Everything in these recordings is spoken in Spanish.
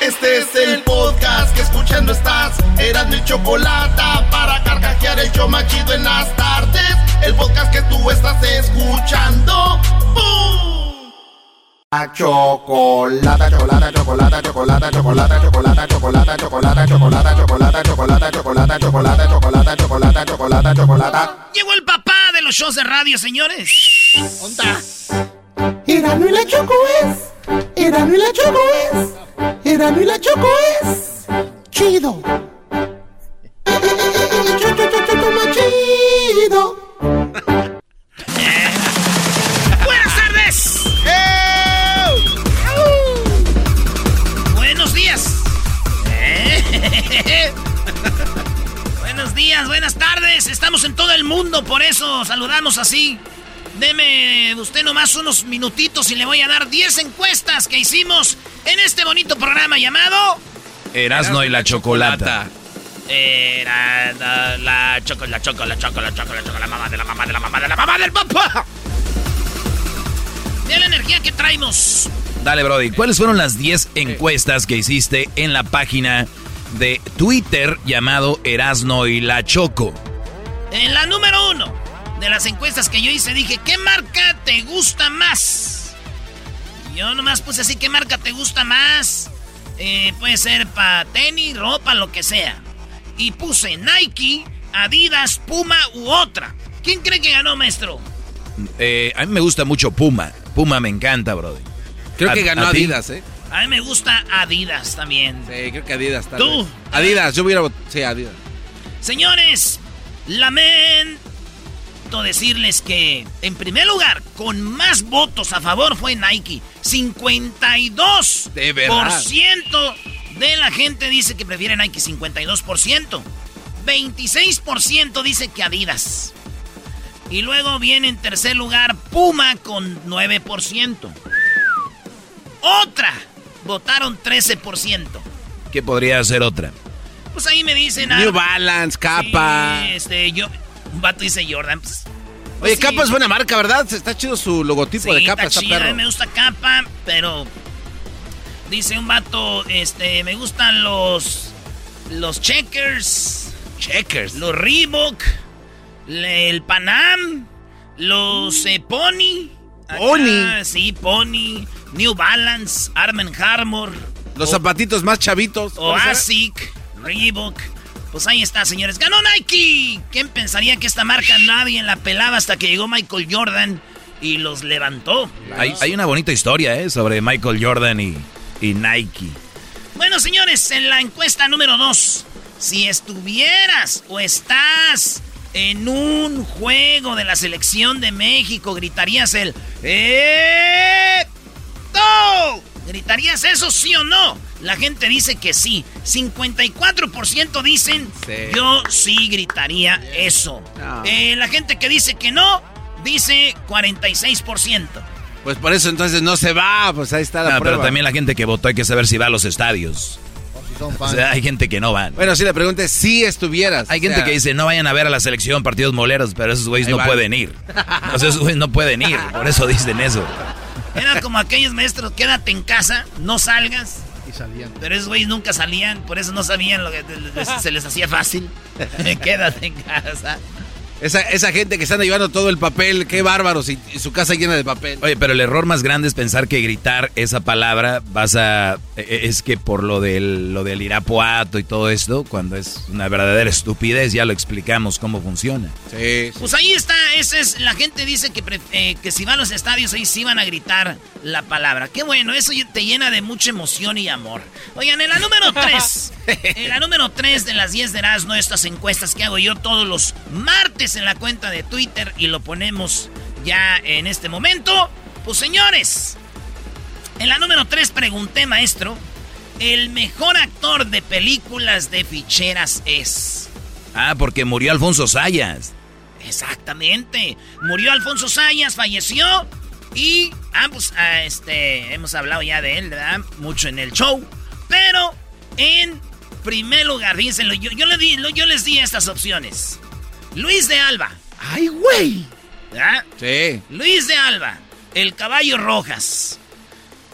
Este es el podcast que escuchando estás. Eran mi chocolate para carcajear el yo machido en las tardes. El podcast que tú estás escuchando. ¡Bum! Chocolata, chocolata, chocolata, chocolata, chocolata, chocolata, chocolata, chocolata, chocolata, chocolata, chocolata, chocolata, chocolata, chocolata, chocolata, chocolata, chocolata. Llegó el papá de los shows de radio, señores. ¿Onda? Erano y la Choco es. Erano y la Choco es. Erano y la Choco es. Chido. Chido. Buenas tardes. Buenos días. Buenos días, buenas tardes. Estamos en todo el mundo, por eso saludamos así. Deme usted nomás unos minutitos y le voy a dar 10 encuestas que hicimos en este bonito programa llamado Erasno y la chocolata. Era la, la choco, la choco, la choco, la choco, la choco, la mamá de la mamá de la mamá de la mamá del papá. De la energía que traemos. Dale, Brody. ¿Cuáles fueron las 10 encuestas que hiciste en la página de Twitter llamado Erasno y la Choco? En la número uno de las encuestas que yo hice dije, ¿qué marca te gusta más? Yo nomás puse así, ¿qué marca te gusta más? Eh, puede ser para tenis, ropa, lo que sea. Y puse Nike, Adidas, Puma u otra. ¿Quién cree que ganó, maestro? Eh, a mí me gusta mucho Puma. Puma me encanta, Brody. Creo ¿A- que ganó? Adidas, ¿eh? A mí me gusta Adidas también. Sí, creo que Adidas tal ¿Tú? vez. Adidas, yo hubiera... Sí, Adidas. Señores, lamento decirles que, en primer lugar, con más votos a favor fue Nike. 52% De verdad. de la gente dice que prefiere Nike, 52%. 26% dice que Adidas. Y luego viene en tercer lugar Puma con 9%. Otra, votaron 13%. ¿Qué podría ser otra? Pues ahí me dicen... New ah, Balance, Capa. Este, yo, un vato dice Jordan. Pues, Oye, sí. Capa es buena marca, ¿verdad? Está chido su logotipo sí, de Capa, está está perro. me gusta capa, pero dice un vato, este, me gustan los los checkers, Checkers. los Reebok, el Panam, los eh, Pony, Acá, Pony. sí, Pony, New Balance, Arm Armor, Los zapatitos más chavitos. o ¿Puede ser? ASIC, Reebok. Pues ahí está, señores. ¡Ganó Nike! ¿Quién pensaría que esta marca nadie la pelaba hasta que llegó Michael Jordan y los levantó? Hay, hay una bonita historia, ¿eh? Sobre Michael Jordan y, y Nike. Bueno, señores, en la encuesta número 2, si estuvieras o estás en un juego de la selección de México, gritarías el ¡Eh! ¡No! ¿Gritarías eso sí o no? La gente dice que sí. 54% dicen Sí. yo sí gritaría eso. No. Eh, la gente que dice que no, dice 46%. Pues por eso entonces no se va, pues ahí está la prueba. pero también la gente que votó hay que saber si va a los estadios. O sea, hay gente que no va. Bueno, si le pregunté si estuvieras. Hay o gente sea, que dice, no vayan a ver a la selección partidos moleros, pero esos güeyes no van. pueden ir. O sea, esos güeyes no pueden ir, por eso dicen eso. Era como aquellos maestros, quédate en casa, no salgas. Y salían. Pero esos güeyes nunca salían, por eso no sabían lo que se les hacía fácil. quédate en casa. Esa, esa gente que están llevando todo el papel, qué bárbaros, y, su casa llena de papel. Oye, pero el error más grande es pensar que gritar esa palabra vas a... E, e, es que por lo del, lo del irapuato y todo esto, cuando es una verdadera estupidez, ya lo explicamos cómo funciona. Sí. Pues ahí está, esa es, la gente dice que, eh, que si van a los estadios ahí sí van a gritar la palabra. Qué bueno, eso te llena de mucha emoción y amor. Oigan, en la número 3, en la número 3 de las 10 de Erasmo, estas encuestas que hago yo todos los martes en la cuenta de Twitter y lo ponemos ya en este momento. Pues señores, en la número 3 pregunté, maestro, el mejor actor de películas de ficheras es... Ah, porque murió Alfonso Sayas. Exactamente. Murió Alfonso Sayas, falleció y pues, ah, este, hemos hablado ya de él, ¿verdad? Mucho en el show. Pero en primer lugar, fíjense, yo, yo, le di, yo les di estas opciones. Luis de Alba. ¡Ay, güey! ¿Ah? Sí. Luis de Alba, el caballo Rojas,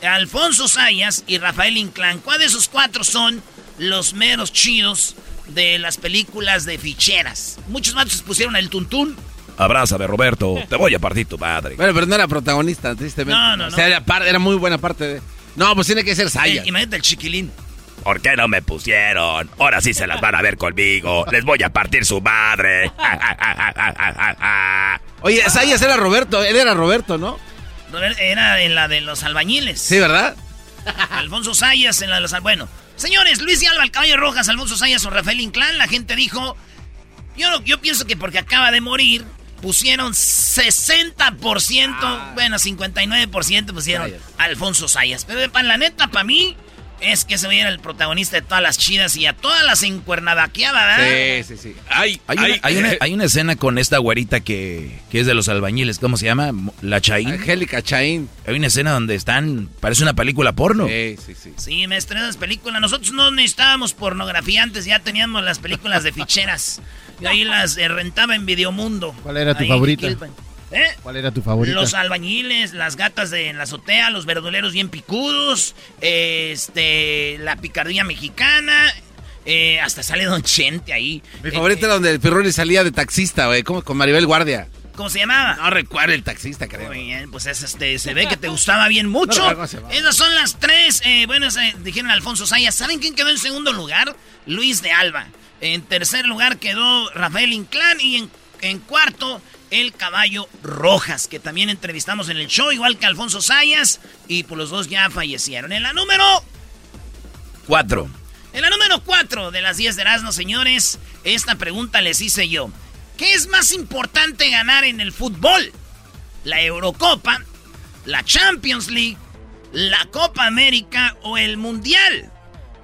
Alfonso Sayas y Rafael Inclán. ¿Cuál de esos cuatro son los meros chidos de las películas de ficheras? Muchos más pusieron el tuntún. Abrázame, Roberto. Te voy a partir tu padre. Bueno, pero no era protagonista, tristemente. No, no, no. O sea, era, muy buena parte de. No, pues tiene que ser Sayas. Eh, imagínate el chiquilín. ¿Por qué no me pusieron? Ahora sí se las van a ver conmigo. Les voy a partir su madre. Oye, Sayas era Roberto, él era Roberto, ¿no? Era en la de los albañiles. Sí, ¿verdad? Alfonso Sayas en la de los Bueno, señores, Luis y Alba, el caballo rojas, Alfonso Sayas o Rafael Inclán, la gente dijo. Yo, yo pienso que porque acaba de morir, pusieron 60%, ah. bueno, 59% pusieron Alfonso Sayas. Pero para la neta, para mí, es que se veía el protagonista de todas las chidas y a todas las encuernadaqueadas, ¿verdad? Sí, sí, sí. Hay, hay, una, escena con esta güerita que, que, es de los albañiles, ¿cómo se llama? La Chaín. Angélica Chaín. Hay una escena donde están, parece una película porno. Sí, sí, sí. Sí, me estrenas películas. Nosotros no necesitábamos pornografía antes, ya teníamos las películas de ficheras. y ahí las eh, rentaba en Videomundo. ¿Cuál era tu favorita? ¿Eh? ¿Cuál era tu favorito? Los albañiles, las gatas de en la azotea, los verduleros bien picudos, este, la picardía mexicana, eh, hasta sale Don Chente ahí. Mi favorito era donde el Pirroni salía de taxista, güey, como con Maribel Guardia. ¿Cómo se llamaba? No recuerdo el taxista, creo. Muy bien, pues es este, se ve que te gustaba bien mucho. Esas son las tres, eh, bueno, dijeron Alfonso Sayas. ¿Saben quién quedó en segundo lugar? Luis de Alba. En tercer lugar quedó Rafael Inclán y en, en cuarto el caballo Rojas, que también entrevistamos en el show, igual que Alfonso Sayas, y pues los dos ya fallecieron. En la número 4. En la número 4 de las 10 de Erasmo, señores, esta pregunta les hice yo. ¿Qué es más importante ganar en el fútbol? ¿La Eurocopa, la Champions League, la Copa América o el Mundial?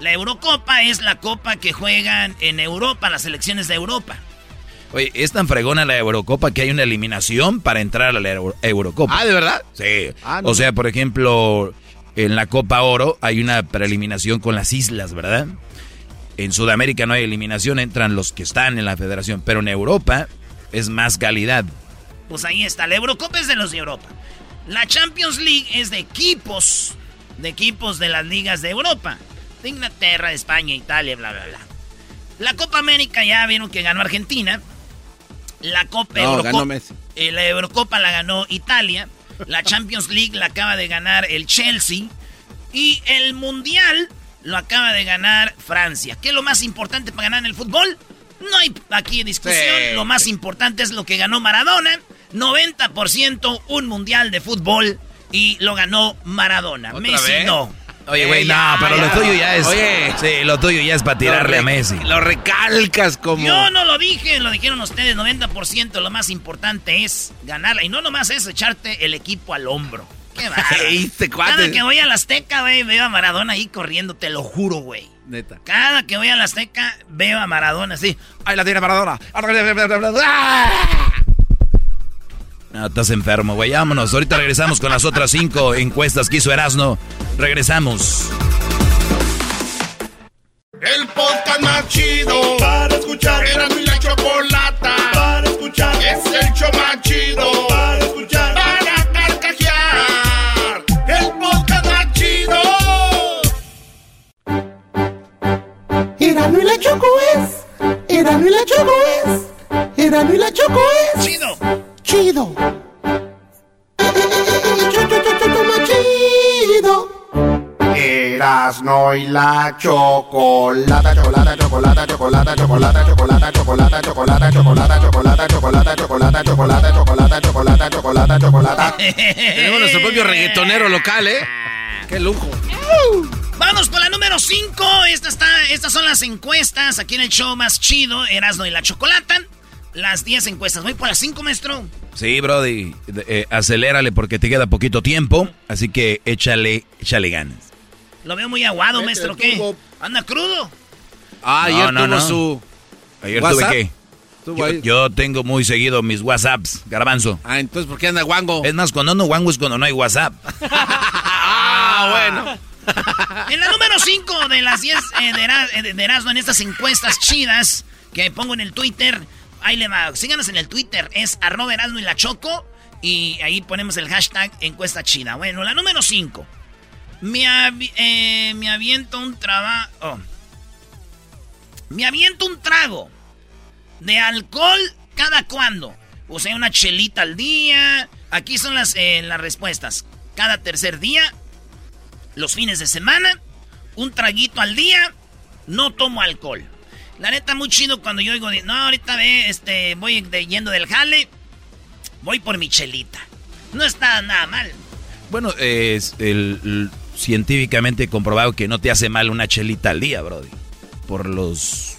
La Eurocopa es la copa que juegan en Europa, las selecciones de Europa. Oye, es tan fregona la Eurocopa que hay una eliminación para entrar a la Eurocopa. Ah, ¿de verdad? Sí. Ah, o sea, por ejemplo, en la Copa Oro hay una preeliminación con las islas, ¿verdad? En Sudamérica no hay eliminación, entran los que están en la federación, pero en Europa es más calidad. Pues ahí está, la Eurocopa es de los de Europa. La Champions League es de equipos, de equipos de las ligas de Europa. De Inglaterra, España, Italia, bla, bla, bla. La Copa América ya vieron que ganó Argentina. La Copa Eurocopa, eh, la Eurocopa la ganó Italia. La Champions League la acaba de ganar el Chelsea. Y el Mundial lo acaba de ganar Francia. ¿Qué es lo más importante para ganar en el fútbol? No hay aquí discusión. Lo más importante es lo que ganó Maradona. 90% un Mundial de fútbol. Y lo ganó Maradona. Messi no. Oye, güey, no, pero lo tuyo ya es. Oye, sí, lo tuyo ya es para tirarle a Messi. Lo recalcas como. Yo no lo dije, lo dijeron ustedes. 90% lo más importante es ganarla. Y no nomás es echarte el equipo al hombro. Qué bárbaro. Cada que voy a la Azteca, güey, veo a Maradona ahí corriendo, te lo juro, güey. Neta. Cada que voy a la Azteca, veo a Maradona así. ¡Ay, la tiene Maradona! No, estás enfermo, güey. Vámonos. Ahorita regresamos con las otras cinco encuestas que hizo Erasno. Regresamos. Tenemos nuestro propio reggaetonero local, ¿eh? ¡Qué lujo! Vamos por la número 5. Esta está, estas son las encuestas aquí en el show más chido, Erasno y la Chocolata. Las 10 encuestas. Voy por las 5, maestro. Sí, Brody. Eh, acelérale porque te queda poquito tiempo. Así que échale, échale ganas. Lo veo muy aguado, maestro. ¿Qué? ¿Anda crudo? Ah, ayer tuvo su. ¿Ayer tuve qué? Yo, yo, tengo muy seguido mis WhatsApps, garbanzo. Ah, entonces, ¿por qué anda guango? Es más, cuando no guango es cuando no hay WhatsApp. ah, bueno. en la número 5 de las 10 eh, de, de, Erasmo en estas encuestas chidas que pongo en el Twitter. Ahí le va. Síganos en el Twitter. Es arroba Erasmo y la Choco. Y ahí ponemos el hashtag encuesta chida. Bueno, la número 5. Me, eh, me aviento un trabajo. Oh. Me aviento un trago de alcohol cada cuándo. O sea, una chelita al día. Aquí son las, eh, las respuestas. Cada tercer día. Los fines de semana. Un traguito al día. No tomo alcohol. La neta, muy chido cuando yo digo, no, ahorita ve, este, voy yendo del jale. Voy por mi chelita. No está nada mal. Bueno, es científicamente comprobado que no te hace mal una chelita al día, Brody. Por los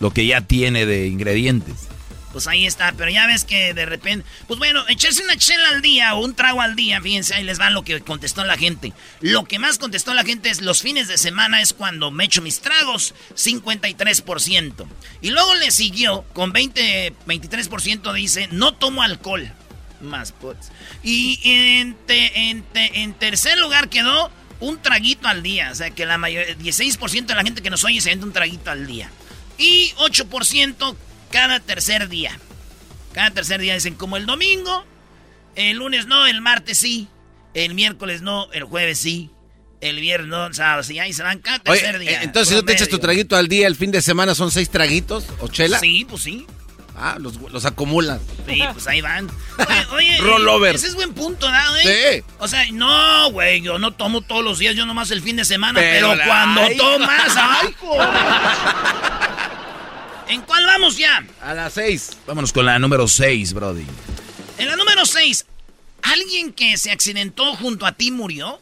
lo que ya tiene de ingredientes. Pues ahí está, pero ya ves que de repente. Pues bueno, echarse una chela al día o un trago al día, fíjense, ahí les va lo que contestó la gente. Lo que más contestó la gente es los fines de semana es cuando me echo mis tragos, 53%. Y luego le siguió con 20, 23% dice, no tomo alcohol. Más pues. Y en, en tercer lugar quedó un traguito al día. O sea, que la mayoría, 16% de la gente que nos oye se vende un traguito al día. Y 8% cada tercer día. Cada tercer día dicen como el domingo, el lunes no, el martes sí, el miércoles no, el jueves sí, el viernes no, el sábado sí, ahí se van cada tercer día. Eh, entonces, si tú te echas tu traguito al día, el fin de semana son seis traguitos o chela. Sí, pues sí. Ah, los, los acumulas. Sí, pues ahí van. Oye, oye ese es buen punto, ¿no, güey? Sí. O sea, no, güey, yo no tomo todos los días, yo nomás el fin de semana, pero, cuando tomas, ¡ay, ¿En cuál vamos ya? A las seis. Vámonos con la número seis, Brody. En la número seis, ¿alguien que se accidentó junto a ti murió?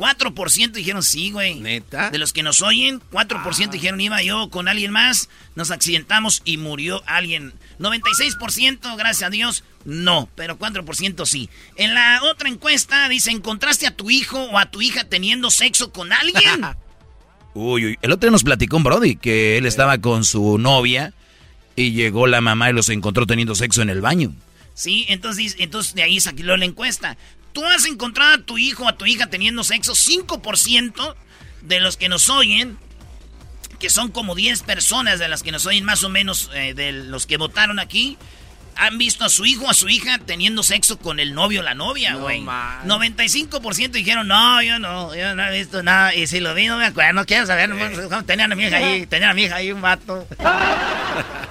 4% dijeron sí, güey. ¿Neta? De los que nos oyen, 4% ah. dijeron iba yo con alguien más, nos accidentamos y murió alguien. 96%, gracias a Dios, no, pero 4% sí. En la otra encuesta dice, ¿encontraste a tu hijo o a tu hija teniendo sexo con alguien? uy, uy, el otro día nos platicó un Brody que él estaba con su novia y llegó la mamá y los encontró teniendo sexo en el baño. Sí, entonces, entonces de ahí saquó la encuesta. Tú has encontrado a tu hijo o a tu hija teniendo sexo. 5% de los que nos oyen, que son como 10 personas de las que nos oyen más o menos eh, de los que votaron aquí, han visto a su hijo o a su hija teniendo sexo con el novio o la novia, güey. No, 95% dijeron, no, yo no, yo no he visto nada. Y si lo vi, no me acuerdo, no quiero saber. No, tenían a mi hija ahí, tenían a mi hija ahí un vato.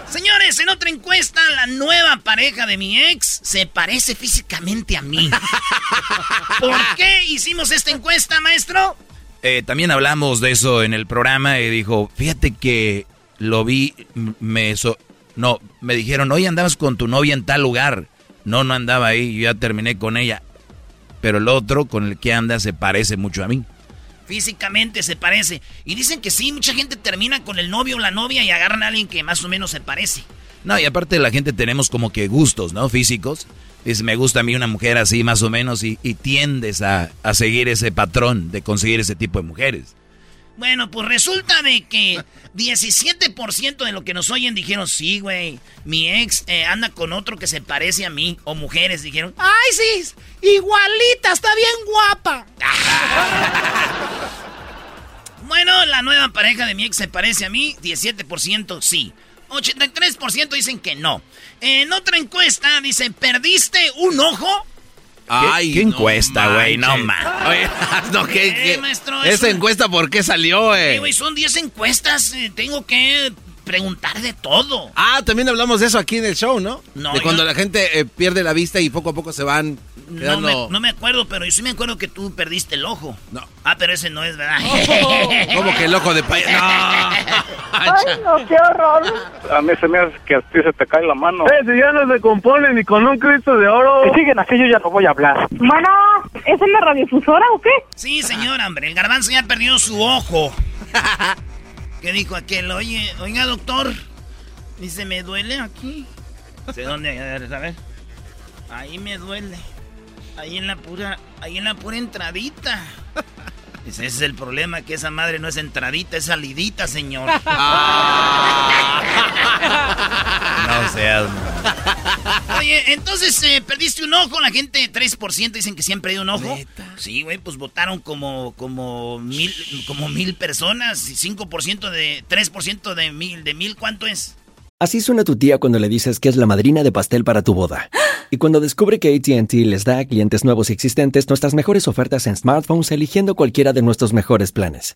Señores, en otra encuesta, la nueva pareja de mi ex se parece físicamente a mí. ¿Por qué hicimos esta encuesta, maestro? Eh, también hablamos de eso en el programa y dijo, fíjate que lo vi, me... no, me dijeron, oye, andabas con tu novia en tal lugar. No, no andaba ahí, yo ya terminé con ella. Pero el otro con el que anda se parece mucho a mí. Físicamente se parece. Y dicen que sí, mucha gente termina con el novio o la novia y agarran a alguien que más o menos se parece. No, y aparte la gente tenemos como que gustos, ¿no? Físicos. Dice, me gusta a mí una mujer así más o menos y, tiendes a, a, seguir ese patrón de conseguir ese tipo de mujeres. Bueno, pues resulta de que 17% de lo que nos oyen dijeron, sí, güey, mi ex eh, anda con otro que se parece a mí. O mujeres dijeron, ay, sí, igualita, está bien guapa. bueno, la nueva pareja de mi ex se parece a mí, 17% sí. 83% dicen que no. En otra encuesta dice, ¿perdiste un ojo? Ay, ¿Qué, encuesta, güey? No, man. no, ¿qué, eh, Maestro, ¿Esa encuesta por qué salió, güey? güey, son 10 encuestas. Eh, tengo que preguntar de todo. Ah, también hablamos de eso aquí en el show, ¿no? No. De cuando la gente eh, pierde la vista y poco a poco se van no me, no me, acuerdo, pero yo sí me acuerdo que tú perdiste el ojo. No. Ah, pero ese no es verdad. ¿Cómo que el ojo de payaso? No. Ay, no, qué horror. A mí se me hace que a ti se te cae la mano. Eh, si ya no se compone ni con un Cristo de oro. Si siguen así, yo ya no voy a hablar. Bueno, ¿es en la radiofusora o qué? Sí, señor, hombre. El garbanzo ya perdió su ojo. ¿Qué dijo aquel? Oye, oiga, doctor. Dice, me duele aquí. ¿De dónde? A ver. Ahí me duele. Ahí en la pura, ahí en la pura entradita. Ese es el problema, que esa madre no es entradita, es salidita, señor. No seas. Oye, entonces eh, perdiste un ojo, la gente 3% dicen que siempre hay un ojo. Sí, güey, pues votaron como, como mil, como mil personas, y 5% de, 3% de mil, de mil, ¿cuánto es? Así suena tu tía cuando le dices que es la madrina de pastel para tu boda. Y cuando descubre que ATT les da a clientes nuevos y existentes nuestras mejores ofertas en smartphones eligiendo cualquiera de nuestros mejores planes.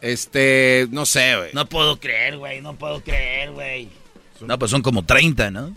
Este, no sé, güey. No puedo creer, güey, no puedo creer, güey. No, pues son como 30, ¿no?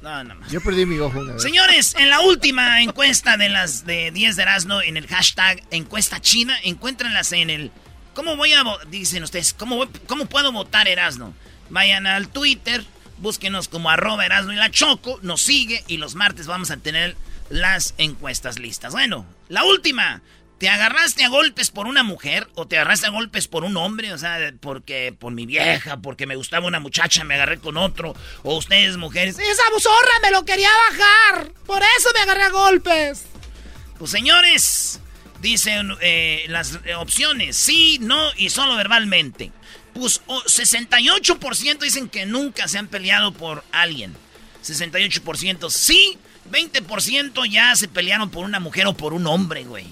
No, no más. Yo perdí mi ojo Señores, en la última encuesta de las de 10 de Erasmo, en el hashtag encuesta china, encuéntranlas en el... ¿Cómo voy a... Dicen ustedes, ¿cómo, cómo puedo votar Erasmo? Vayan al Twitter, búsquenos como arroba Erasmo y la Choco, nos sigue y los martes vamos a tener las encuestas listas. Bueno, la última. ¿Te agarraste a golpes por una mujer o te agarraste a golpes por un hombre? O sea, porque por mi vieja, porque me gustaba una muchacha, me agarré con otro. O ustedes, mujeres, esa zorra me lo quería bajar. Por eso me agarré a golpes. Pues señores, dicen eh, las opciones, sí, no y solo verbalmente. Pues 68% dicen que nunca se han peleado por alguien. 68% sí, 20% ya se pelearon por una mujer o por un hombre, güey.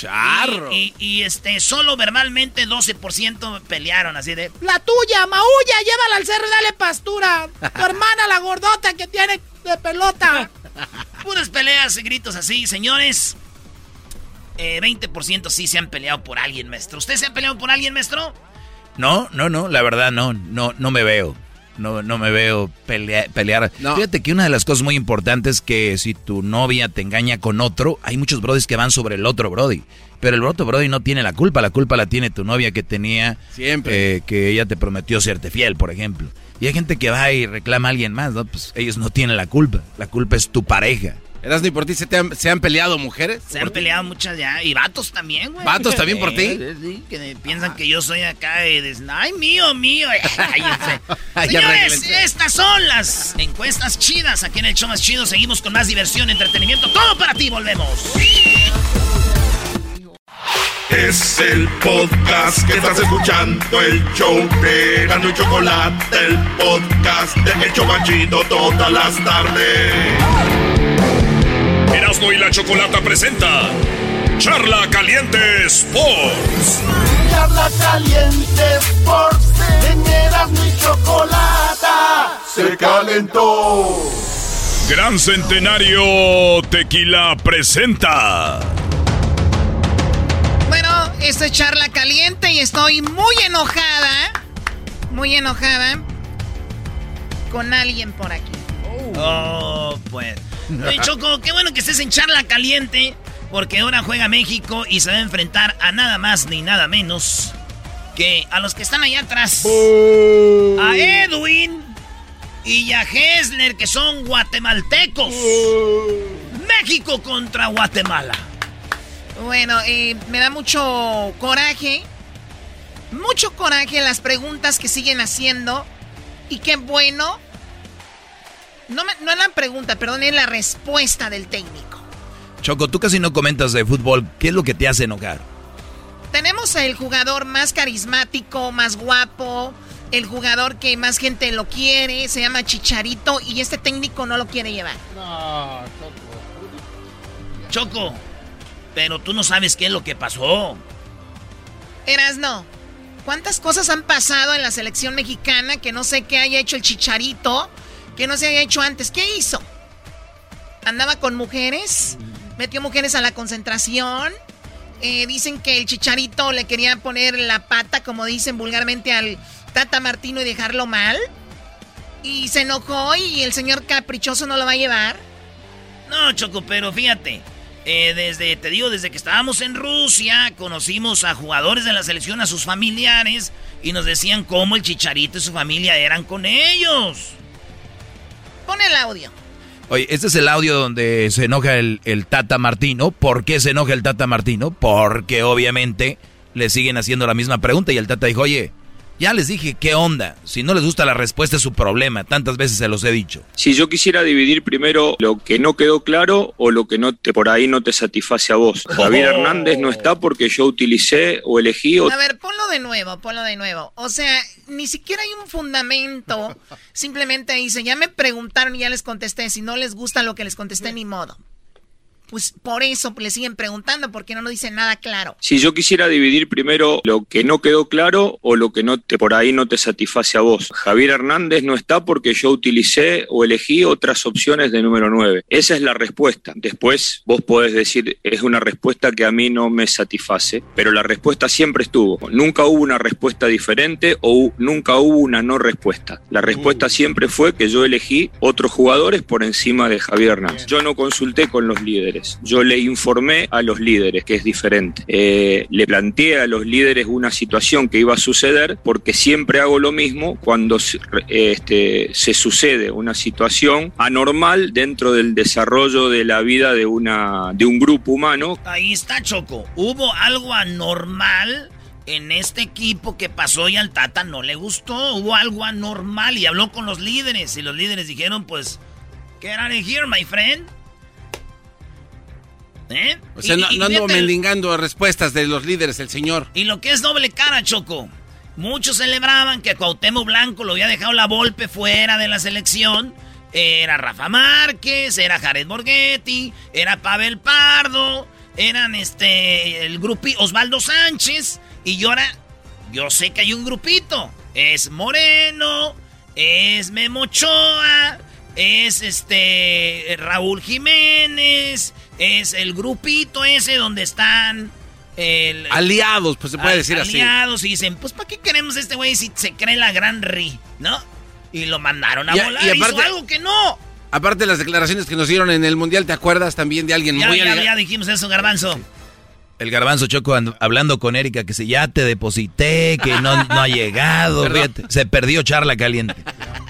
Charro. Y, este, solo verbalmente 12% pelearon así de... La tuya, maulla, llévala al cerro y dale pastura. Tu hermana, la gordota que tiene de pelota. Puras peleas y gritos así, señores. 20% eh, sí se han peleado por alguien, maestro. ¿Usted se ha peleado por alguien, maestro? No, no, no, la verdad no, no, no me veo. No, no me veo pelear. Fíjate que una de las cosas muy importantes es que si tu novia te engaña con otro, hay muchos brodis que van sobre el otro brody. Pero el otro brody no tiene la culpa, la culpa la tiene tu novia que tenía... Siempre. Eh, que ella te prometió serte fiel, por ejemplo. Y hay gente que va y reclama a alguien más, ¿no? Pues ellos no tienen la culpa. La culpa es tu pareja. ¿Eras ni por ti se, han, se han peleado mujeres? Se han peleado muchas ya. Y vatos también, güey. ¿Vatos también por ti? Sí, que piensan que yo soy acá y dicen, ay, mío, mío. Señores, estas son las encuestas chidas. Aquí en el show más chido seguimos con más diversión, entretenimiento. Todo para ti, volvemos. Es el podcast que estás escuchando, el show de Gano y Chocolate, el podcast de El Chocachito todas las tardes. Erasmo y la Chocolata presenta Charla Caliente Sports. Charla Caliente Sports. En Erasmo y Chocolata se calentó. Gran Centenario Tequila presenta. Bueno, esto es Charla Caliente y estoy muy enojada. Muy enojada. Con alguien por aquí. Oh, pues. Choco, qué bueno que estés en charla caliente. Porque ahora juega México y se va a enfrentar a nada más ni nada menos que a los que están allá atrás. A Edwin y a Hessler, que son guatemaltecos. México contra Guatemala. Bueno, eh, me da mucho coraje. Mucho coraje las preguntas que siguen haciendo. Y qué bueno. No, no es la pregunta, perdón, es la respuesta del técnico. Choco, tú casi no comentas de fútbol. ¿Qué es lo que te hace enojar? Tenemos el jugador más carismático, más guapo, el jugador que más gente lo quiere, se llama Chicharito y este técnico no lo quiere llevar. No, Choco. Choco, pero tú no sabes qué es lo que pasó. Eras no. ¿Cuántas cosas han pasado en la selección mexicana que no sé qué haya hecho el Chicharito, que no se haya hecho antes? ¿Qué hizo? ¿Andaba con mujeres? ¿Metió mujeres a la concentración? Eh, dicen que el Chicharito le quería poner la pata, como dicen vulgarmente, al Tata Martino y dejarlo mal. Y se enojó y el señor caprichoso no lo va a llevar. No, Choco, pero fíjate. Eh, desde, te digo, desde que estábamos en Rusia, conocimos a jugadores de la selección, a sus familiares, y nos decían cómo el Chicharito y su familia eran con ellos. Pon el audio. Oye, este es el audio donde se enoja el, el, Tata Martino. ¿Por qué se enoja el Tata Martino? Porque obviamente le siguen haciendo la misma pregunta y el Tata dijo, oye, ya les dije, ¿qué onda? Si no les gusta la respuesta es su problema, tantas veces se los he dicho. Si yo quisiera dividir primero lo que no quedó claro o lo que no te por ahí no te satisface a vos. Javier oh. Hernández no está porque yo utilicé o elegí A ver, ponlo de nuevo, ponlo de nuevo. O sea, ni siquiera hay un fundamento. Simplemente dice, ya me preguntaron y ya les contesté. Si no les gusta lo que les contesté, ni modo pues por eso le siguen preguntando, porque no nos dicen nada claro. Si yo quisiera dividir primero lo que no quedó claro o lo que no te, por ahí no te satisface a vos. Javier Hernández no está porque yo utilicé o elegí otras opciones de número 9. Esa es la respuesta. Después vos podés decir, es una respuesta que a mí no me satisface, pero la respuesta siempre estuvo. Nunca hubo una respuesta diferente o nunca hubo una no respuesta. La respuesta uh. siempre fue que yo elegí otros jugadores por encima de Javier Hernández. Yo no consulté con los líderes. Yo le informé a los líderes, que es diferente. Eh, le planteé a los líderes una situación que iba a suceder, porque siempre hago lo mismo cuando este, se sucede una situación anormal dentro del desarrollo de la vida de, una, de un grupo humano. Ahí está Choco. Hubo algo anormal en este equipo que pasó y al Tata no le gustó. Hubo algo anormal y habló con los líderes. Y los líderes dijeron, pues, get out of here, my friend. ¿Eh? O sea, no, ando mendigando respuestas de los líderes, el señor. Y lo que es doble cara, Choco. Muchos celebraban que Cuauhtémoc Blanco lo había dejado la Volpe fuera de la selección. Era Rafa Márquez, era Jared Borghetti, era Pavel Pardo, eran este el grupo Osvaldo Sánchez y ahora yo sé que hay un grupito. Es Moreno, es Memochoa, es este Raúl Jiménez, es el grupito ese donde están... aliados, pues se puede decir así. Aliados y dicen, pues ¿para qué queremos este güey si se cree la gran Ri? ¿No? Y lo mandaron a volar, y aparte, hizo algo que no. Aparte de las declaraciones que nos dieron en el Mundial, ¿te acuerdas también de alguien muy... Ya, ya dijimos eso, Garbanzo. El garbanzo Choco hablando con Erika que se ya te deposité, que no, no ha llegado. se perdió charla caliente.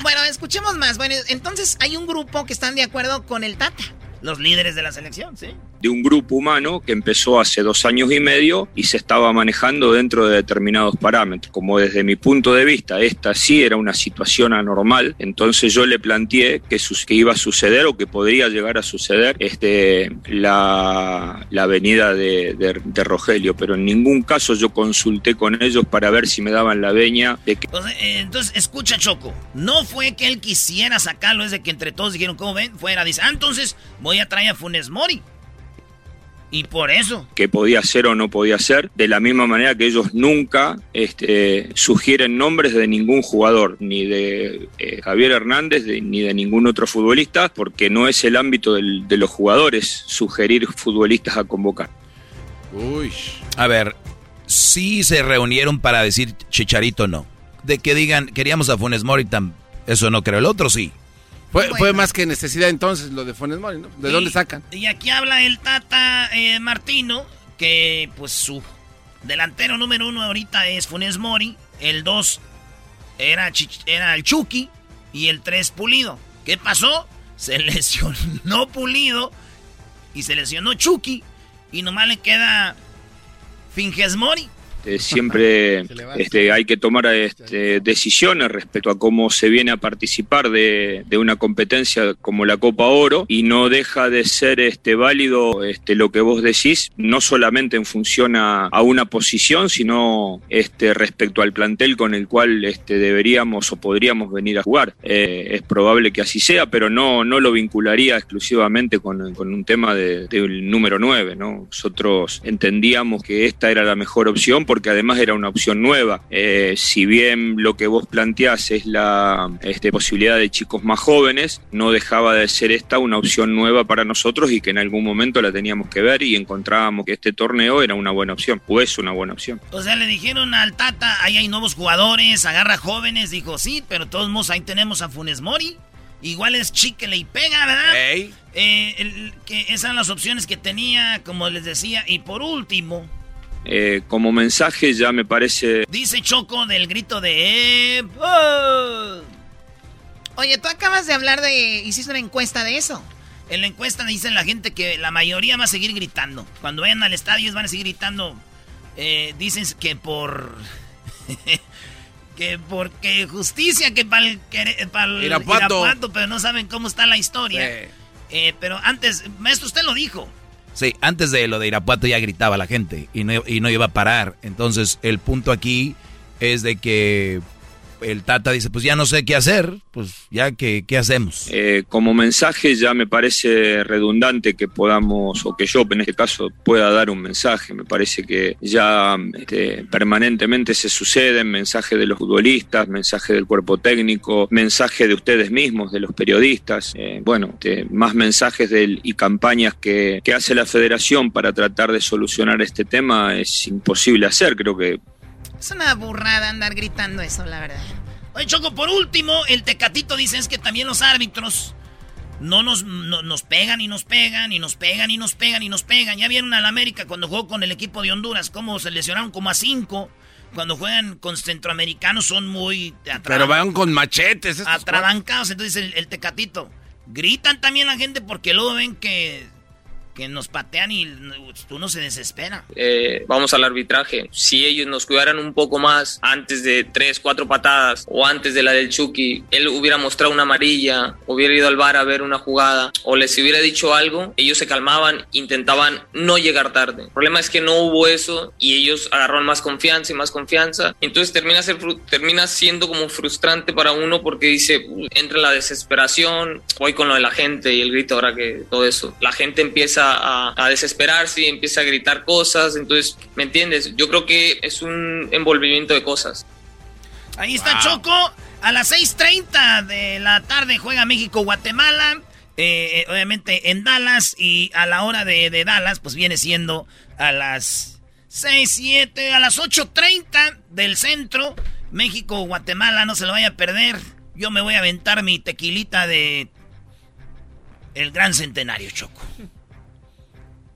Bueno, escuchemos más. Bueno, entonces hay un grupo que están de acuerdo con el Tata los líderes de la selección, sí. De un grupo humano que empezó hace dos años y medio y se estaba manejando dentro de determinados parámetros. Como desde mi punto de vista esta sí era una situación anormal, entonces yo le planteé que, que iba a suceder o que podría llegar a suceder este, la, la venida de, de, Rogelio, pero en ningún caso yo consulté con ellos para ver si me daban la veña de que... Entonces, escucha Choco, no fue que él quisiera sacarlo, es de que entre todos dijeron, ¿cómo ven? Fuera, dice, ah, entonces voy a traer a Funes Mori. Y por eso. Que podía ser o no podía ser, de la misma manera que ellos nunca este, sugieren nombres de ningún jugador, ni de eh, Javier Hernández, ni de ningún otro futbolista, porque no es el ámbito de los jugadores sugerir futbolistas a convocar. Uy. A ver, sí se reunieron para decir Chicharito no. De que digan, queríamos a Funes Mori, eso no creo. El otro sí. Fue, más que necesidad entonces lo de Funes Mori, ¿no? ¿De dónde sacan? Y aquí habla el Tata eh, Martino, que pues su delantero número uno ahorita es Funes Mori, el dos era, era el Chucky y el tres Pulido. ¿Qué pasó? Se lesionó Pulido y se lesionó Chucky. Y nomás le queda Finges Mori. Este, siempre este, hay que tomar este, decisiones respecto a cómo se viene a participar de, una competencia como la Copa Oro y no deja de ser este, válido este, lo que vos decís, no solamente en función a, una posición, sino este, respecto al plantel con el cual este, deberíamos o podríamos venir a jugar. Eh, es probable que así sea, pero no, no lo vincularía exclusivamente con, un tema del número 9. ¿no? Nosotros entendíamos que esta era la mejor opción porque además era una opción nueva. Eh, si bien lo que vos planteás es la este, posibilidad de chicos más jóvenes, no dejaba de ser esta una opción nueva para nosotros y que en algún momento la teníamos que ver y encontrábamos que este torneo era una buena opción, o es una buena opción. O sea, le dijeron al Tata, ahí hay nuevos jugadores, agarra jóvenes, dijo, sí, pero todos modos ahí tenemos a Funes Mori. Igual es chiquele y pega, ¿verdad? Eh, que esas eran las opciones que tenía, como les decía. Y por último, eh, como mensaje ya me parece... Dice Choco del grito de... ¡Oh! Oye, tú acabas de hablar de... Hiciste una encuesta de eso. En la encuesta dicen la gente que la mayoría va a seguir gritando. Cuando vayan al estadio van a seguir gritando. Eh, dicen que por... que porque justicia, que para el, Irapuato. pero no saben cómo está la historia. Eh, pero antes, maestro, usted lo dijo. Sí, antes de lo de Irapuato ya gritaba la gente y no, y no iba a parar. Entonces, el punto aquí es de que el Tata dice, pues ya no sé qué hacer, pues ya que, qué hacemos. Eh, como mensaje ya me parece redundante que podamos, o que yo en este caso pueda dar un mensaje. Me parece que ya este, permanentemente se suceden mensajes de los futbolistas, mensajes del cuerpo técnico, mensajes de ustedes mismos, de los periodistas. Eh, bueno, este, más mensajes y campañas que, que hace la federación para tratar de solucionar este tema es imposible hacer. Creo que es una burrada andar gritando eso, la verdad. Oye, Choco, por último, el Tecatito dice es que también los árbitros no nos, nos pegan y nos pegan y nos pegan y nos pegan y nos pegan. Ya vieron al América cuando jugó con el equipo de Honduras, cómo se lesionaron como a cinco. Cuando juegan con centroamericanos son muy... Pero van con machetes. Atrabancados. Entonces el, el Tecatito. Gritan también la gente porque luego ven que que nos patean y uno se desespera. Eh, vamos al arbitraje. Si ellos nos cuidaran un poco más antes de tres, cuatro patadas o antes de la del Chucky, él hubiera mostrado una amarilla, hubiera ido al bar a ver una jugada o les hubiera dicho algo, ellos se calmaban, intentaban no llegar tarde. El problema es que no hubo eso y ellos agarraron más confianza y más confianza. Entonces termina, ser, termina siendo como frustrante para uno porque dice, entra la desesperación, voy con lo de la gente y el grito ahora que todo eso. La gente empieza a, desesperarse y empieza a gritar cosas. Entonces, ¿me entiendes? Yo creo que es un envolvimiento de cosas. Ahí está Choco. A las 6.30 de la tarde juega México-Guatemala. Eh, obviamente en Dallas. Y a la hora de, de Dallas, pues viene siendo a las 6, 7, a las 8.30 del centro. México-Guatemala, no se lo vaya a perder. Yo me voy a aventar mi tequilita de el gran centenario, Choco.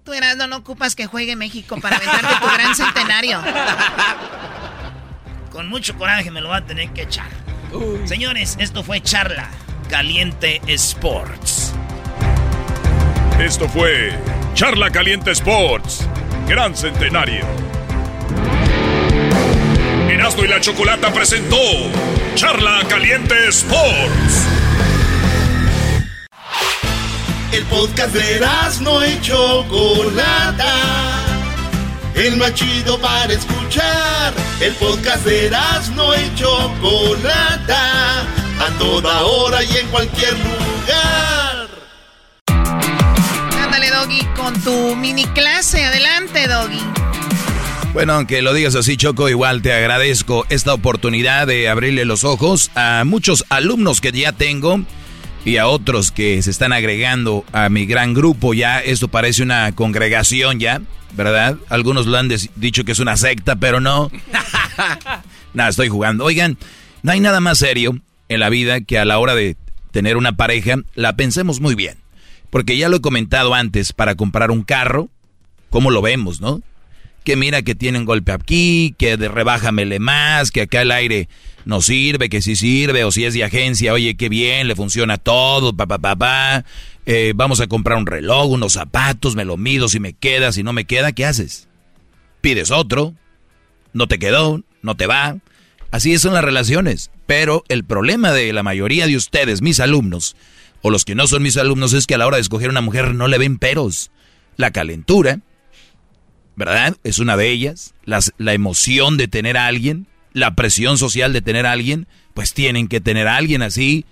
Tú, Erasmo, no ocupas que juegue México para aventarte tu gran centenario. Con mucho coraje me lo va a tener que echar. Señores, esto fue Charla Caliente Sports. Esto fue Charla Caliente Sports. Gran Centenario. Erasmo y la Chocolata presentó Charla Caliente Sports. El podcast de no y Chocolata. El más chido para escuchar. El podcast de no y Chocolata. A toda hora y en cualquier lugar. Ándale, Doggy, con tu mini clase. Adelante, Doggy. Bueno, aunque lo digas así, Choco, igual te agradezco esta oportunidad de abrirle los ojos a muchos alumnos que ya tengo y a otros que se están agregando a mi gran grupo ya. Esto parece una congregación ya, ¿verdad? Algunos lo han dicho que es una secta, pero no. nada, estoy jugando. Oigan, no hay nada más serio en la vida que a la hora de tener una pareja la pensemos muy bien. Porque ya lo he comentado antes, para comprar un carro, ¿cómo lo vemos, no? Que mira que tienen golpe aquí, que de rebájamele más, que acá el aire no sirve, que sí sirve, o si es de agencia, oye, qué bien, le funciona todo, papá, papá. Pa, eh, vamos a comprar un reloj, unos zapatos, me lo mido, si me queda, si no me queda, ¿qué haces? Pides otro, no te quedó, no te va. Así son las relaciones. Pero el problema de la mayoría de ustedes, mis alumnos, o los que no son mis alumnos, es que a la hora de escoger una mujer no le ven peros. La calentura, ¿verdad? Es una de ellas. la emoción de tener a alguien, la presión social de tener a alguien, pues tienen que tener a alguien así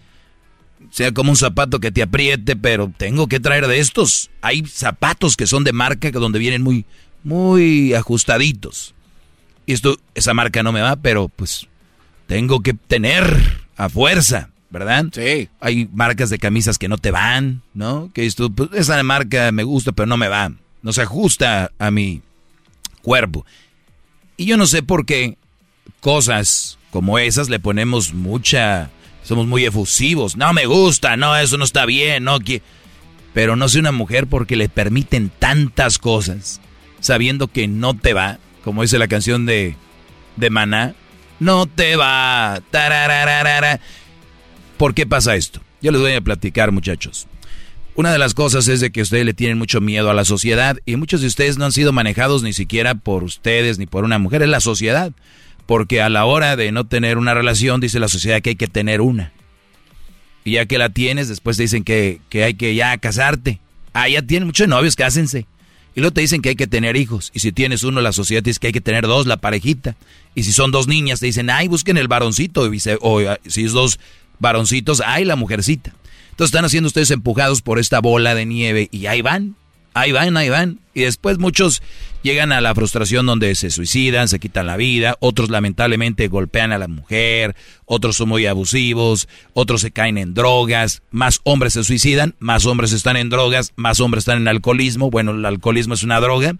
sea como un zapato que te apriete, pero tengo que traer de estos. Hay zapatos que son de marca donde vienen muy, muy ajustaditos. Y esto, esa marca no me va, pero pues tengo que tener a fuerza, ¿verdad? Sí. Hay marcas de camisas que no te van, ¿no? Que esto, pues, esa marca me gusta, pero no me va. No se ajusta a mi cuerpo. Y yo no sé por qué cosas como esas le ponemos mucha somos muy efusivos. No me gusta, no, eso no está bien, no Pero no soy una mujer porque le permiten tantas cosas, sabiendo que no te va, como dice la canción de, de Maná, no te va. ¿Por qué pasa esto? Yo les voy a platicar, muchachos. Una de las cosas es de que ustedes le tienen mucho miedo a la sociedad y muchos de ustedes no han sido manejados ni siquiera por ustedes ni por una mujer, es la sociedad. Porque a la hora de no tener una relación, dice la sociedad que hay que tener una. Y ya que la tienes, después te dicen que, hay que ya casarte. Ah, ya tienen muchos novios, cásense. Y luego te dicen que hay que tener hijos. Y si tienes uno, la sociedad dice que hay que tener dos, la parejita. Y si son dos niñas, te dicen, ay, busquen el varoncito. O si es dos varoncitos, ay, la mujercita. Entonces están haciendo ustedes empujados por esta bola de nieve y ahí van. Ahí van, ahí van. Y después muchos llegan a la frustración donde se suicidan, se quitan la vida, otros lamentablemente golpean a la mujer, otros son muy abusivos, otros se caen en drogas, más hombres se suicidan, más hombres están en drogas, más hombres están en alcoholismo. Bueno, el alcoholismo es una droga,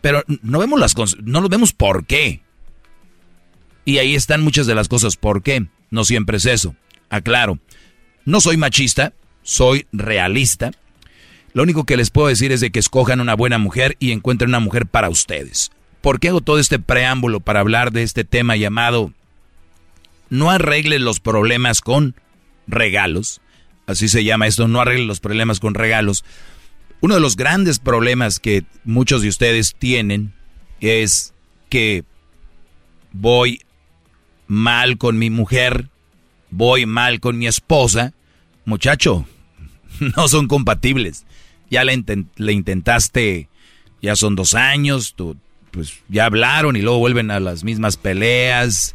pero no vemos las no lo vemos por qué. Y ahí están muchas de las cosas por qué. No siempre es eso. Aclaro. No soy machista, soy realista lo único que les puedo decir es de que escojan una buena mujer y encuentren una mujer para ustedes. ¿Por qué hago todo este preámbulo para hablar de este tema llamado No arregles los problemas con regalos? Así se llama esto, no arregles los problemas con regalos. Uno de los grandes problemas que muchos de ustedes tienen es que voy mal con mi mujer, voy mal con mi esposa. Muchacho, no son compatibles ya le, intentaste, ya son dos años, tú, pues ya hablaron y luego vuelven a las mismas peleas.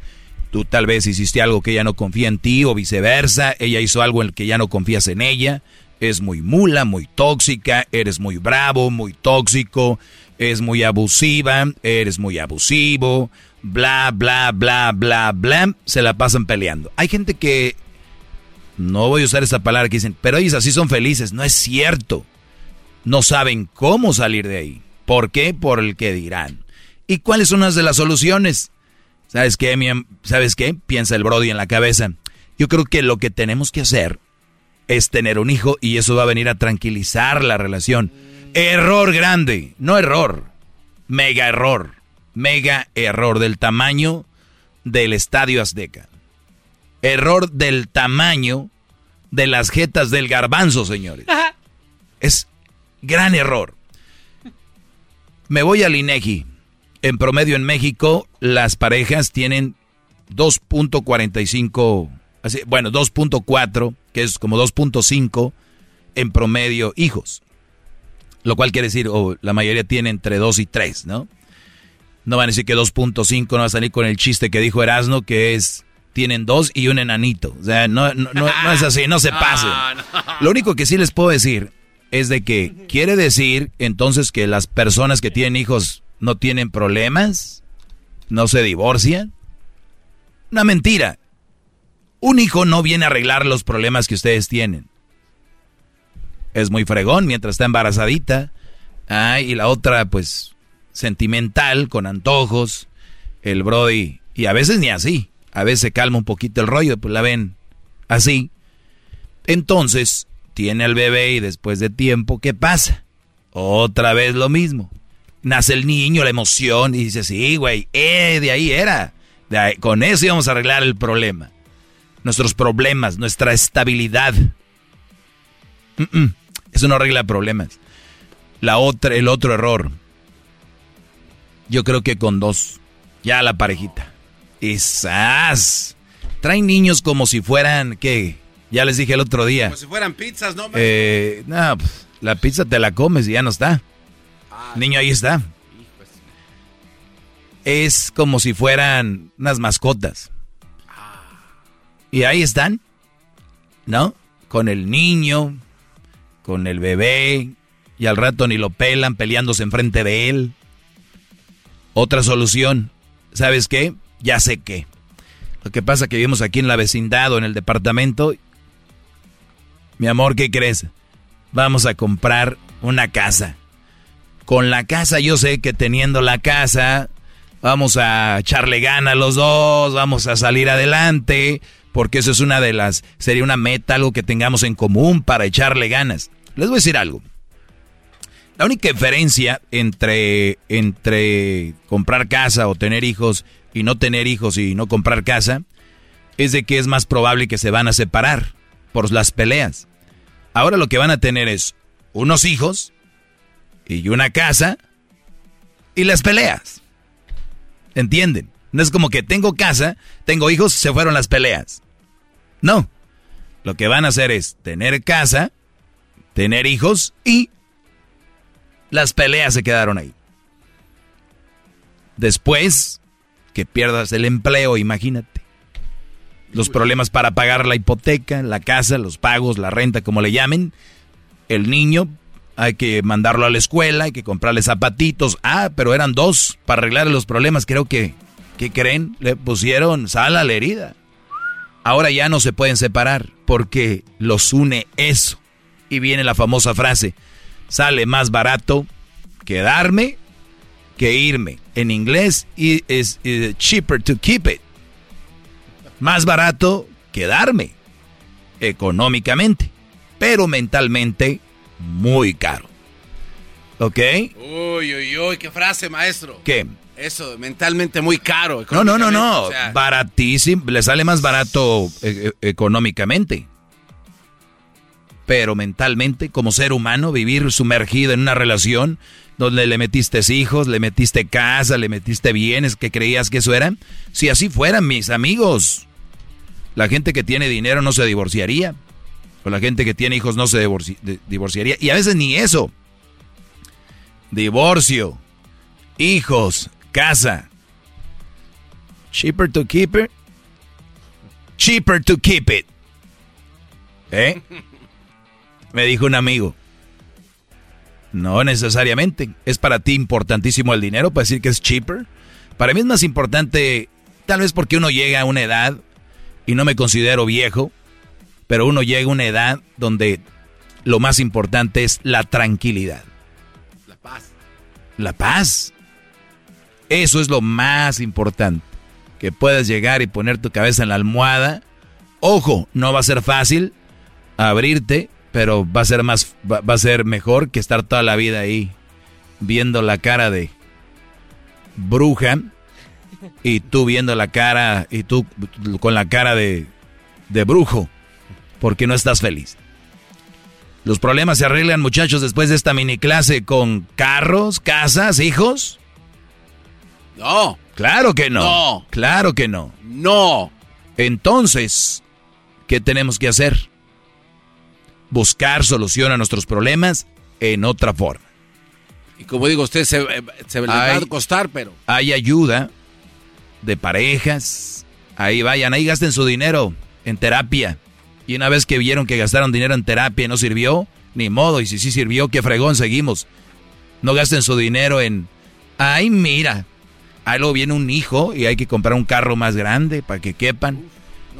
Tú tal vez hiciste algo que ella no confía en ti o viceversa. Ella hizo algo en el que ya no confías en ella. Es muy mula, muy tóxica, eres muy bravo, muy tóxico, es muy abusiva, eres muy abusivo, bla, bla, bla, bla, bla. Se la pasan peleando. Hay gente que, no voy a usar esa palabra que dicen, pero ellos así son felices. No es cierto no saben cómo salir de ahí. ¿Por qué? Por el que dirán. ¿Y cuáles son las de las soluciones? ¿Sabes qué? ¿Sabes qué? Piensa el Brody en la cabeza. Yo creo que lo que tenemos que hacer es tener un hijo y eso va a venir a tranquilizar la relación. Error grande, no error, mega error, mega error del tamaño del Estadio Azteca. Error del tamaño de las jetas del garbanzo, señores. Es Gran error. Me voy al INEGI. En promedio en México, las parejas tienen 2.45, bueno, 2.4, que es como 2.5 en promedio hijos. Lo cual quiere decir, o la mayoría tiene entre 2 y 3, ¿no? No van a decir que 2.5 no va a salir con el chiste que dijo Erasno, que es, tienen dos y un enanito. O sea, no, no es así, no se pasen. Lo único que sí les puedo decir es de que quiere decir entonces que las personas que tienen hijos no tienen problemas, no se divorcian. Una mentira. Un hijo no viene a arreglar los problemas que ustedes tienen. Es muy fregón mientras está embarazadita. y la otra, pues, sentimental, con antojos. El Brody. Y a veces ni así. A veces se calma un poquito el rollo, pues la ven así. Entonces, tiene al bebé y después de tiempo, ¿qué pasa? Otra vez lo mismo. Nace el niño, la emoción, y dice, sí, güey, eh, de ahí era. con eso íbamos a arreglar el problema. Nuestros problemas, nuestra estabilidad. Eso no arregla problemas. La otra, el otro error. Yo creo que con dos. Ya la parejita. Esas. Traen niños como si fueran, ¿qué? Ya les dije el otro día. Como si fueran pizzas, ¿no? Eh, no, pues, la pizza te la comes y ya no está. Ah, Niño ahí está. Es como si fueran unas mascotas. Y ahí están, ¿no? Con el niño, con el bebé, y al rato ni lo pelan peleándose enfrente de él. Otra solución, ¿sabes qué? Ya sé qué. Lo que pasa que vivimos aquí en la vecindad o en el departamento. Mi amor, ¿qué crees? Vamos a comprar una casa. Con la casa yo sé que teniendo la casa vamos a echarle gana a los dos, vamos a salir adelante, porque eso es una de las, sería una meta, algo que tengamos en común para echarle ganas. Les voy a decir algo. La única diferencia entre, entre comprar casa o tener hijos y no tener hijos y no comprar casa es de que es más probable que se van a separar por las peleas. Ahora lo que van a tener es unos hijos y una casa y las peleas. ¿Entienden? No es como que tengo casa, tengo hijos, se fueron las peleas. No. Lo que van a hacer es tener casa, tener hijos y las peleas se quedaron ahí. Después que pierdas el empleo, imagínate. Los problemas para pagar la hipoteca, la casa, los pagos, la renta, como le llamen. El niño, hay que mandarlo a la escuela, hay que comprarle zapatitos. Ah, pero eran dos para arreglar los problemas. Creo que, ¿qué creen? Le pusieron sal a la herida. Ahora ya no se pueden separar porque los une eso. Y viene la famosa frase, sale más barato quedarme que irme. En inglés es cheaper to keep it. Más barato quedarme económicamente, pero mentalmente muy caro. ¿Ok? Uy, uy, uy, qué frase, maestro. ¿Qué? Eso, mentalmente muy caro. No, no, no, no. Baratísimo. Le sale más barato eh, eh, económicamente. Pero mentalmente, como ser humano, vivir sumergido en una relación donde le metiste hijos, le metiste casa, le metiste bienes, que creías que eso era. Si así fueran mis amigos, la gente que tiene dinero no se divorciaría. O la gente que tiene hijos no se divorciaría. Y a veces ni eso. Divorcio, hijos, casa. Cheaper to keep it. Cheaper to keep it. ¿Eh? Me dijo un amigo. No necesariamente. ¿Es para ti importantísimo el dinero para decir que es cheaper? Para mí es más importante, tal vez porque uno llega a una edad, y no me considero viejo, pero uno llega a una edad donde lo más importante es la tranquilidad. La paz. La paz. Eso es lo más importante. Que puedas llegar y poner tu cabeza en la almohada. Ojo, no va a ser fácil abrirte pero va a ser más, va, a ser mejor que estar toda la vida ahí viendo la cara de bruja y tú viendo la cara y tú con la cara de, de brujo porque no estás feliz. Los problemas se arreglan, muchachos, después de esta mini clase con carros, casas, hijos. No. Claro que no. No. Claro que no. No. Entonces, ¿qué tenemos que hacer? Buscar solución a nuestros problemas en otra forma. Y como digo, usted se, se va a costar, pero... Hay ayuda de parejas. Ahí vayan, ahí gasten su dinero en terapia. Y una vez que vieron que gastaron dinero en terapia y no sirvió, ni modo. Y si sí sirvió, qué fregón, seguimos. No gasten su dinero en... Ay, mira. Ahí luego viene un hijo y hay que comprar un carro más grande para que quepan.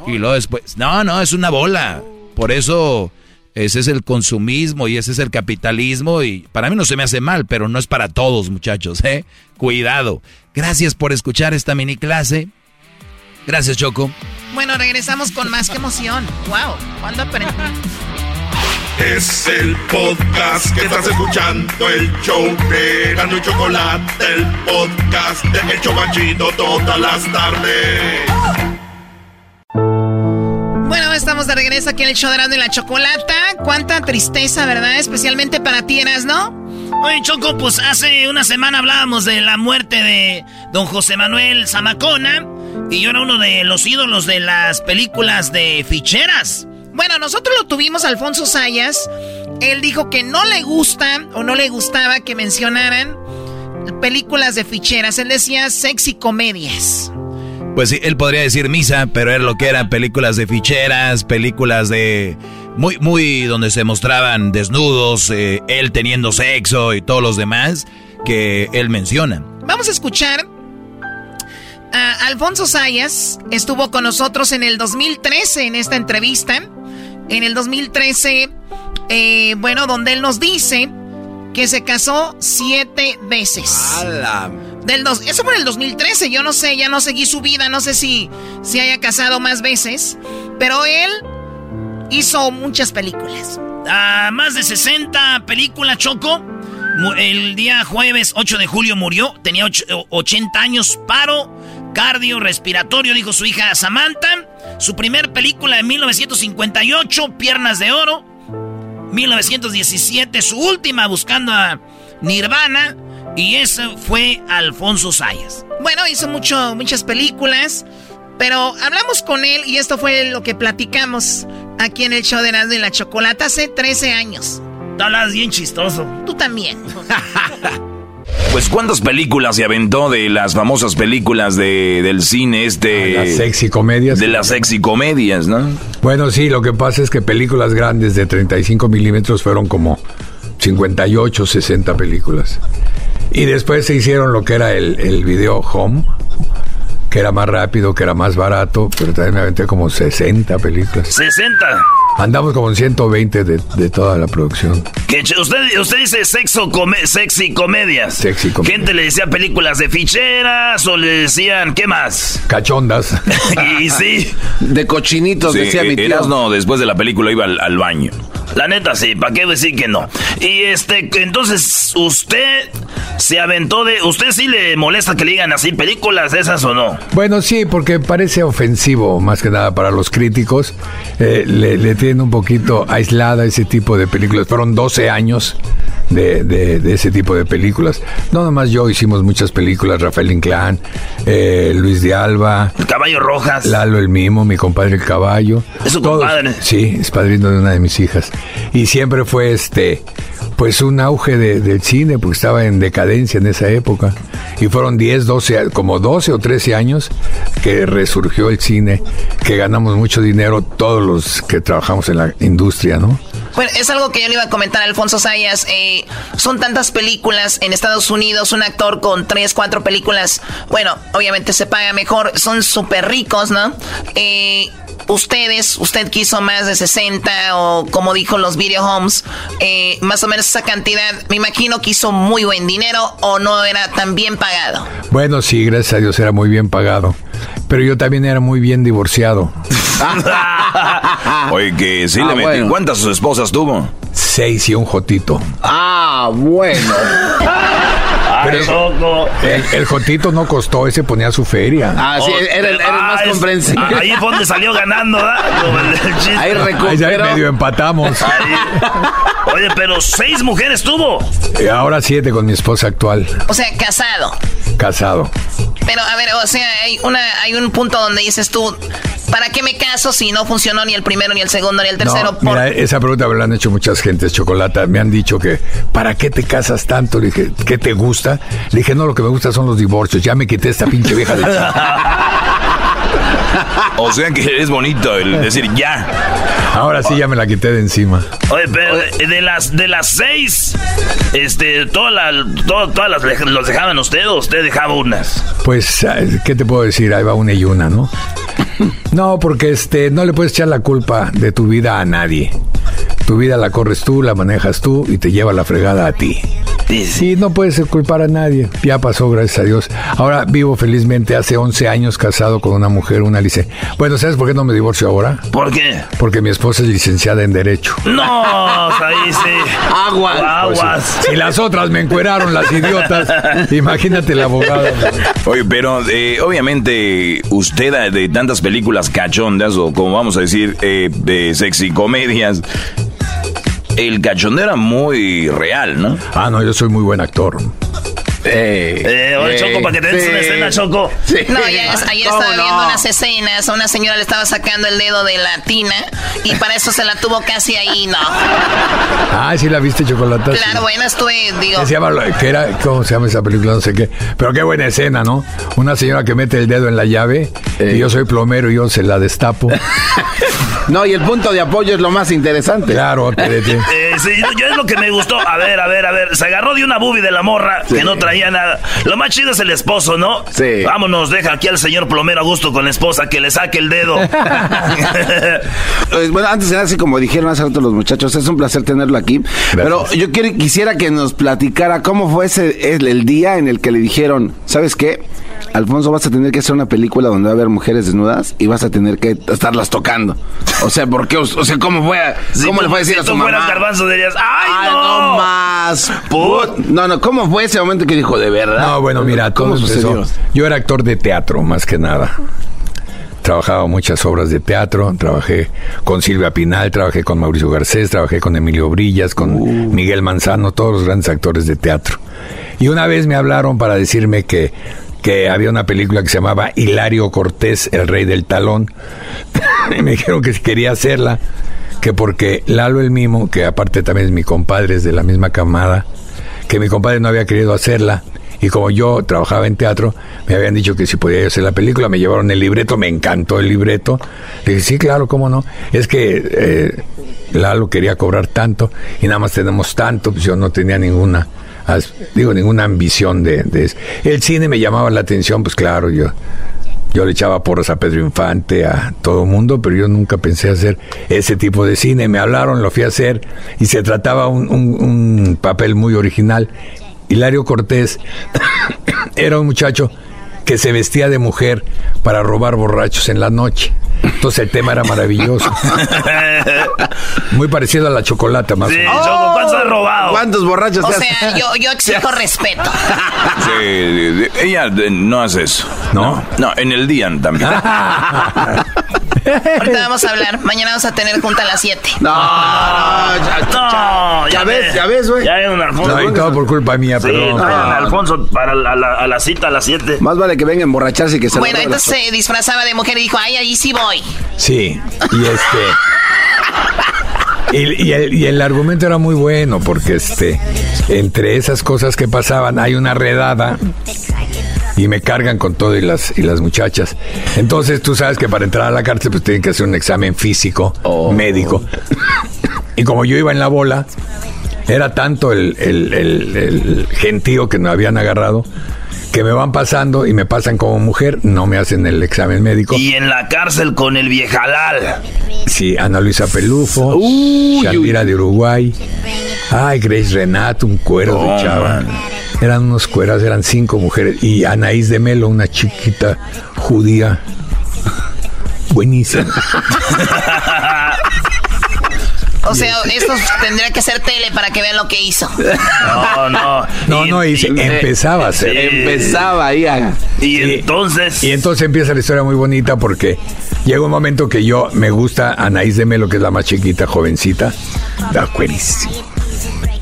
y luego después... No, no, es una bola. Por eso ese es el consumismo y ese es el capitalismo y para mí no se me hace mal, pero no es para todos muchachos, ¿eh? Cuidado. Gracias por escuchar esta mini clase. Gracias Choco. Bueno, regresamos con más que emoción. ¡Wow! ¿Cuándo aprendí? Es el podcast que estás escuchando, el show de Gano y Chocolate, el podcast de El Chocachito todas las tardes estamos de regreso aquí en el show de la Chocolata. Cuánta tristeza, ¿verdad? Especialmente para ti, ¿no? Oye, Choco, pues hace una semana hablábamos de la muerte de don José Manuel Zamacona. Y yo era uno de los ídolos de las películas de ficheras. Bueno, nosotros lo tuvimos Alfonso Sayas. Él dijo que no le gusta o no le gustaba que mencionaran películas de ficheras. Él decía sexy comedias. Pues sí, él podría decir misa, pero era lo que eran películas de ficheras, películas de muy, muy donde se mostraban desnudos, eh, él teniendo sexo y todos los demás que él menciona. Vamos a escuchar a Alfonso Sayas. Estuvo con nosotros en el 2013 en esta entrevista. En el 2013, eh, bueno, donde él nos dice que se casó siete veces. Eso fue en el 2013, yo no sé, ya no seguí su vida, no sé si se haya casado más veces, pero él hizo muchas películas. Más de 60 películas, Choco. El día jueves 8 de julio murió, tenía 80 años, paro cardiorrespiratorio, dijo su hija Samantha. Su primer película en 1958, Piernas de Oro. 1917, su última, buscando a Nirvana. Y ese fue Alfonso Sayas. Bueno, hizo mucho, muchas películas, pero hablamos con él y esto fue lo que platicamos aquí en el show de Nando y la Chocolata hace 13 años. Hablas bien chistoso. Tú también. Pues cuántas películas se aventó de las famosas películas de, del cine este... las sexy comedias. De las sexy comedias, ¿no? Bueno, sí, lo que pasa es que películas grandes de 35 milímetros fueron como 58, 60 películas. Y después se hicieron lo que era el, el video home, que era más rápido, que era más barato, pero también me aventé como 60 películas. ¡60! Andamos como en 120 de, de toda la producción. usted, usted dice sexo sexy comedias. Sexy comedias. Gente le decía películas de ficheras o le decían, ¿qué más? Cachondas. y sí. De cochinitos, decía mi tío. no, después de la película iba al, baño. La neta sí, ¿para qué decir que no? Y este, entonces, usted se aventó de... ¿Usted sí le molesta que le digan así películas de esas o no? Bueno, sí, porque parece ofensivo, más que nada para los críticos. Eh, le, le tienen un poquito aislada ese tipo de películas. Fueron 12 años de, de, ese tipo de películas. No nomás yo, hicimos muchas películas, Rafael Inclán, eh, Luis de Alba. El Caballo Rojas. Lalo el Mimo, mi compadre el Caballo. Es su compadre. Sí, es padrino de una de mis hijas. Y siempre fue este, pues un auge del cine, porque estaba en decadencia en esa época. Y fueron 10, 12, como 12 o 13 años que resurgió el cine, que ganamos mucho dinero todos los que trabajamos en la industria, ¿no? Bueno, es algo que yo le iba a comentar a Alfonso Sayas. Eh, son tantas películas en Estados Unidos, un actor con tres, cuatro películas, bueno, obviamente se paga mejor, son súper ricos, ¿no? Eh, ustedes, usted quiso más de 60 o como dijo los video homes, eh, más o menos esa cantidad, me imagino que hizo muy buen dinero o no era tan bien pagado. Bueno, sí, gracias a Dios era muy bien pagado, pero yo también era muy bien divorciado. Oye, que sí le ah, metí. ¿Cuántas esposas tuvo? Seis y un jotito. Ah, bueno. Pero el, Jotito no costó, ese ponía su feria. Ah, sí, era, el más ah, comprensible. Ahí fue donde salió ganando, Ahí recuperó. Ahí medio empatamos. Oye, pero seis mujeres tuvo. Y ahora siete con mi esposa actual. O sea, casado. Casado. Pero, a ver, o sea, hay, una, hay un punto donde dices tú, ¿para qué me caso si no funcionó ni el primero, ni el segundo, ni el tercero? mira, esa pregunta me la han hecho muchas gentes, Chocolata. Me han dicho que, ¿para qué te casas tanto? Le dije, ¿qué te gusta? Le dije, no, lo que me gusta son los divorcios. Ya me quité esta pinche vieja de... o sea que es bonito el decir ya. Ahora sí ya me la quité de encima. Oye, pero de las de las seis, este, todas las, todas las los dejaban usted o usted dejaba unas. Pues, ¿qué te puedo decir? Ahí va una y una, ¿no? No, porque este, no le puedes echar la culpa de tu vida a nadie. Tu vida la corres tú, la manejas tú y te lleva la fregada a ti. Sí, no puedes culpar a nadie. Ya pasó, gracias a Dios. Ahora vivo felizmente hace 11 años casado con una mujer, una licencia. Bueno, ¿sabes por qué no me divorcio ahora? ¿Por qué? Porque mi esposa es licenciada en Derecho. No, ahí sí. Aguas. Aguas. Si las otras me encueraron, las idiotas, imagínate la abogada. Oye, pero eh, obviamente usted de tantas películas cachondas o como vamos a decir, eh, de sexy comedias, el cachondeo era muy real, ¿no? Ah, no, yo soy muy buen actor. Eh, eh, oye, Choco, para que te des una escena, Choco. No, ya ayer estaba viendo unas escenas. A una señora le estaba sacando el dedo de la tina y para eso se la tuvo casi ahí, no. Ah, sí la viste, Chocolata. Claro, bueno, estuve, digo. Se llama, ¿qué era, ¿Cómo se llama esa película? No sé qué. Pero qué buena escena, ¿no? Una señora que mete el dedo en la llave y yo soy plomero y yo se la destapo. no, y el punto de apoyo es lo más interesante. Claro, eh, sí, yo es lo que me gustó. A ver, a ver, a ver. Se agarró de una bubi de la morra que no traía nada. Lo más chido es el esposo, ¿no? Sí. Vámonos, deja aquí al señor plomero a gusto con la esposa que le saque el dedo. Bueno, antes de nada, así como dijeron hace rato los muchachos, es un placer tenerlo aquí. Pero yo quiero, quisiera que nos platicara cómo fue ese el, el día en el que le dijeron, ¿sabes qué? Alfonso, vas a tener que hacer una película donde va a haber mujeres desnudas y vas a tener que estarlas tocando. O sea, ¿por qué? O sea, ¿cómo fue? ¿Cómo le fue a decir si a su tú mamá? fueras garbanzo dirías, ¡ay, Ay, no! no más. Put. No, no, ¿cómo fue ese momento que dijo de verdad? No, bueno, mira, ¿cómo todo sucedió? Yo era actor de teatro, más que nada. Trabajaba muchas obras de teatro, trabajé con Silvia Pinal, trabajé con Mauricio Garcés, trabajé con Emilio Brillas, con Uh. Miguel Manzano, todos los grandes actores de teatro. Y una vez me hablaron para decirme que, que había una película que se llamaba Hilario Cortés, el rey del talón. y me dijeron que quería hacerla, que porque Lalo el Mimo, que aparte también es mi compadre, es de la misma camada, que mi compadre no había querido hacerla. Y como yo trabajaba en teatro, me habían dicho que si podía hacer la película, me llevaron el libreto, me encantó el libreto. Le dije, sí, claro, cómo no. Es que eh, Lalo quería cobrar tanto y nada más tenemos tanto, pues yo no tenía ninguna, digo, ninguna ambición de, de. El cine me llamaba la atención, pues claro, yo yo le echaba porras a Pedro Infante, a todo mundo, pero yo nunca pensé hacer ese tipo de cine. Me hablaron, lo fui a hacer y se trataba un, un- un papel muy original. Hilario Cortés era un muchacho que se vestía de mujer para robar borrachos en la noche. Entonces el tema era maravilloso. Muy parecido a la chocolata, más Sí, o menos. Choco, ¿cuántos has robado? ¿Cuántos borrachos O se sea, yo, yo exijo respeto. Sí, ella no hace eso. ¿No? No, en el día también. Ahorita vamos a hablar. Mañana vamos a tener junta a las 7. No, ya, No, ya ves, ya ves, güey. Ya hay un Alfonso. No, todo por culpa mía, Sí, perdón. no. Alfonso para la, a la- a la cita a las 7. Más vale que venga a emborracharse y que se Bueno, entonces se disfrazaba de mujer y dijo, ay, ahí sí voy. Sí, y este. Y, y el, y el argumento era muy bueno porque este entre esas cosas que pasaban hay una redada y me cargan con todo y las y las muchachas. Entonces tú sabes que para entrar a la cárcel pues tienen que hacer un examen físico, médico. Y como yo iba en la bola, era tanto el, el- el- el gentío que me habían agarrado que me van pasando y me pasan como mujer, no me hacen el examen médico. Y en la cárcel con el viejalal. Sí, Ana Luisa Pelufo, Shakira de Uruguay, ay, Grace Renato, un cuero Oh, de chava. man. Eran unos cueras, eran cinco mujeres. Y Anaís de Melo, una chiquita judía. Buenísima. O sea, esto tendría que ser tele para que vean lo que hizo. No, no. No, Y- no, y se- y- empezaba a ser. Empezaba ahí a... Y entonces. Y entonces empieza la historia muy bonita porque llega un momento que yo me gusta Anaís de Melo, que es la más chiquita, jovencita. Da cuerísimo.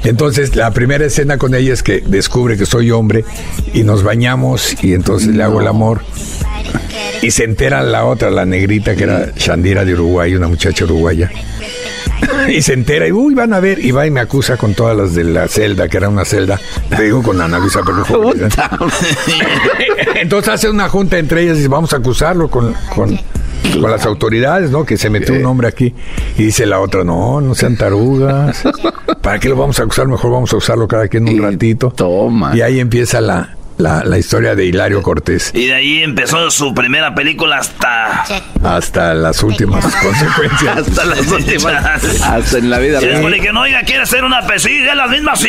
Entonces, la primera escena con ella es que descubre que soy hombre y nos bañamos y entonces le hago el amor. Y se entera la otra, la negrita, que era Shandira de Uruguay, una muchacha uruguaya. Y se entera y, uy, van a ver, y va y me acusa con todas las de la celda, que era una celda, te digo con Ana Luisa Pelufo. Entonces hace una junta entre ellas y dice, vamos a acusarlo con, con, con las autoridades, ¿no? Que se metió un hombre aquí. Y dice la otra, no, no sean tarugas. ¿Para qué lo vamos a acusar? Mejor vamos a usarlo cada quien un ratito. Toma. Y ahí empieza la, la, la historia de Hilario Cortés. Y de ahí empezó su primera película hasta... Hasta las últimas consecuencias. hasta las últimas. Hasta en la vida Y después real. le dije, no, oiga, ¿quiere hacer una pesilla? ¿Es la misma? Sí.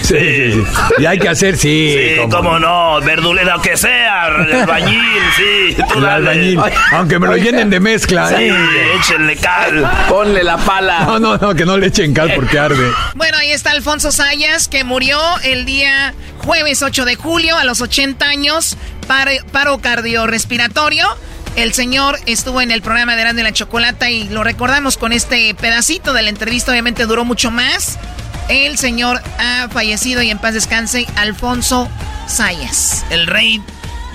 Sí, sí, sí. Y hay que hacer, sí. Sí, cómo cómo no, verdulera que sea, el albañil, sí. tú El dale. albañil. Aunque me lo llenen de mezcla. Sí, ¿eh? échenle cal. Ponle la pala. No, no, no, que no le echen cal porque arde. Bueno, ahí está Alfonso Sayas, que murió el día jueves 8 de julio a los 80 años, paro, paro cardiorrespiratorio. El señor estuvo en el programa de Grande la Chocolata y lo recordamos con este pedacito de la entrevista, obviamente duró mucho más. El señor ha fallecido y en paz descanse, Alfonso Sayas. El rey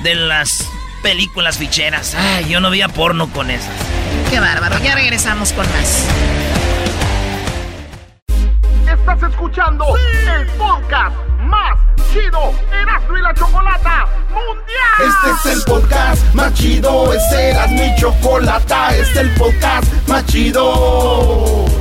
de las películas ficheras. Ay, yo no veía porno con esas. Qué bárbaro, ya regresamos con más. Estás escuchando el podcast más chido Erasmo y la Chocolata Mundial. Este es el podcast más chido, este era mi chocolata, este es el podcast más chido.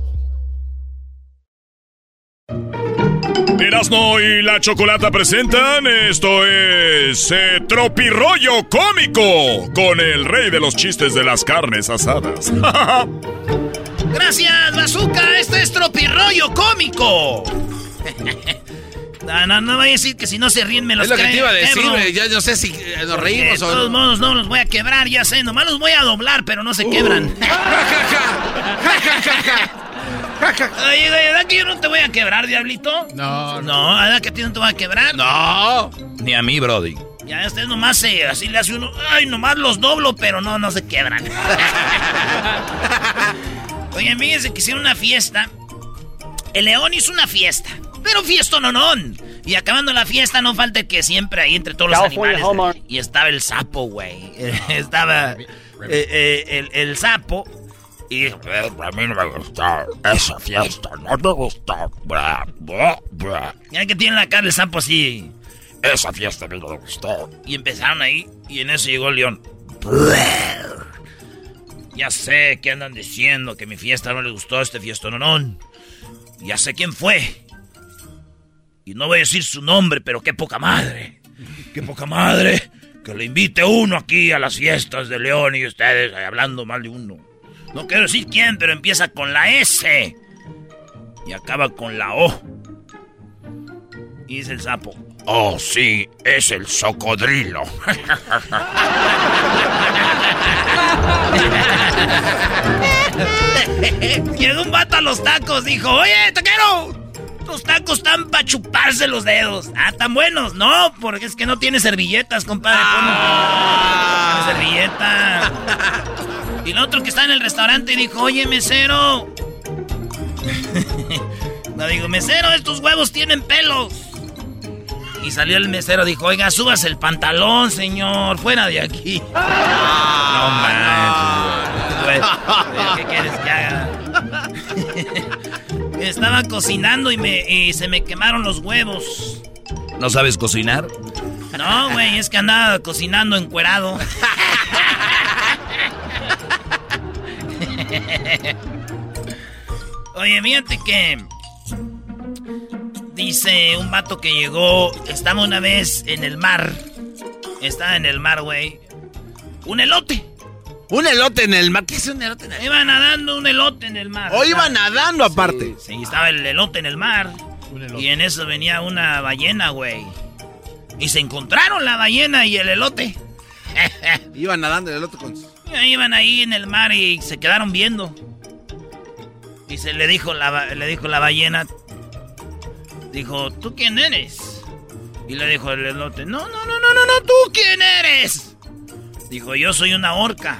Erasmo y la Chocolata presentan esto es eh, Tropirollo Cómico con el rey de los chistes de las carnes asadas. Gracias, Bazooka. Este es tropirroyo cómico. No, no, no voy a decir que si no se ríen me los Es lo que te iba a decir. Yo no sé si eh, nos reímos De o todos no. modos no los voy a quebrar, ya sé. Nomás los voy a doblar, pero no se quebran. Oye, güey, ¿verdad que yo no te voy a quebrar, diablito? No, No, ¿verdad que a ti no te voy a quebrar? No. Ni a mí, Brody. Ya ustedes nomás se, así le hace uno, ay, nomás los doblo, pero no, no se quebran. Oye, fíjense que hicieron una fiesta. El león hizo una fiesta, pero fiesto nonón. Y acabando la fiesta, no falta que siempre ahí entre todos los California animales. Homer. Y estaba el sapo, güey. Estaba eh, eh, el, el sapo. Y dijo, "Eh, a mí no me gusta esa fiesta, no me gusta. Bra, bra, bra". Ya que tiene la cara el sapo así. Esa fiesta a mí no me gustó. Y empezaron ahí, y en eso llegó el león. Ya sé que andan diciendo que mi fiesta no les gustó a este fiestononón. Ya sé quién fue. Y no voy a decir su nombre, pero qué poca madre. Qué poca madre. Que le invite uno aquí a las fiestas de León y ustedes hablando mal de uno. No quiero decir quién, pero empieza con la S. Y acaba con la O. Y dice el sapo. Oh, sí, es el socodrilo. Llegó un vato a los tacos, dijo, oye, taquero, los tacos están para chuparse los dedos. Ah, tan buenos. No, porque es que no tiene servilletas, compadre. Pon- Tiene servilleta. Y el otro que está en el restaurante dijo, oye, mesero. no, digo, mesero, estos huevos tienen pelos. Y salió el mesero, dijo, oiga, subas el pantalón, señor, fuera de aquí. no manches, güey. Güey, ¿Qué quieres que haga? Estaba cocinando y, me, y se me quemaron los huevos. ¿No sabes cocinar? No, güey, es que andaba cocinando encuerado. Oye, fíjate que. Dice un vato que llegó. Estaba una vez en el mar. Estaba en el mar, güey. Un elote. Un elote en el mar. ¿Qué es un elote en el mar? Iba nadando un elote en el mar. O iba nadando aparte. Sí, estaba el elote en el mar. Y en eso venía una ballena, güey. Y se encontraron la ballena y el elote. Iba nadando el elote con... Iban ahí en el mar y se quedaron viendo. Y se le dijo la, le dijo la ballena. Dijo, ¿tú quién eres? Y le dijo el elote, no, no, no, no, no, no, ¿tú quién eres? Dijo, yo soy una orca.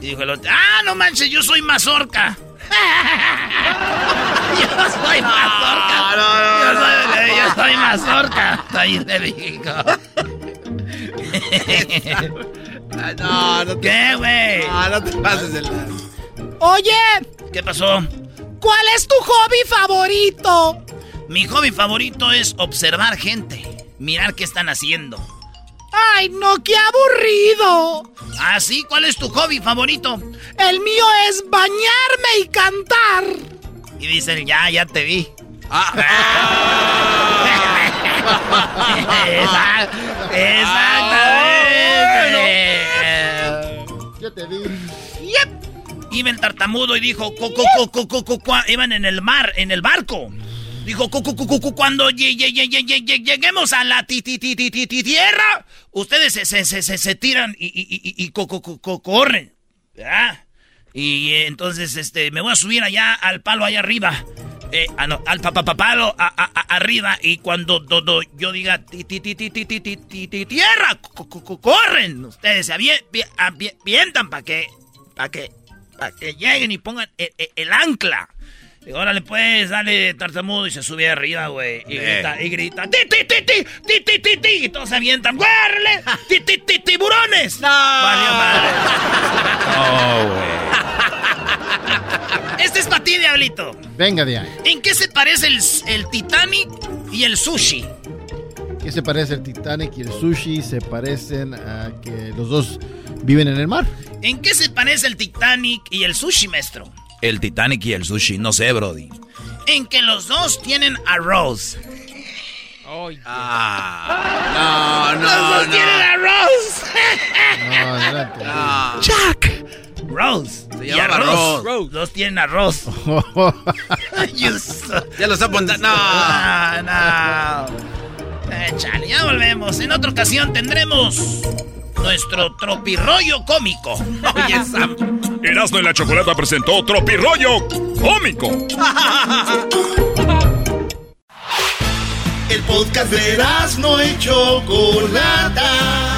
Y dijo el elote, ah, no manches, yo soy mazorca. yo soy mazorca. Yo soy, yo soy mazorca. Ahí le no, no te... ¿Qué, güey? No, no te pases de la... Oye, ¿Qué pasó? ¿cuál es tu hobby favorito? Mi hobby favorito es observar gente. Mirar qué están haciendo. Ay, no, qué aburrido. ¿Ah, sí? ¿Cuál es tu hobby favorito? El mío es bañarme y cantar. Y dicen, ya, ya te vi. Ah. Exactamente. Yo te vi. Yep. Iba el tartamudo y dijo, coco, coco, coco, coco, iban en el mar, en el barco. Dijo, cucu, cucu, cuando lleguemos a la tierra, ustedes se, tiran y, corren. Y entonces este, me voy a subir allá al palo allá arriba. Eh, ah, no, al papapapalo a, a- a- arriba. Y cuando do- do- yo diga ti, ti, ti, ti, ti, ti, ti, ti, ti- tierra, co- co- co- corren. Ustedes se avie- vi- avie- avientan para que, para que, para que lleguen y pongan el, el- el ancla. Digo, órale pues, dale tartamudo y se sube arriba, güey. Y Eh. grita, y grita, ti, ti, ti, ti, ti, ti, ti, ti. Y todos se avientan, ¡guárale! ¡Ti, ti, ti, tiburones! ¡No! Valió madre. Oh, güey. Este es para ti, diablito. Venga de ahí. ¿En qué se parece el, el Titanic y el sushi? ¿Qué se parece el Titanic y el sushi? Se parecen a que los dos viven en el mar. ¿En qué se parece el Titanic y el sushi, maestro? El Titanic y el sushi, no sé, Brody. En que los dos tienen arroz. Ah. No, ¡Los no, dos tienen arroz! No, adelante. no. ¡Jack! Rose. Se y llamaba arroz. Rose. Los dos tienen arroz. Ya lo está apuntando. No. No. Eh, chale, ya volvemos. En otra ocasión tendremos nuestro tropirollo cómico. Oye, Sam. Erasmo y la Chocolata presentó Tropirollo Cómico. El podcast de no y Chocolata.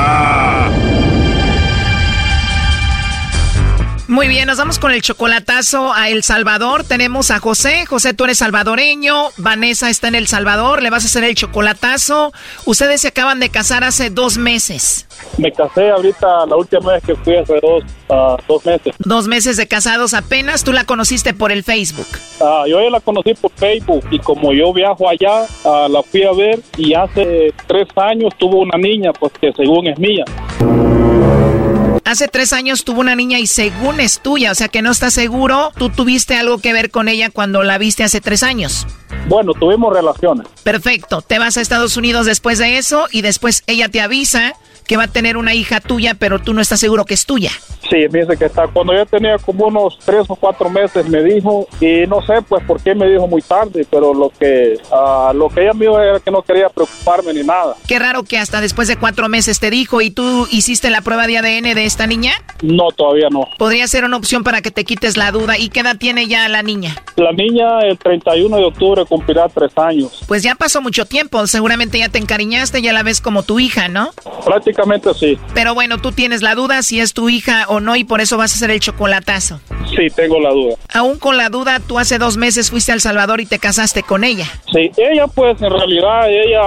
Muy bien, nos vamos con el chocolatazo a El Salvador. Tenemos a José. José, tú eres salvadoreño. Vanessa está en El Salvador. Le vas a hacer el chocolatazo. Ustedes se acaban de casar hace dos meses. Me casé ahorita la última vez que fui hace dos, ah, dos meses. Dos meses de casados apenas. Tú la conociste por el Facebook. Ah, yo ya la conocí por Facebook y como yo viajo allá, ah, la fui a ver y hace tres años tuvo una niña, pues que según es mía. Hace tres años tuvo una niña y según es tuya, o sea que no estás seguro, tú tuviste algo que ver con ella cuando la viste hace tres años. Bueno, tuvimos relaciones. Perfecto, te vas a Estados Unidos después de eso y después ella te avisa que va a tener una hija tuya, pero tú no estás seguro que es tuya. Sí, me dice que está. Cuando yo tenía como unos tres o cuatro meses me dijo y no sé pues por qué me dijo muy tarde, pero lo que ah, lo que ella me dijo era que no quería preocuparme ni nada. Qué raro que hasta después de cuatro meses te dijo y tú hiciste la prueba de ADN de esta niña. No, todavía no. Podría ser una opción para que te quites la duda. ¿Y qué edad tiene ya la niña? La niña el 31 de octubre cumplirá tres años. Pues ya pasó mucho tiempo, seguramente ya te encariñaste, ya la ves como tu hija, ¿no? Prácticamente sí. Pero bueno, tú tienes la duda si es tu hija o no y por eso vas a hacer el chocolatazo. Sí, tengo la duda. Aún con la duda, tú hace dos meses fuiste a El Salvador y te casaste con ella. Sí, ella pues en realidad, ella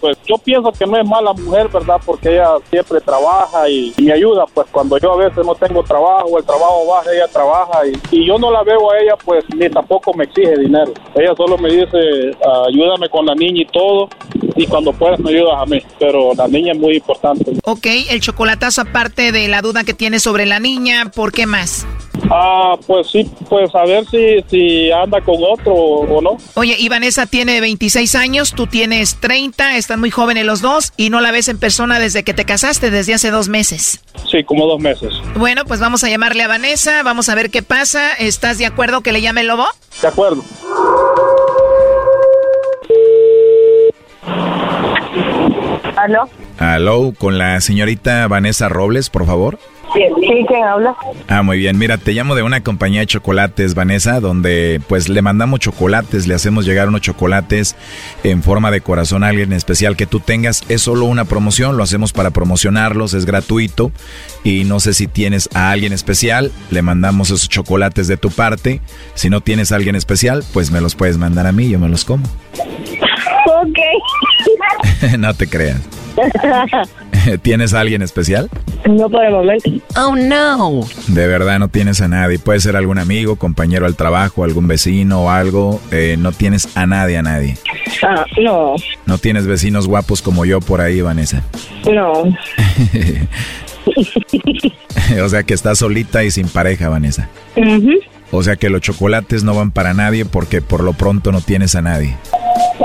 pues yo pienso que no es mala mujer, ¿verdad? Porque ella siempre trabaja y, y me ayuda, pues cuando yo a veces no tengo trabajo, el trabajo baja, ella trabaja y, y yo no la veo a ella pues ni tampoco me exige dinero. Ella solo me dice, "Ah, ayúdame con la niña y todo y cuando puedas me ayudas a mí, pero la niña es muy importante. Ok, el chocolatazo aparte de la duda que tiene sobre la niña, ¿por qué más? Ah, pues sí, pues a ver si, si anda con otro o no. Oye, y Vanessa tiene 26 años, tú tienes 30, están muy jóvenes los dos y no la ves en persona desde que te casaste, desde hace dos meses. Sí, como dos meses. Bueno, pues vamos a llamarle a Vanessa, vamos a ver qué pasa. ¿Estás de acuerdo que le llame el lobo? De acuerdo. ¿Aló? Aló, con la señorita Vanessa Robles, por favor. Sí, ¿quién habla? Ah, muy bien. Mira, te llamo de una compañía de chocolates, Vanessa, donde pues le mandamos chocolates, le hacemos llegar unos chocolates en forma de corazón a alguien especial que tú tengas. Es solo una promoción, lo hacemos para promocionarlos, es gratuito. Y no sé si tienes a alguien especial, le mandamos esos chocolates de tu parte. Si no tienes a alguien especial, pues me los puedes mandar a mí, yo me los como. Ok. no te creas. ¿Tienes a alguien especial? no por el momento. Oh no. De verdad no tienes a nadie. Puede ser algún amigo, compañero al trabajo, algún vecino o algo. Eh, no tienes a nadie, a nadie. Ah, no, No tienes vecinos guapos como yo por ahí, Vanessa. no. o sea que estás solita y sin pareja, Vanessa. O sea que los chocolates no van para nadie porque por lo pronto no tienes a nadie.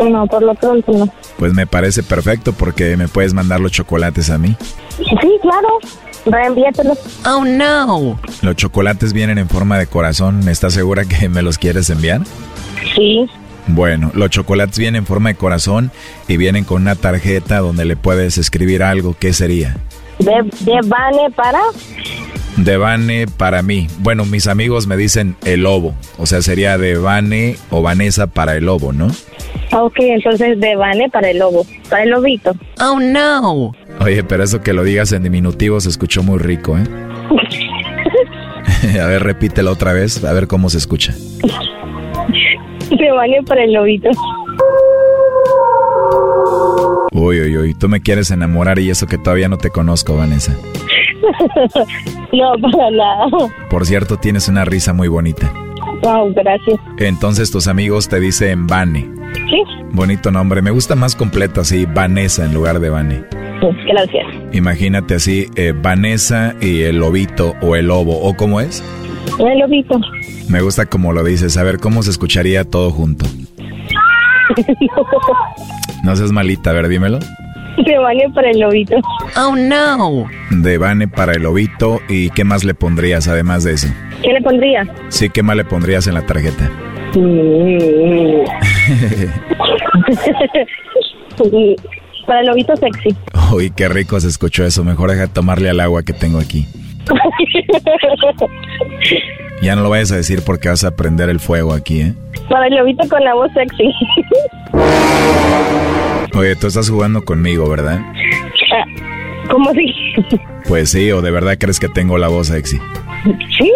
No, por lo pronto no. Pues me parece perfecto porque me puedes mandar los chocolates a mí. Sí, claro. Reenvíatelo. Oh no. Los chocolates vienen en forma de corazón. ¿Estás segura que me los quieres enviar? Sí. Bueno, los chocolates vienen en forma de corazón y vienen con una tarjeta donde le puedes escribir algo. ¿Qué sería? De, de Vane para. De Vane para mí. Bueno, mis amigos me dicen el lobo. O sea, sería de Vane o Vanessa para el lobo, ¿no? Ok, entonces de Vane para el lobo. Para el lobito. Oh no. Oye, pero eso que lo digas en diminutivo se escuchó muy rico, ¿eh? a ver, repítelo otra vez, a ver cómo se escucha. De Vane para el lobito. Uy, uy, uy, tú me quieres enamorar y eso que todavía no te conozco, Vanessa. no, para nada. Por cierto, tienes una risa muy bonita. Wow, gracias. Entonces tus amigos te dicen Vane. Sí, Bonito nombre, me gusta más completo así, Vanessa en lugar de Vane. gracias. Imagínate así, eh, Vanessa y el lobito o el lobo, ¿o cómo es? El lobito. Me gusta como lo dices, a ver cómo se escucharía todo junto. No seas malita, a ver, dímelo. De Vane para el lobito. Oh no. De Vane para el lobito y ¿qué más le pondrías además de eso? ¿Qué le pondría? Sí, ¿qué más le pondrías en la tarjeta? Mm. para el lobito sexy. Uy, qué rico se escuchó eso, mejor deja de tomarle al agua que tengo aquí. Ya no lo vayas a decir porque vas a prender el fuego aquí, ¿eh? para el lobito con la voz sexy. Oye, tú estás jugando conmigo, ¿verdad? Ah, ¿Cómo así? Pues sí, o de verdad crees que tengo la voz sexy. ¿Sí?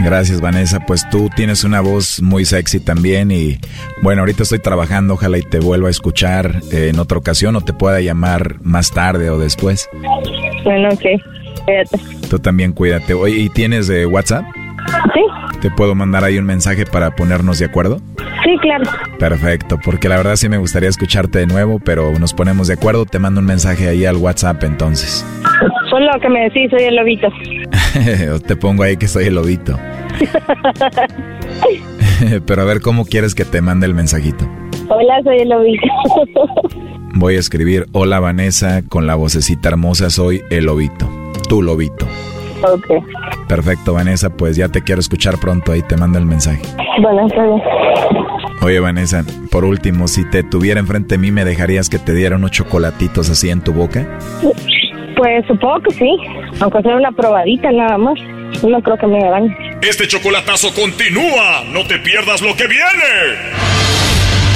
Gracias, Vanessa. Pues tú tienes una voz muy sexy también y bueno, ahorita estoy trabajando, ojalá y te vuelva a escuchar eh, en otra ocasión o te pueda llamar más tarde o después. Bueno, ok. Cuídate. Tú también cuídate. Oye, ¿y tienes eh, WhatsApp? Sí, ¿Te puedo mandar ahí un mensaje para ponernos de acuerdo? sí, claro. Perfecto, porque la verdad sí me gustaría escucharte de nuevo, pero nos ponemos de acuerdo. Te mando un mensaje ahí al WhatsApp entonces. Solo que me decís, soy el lobito. Te pongo ahí que soy el lobito. pero a ver cómo quieres que te mande el mensajito. Hola, soy el lobito. Voy a escribir, hola Vanessa, con la vocecita hermosa, soy el lobito. Tu lobito. ok. Perfecto, Vanessa, pues ya te quiero escuchar pronto, ahí te mando el mensaje. Bueno, está bien. Oye, Vanessa, por último, si te tuviera enfrente de mí, ¿me dejarías que te diera unos chocolatitos así en tu boca? Pues supongo que sí. Aunque sea una probadita nada más. No creo que me hagan. Este chocolatazo continúa. No te pierdas lo que viene.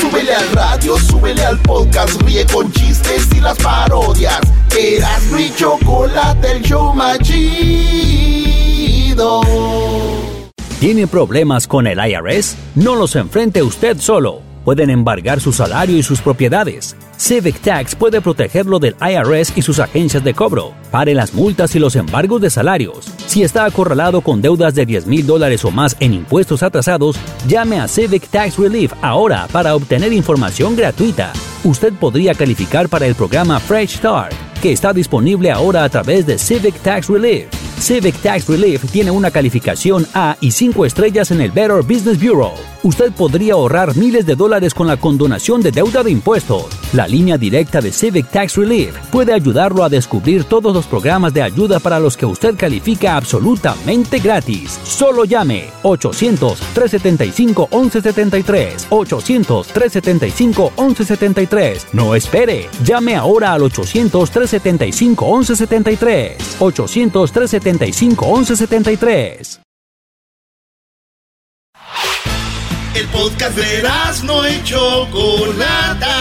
Súbele al radio, súbele al podcast, ríe con chistes y las parodias. Eras mi chocolate, el show más chido. ¿Tiene problemas con el IRS? No los enfrente usted solo. Pueden embargar su salario y sus propiedades. Civic Tax puede protegerlo del IRS y sus agencias de cobro. Pare las multas y los embargos de salarios. Si está acorralado con deudas de 10 mil dólares o más en impuestos atrasados, llame a Civic Tax Relief ahora para obtener información gratuita. Usted podría calificar para el programa Fresh Start, que está disponible ahora a través de Civic Tax Relief. Civic Tax Relief tiene una calificación A y 5 estrellas en el Better Business Bureau. Usted podría ahorrar miles de dólares con la condonación de deuda de impuestos. La línea directa de Civic Tax Relief puede ayudarlo a descubrir todos los programas de ayuda para los que usted califica absolutamente gratis. Solo llame 800-375-1173. 800-375-1173. No espere. Llame ahora al 800-375-1173. 800-375-1173. El podcast de no y Chocolata.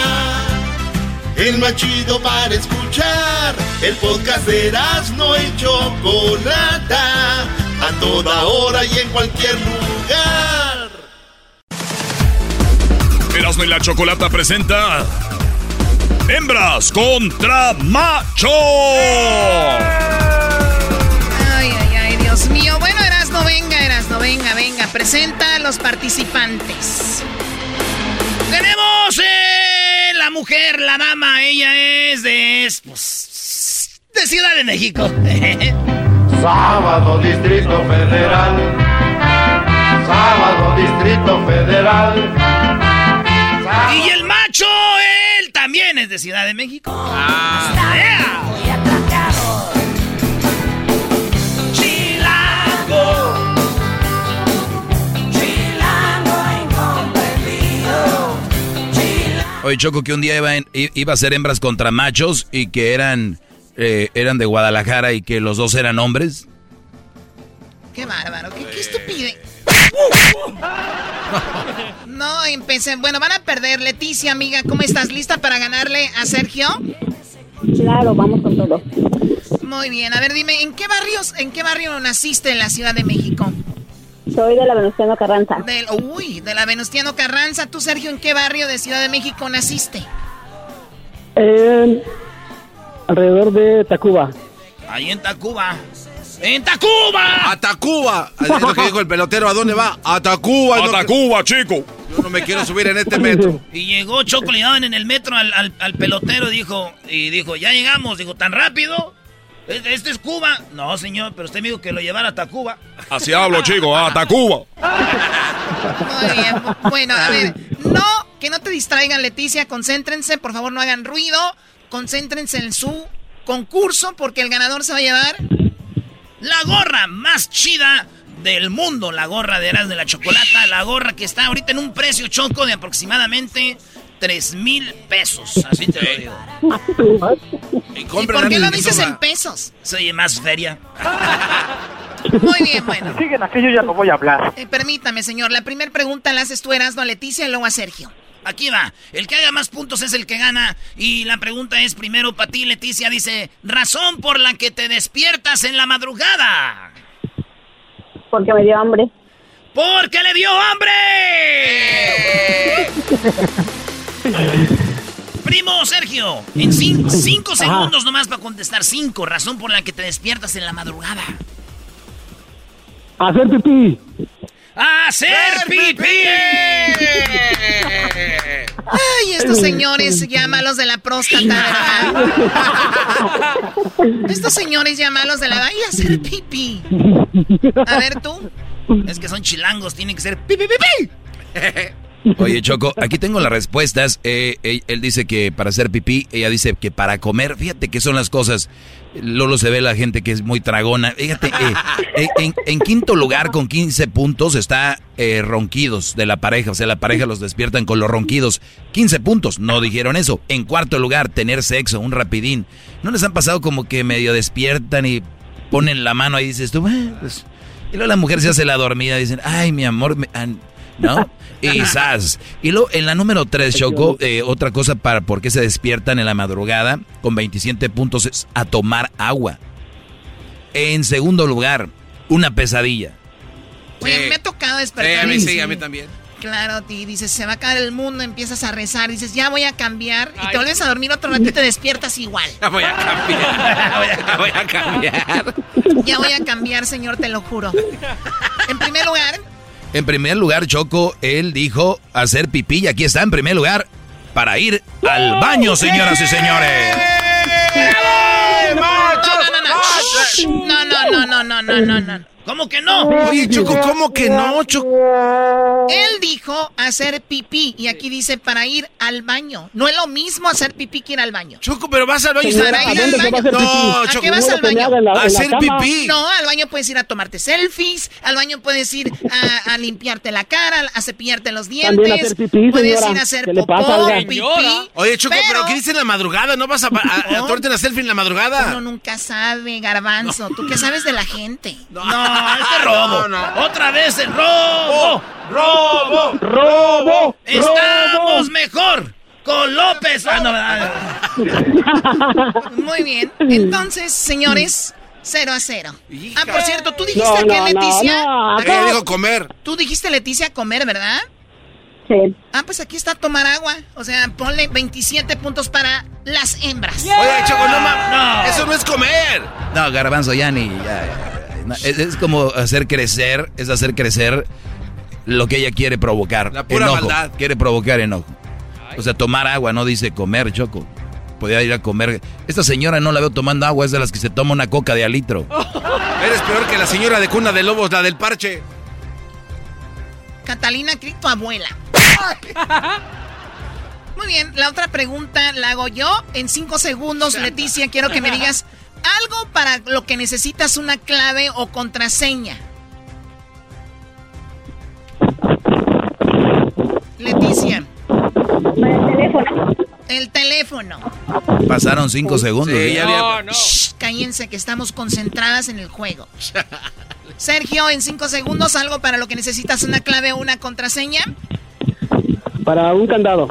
El más chido para escuchar. El podcast de no y Chocolata. A toda hora y en cualquier lugar. Erasmo y la Chocolata presenta Hembras contra Macho. Ay, ay, ay, Dios mío. Bueno, Erasno, venga, Erasno, venga, venga. Presenta a los participantes. Tenemos eh, la mujer, la dama. Ella es de, pues, de Ciudad de México. Sábado Distrito Federal. Sábado Distrito Federal. También es de Ciudad de México. Ah, Chilango. Chilango incomprendido. Oye, Choco, que un día iba, en- i- iba a ser hembras contra machos y que eran, eh, eran de Guadalajara y que los dos eran hombres. Qué bárbaro, qué, qué estupidez. No, empecé. Bueno, van a perder. Leticia, amiga, ¿cómo estás? ¿Lista para ganarle a Sergio? Claro, vamos con todo. Muy bien. A ver, dime, ¿en qué barrios, en qué barrio naciste en la Ciudad de México? Soy de la Venustiano Carranza. Del, uy, de la Venustiano Carranza. ¿Tú, Sergio, en qué barrio de Ciudad de México naciste? En- alrededor de Tacuba. Ahí en Tacuba. ¡En Tacuba! ¡A Tacuba! Es lo que dijo el pelotero. ¿A dónde va? ¡A Tacuba! ¡A Tacuba, chico! Yo no me quiero subir en este metro. Y llegó Choco, le daban en el metro al, al- al pelotero, dijo, y dijo, ya llegamos, dijo, ¿tan rápido? ¿Este este es Cuba? No, señor, pero usted me dijo que lo llevara a Tacuba. Así hablo, chico. ¡A Tacuba! Muy bien. Bueno, a ver, no, que no te distraigan, Leticia, concéntrense, por favor, no hagan ruido, concéntrense en su concurso, porque el ganador se va a llevar La gorra más chida del mundo, la gorra de Eras de la Chocolata, la gorra que está ahorita en un precio choco de aproximadamente 3 mil pesos. Así te lo digo. Y ¿Y por qué lo dices en pesos? Soy más feria. Muy bien, bueno. Siguen aquí, yo ya no voy a hablar. Eh, permítame, señor, la primera pregunta la haces tú, Erasno, a Leticia y luego a Sergio. Aquí va. El que haga más puntos es el que gana. Y la pregunta es primero para ti, Leticia. Dice, razón por la que te despiertas en la madrugada. Porque me dio hambre. ¡Porque le dio hambre! Primo Sergio, en cin- cinco segundos nomás para contestar. Cinco, razón por la que te despiertas en la madrugada. Hacer pipí. ¡Hacer pipí! Ay, estos señores ya malos de la próstata, ¿verdad? Estos señores ya malos de la... ¡Ay, hacer pipí! A ver, tú. Es que son chilangos, tienen que ser pipi pipi. Oye, Choco, aquí tengo las respuestas. Eh, él, él dice que para hacer pipí, ella dice que para comer. Fíjate que son las cosas. Lolo se ve la gente que es muy tragona. Fíjate, eh, eh, en, quinto lugar con 15 puntos está eh, ronquidos de la pareja. O sea, la pareja los despiertan con los ronquidos. 15 puntos, no dijeron eso. En cuarto lugar, tener sexo, un rapidín. ¿No les han pasado como que medio despiertan y ponen la mano ahí y dices tú, "Eh, pues", Y luego la mujer se hace la dormida dicen, ay, mi amor, me- an- ¿no? Y sas. Y luego en la número 3, Choco, eh, otra cosa para por qué se despiertan en la madrugada con 27 puntos es a tomar agua. En segundo lugar, una pesadilla. Oye, me ha tocado Sí, despertar. a mí sí, a mí también. Claro, y dices, se va a acabar el mundo, empiezas a rezar, dices, ya voy a cambiar, y te vuelves a dormir otro rato y te despiertas igual. Ya voy a cambiar. Voy a cambiar. Ya voy a cambiar, señor, te lo juro. En primer lugar, En primer lugar, Choco, él dijo hacer pipí y aquí está en primer lugar para ir al baño, señoras y señores. machos! No, no, no, no, no, no, no, no. ¿Cómo que no? Oye, Choco, ¿cómo que no, Choco? Él dijo hacer pipí y aquí dice para ir al baño. No es lo mismo hacer pipí que ir al baño. Choco, pero vas al baño y Para ir al baño. No, ¿A Choco. qué vas al baño? A hacer pipí. No, al baño puedes ir a tomarte selfies, al baño puedes ir a, a limpiarte la cara, a cepillarte los dientes. También hacer pipí, puedes señora. ir a hacer ¿Qué le popó, pasa, pipí. Oye, Choco, pero, Pero- ¿qué dice en la madrugada? ¿No vas a, a, a tomarte una selfie en la madrugada? Uno nunca sabe, garbanzo. ¿Tú qué sabes de la gente? No, este robo. no, no. Otra vez el robo. ¡Robo! ¡Robo! Estamos mejor con López. Ah, no, ah, Muy bien. Entonces, señores, 0 a 0. Ah, por cierto, tú dijiste No, que no, no, Leticia. no, Ella dijo comer. Tú dijiste Leticia comer, ¿verdad? Sí. Ah, pues aquí está tomar agua. O sea, ponle 27 puntos para las hembras. Oye, Choco, no mames. No. Eso no es comer. No, garbanzo, ya ni. ya. Es, es como hacer crecer, es hacer crecer lo que ella quiere provocar. La pura enojo. maldad. Quiere provocar enojo. O sea, tomar agua, no dice comer, Choco. Podía ir a comer. Esta señora no la veo tomando agua, es de las que se toma una coca de alitro. Eres peor que la señora de cuna de lobos, la del parche. Catalina Crick, tu abuela. Muy bien, la otra pregunta la hago yo. En cinco segundos, Leticia, quiero que me digas algo para lo que necesitas una clave o contraseña. Leticia. el teléfono. El teléfono. Pasaron cinco segundos. Sí, ¿eh? ya había- Shh, cállense que estamos concentradas en el juego. Sergio, en cinco segundos, algo para lo que necesitas una clave o una contraseña. Para un candado.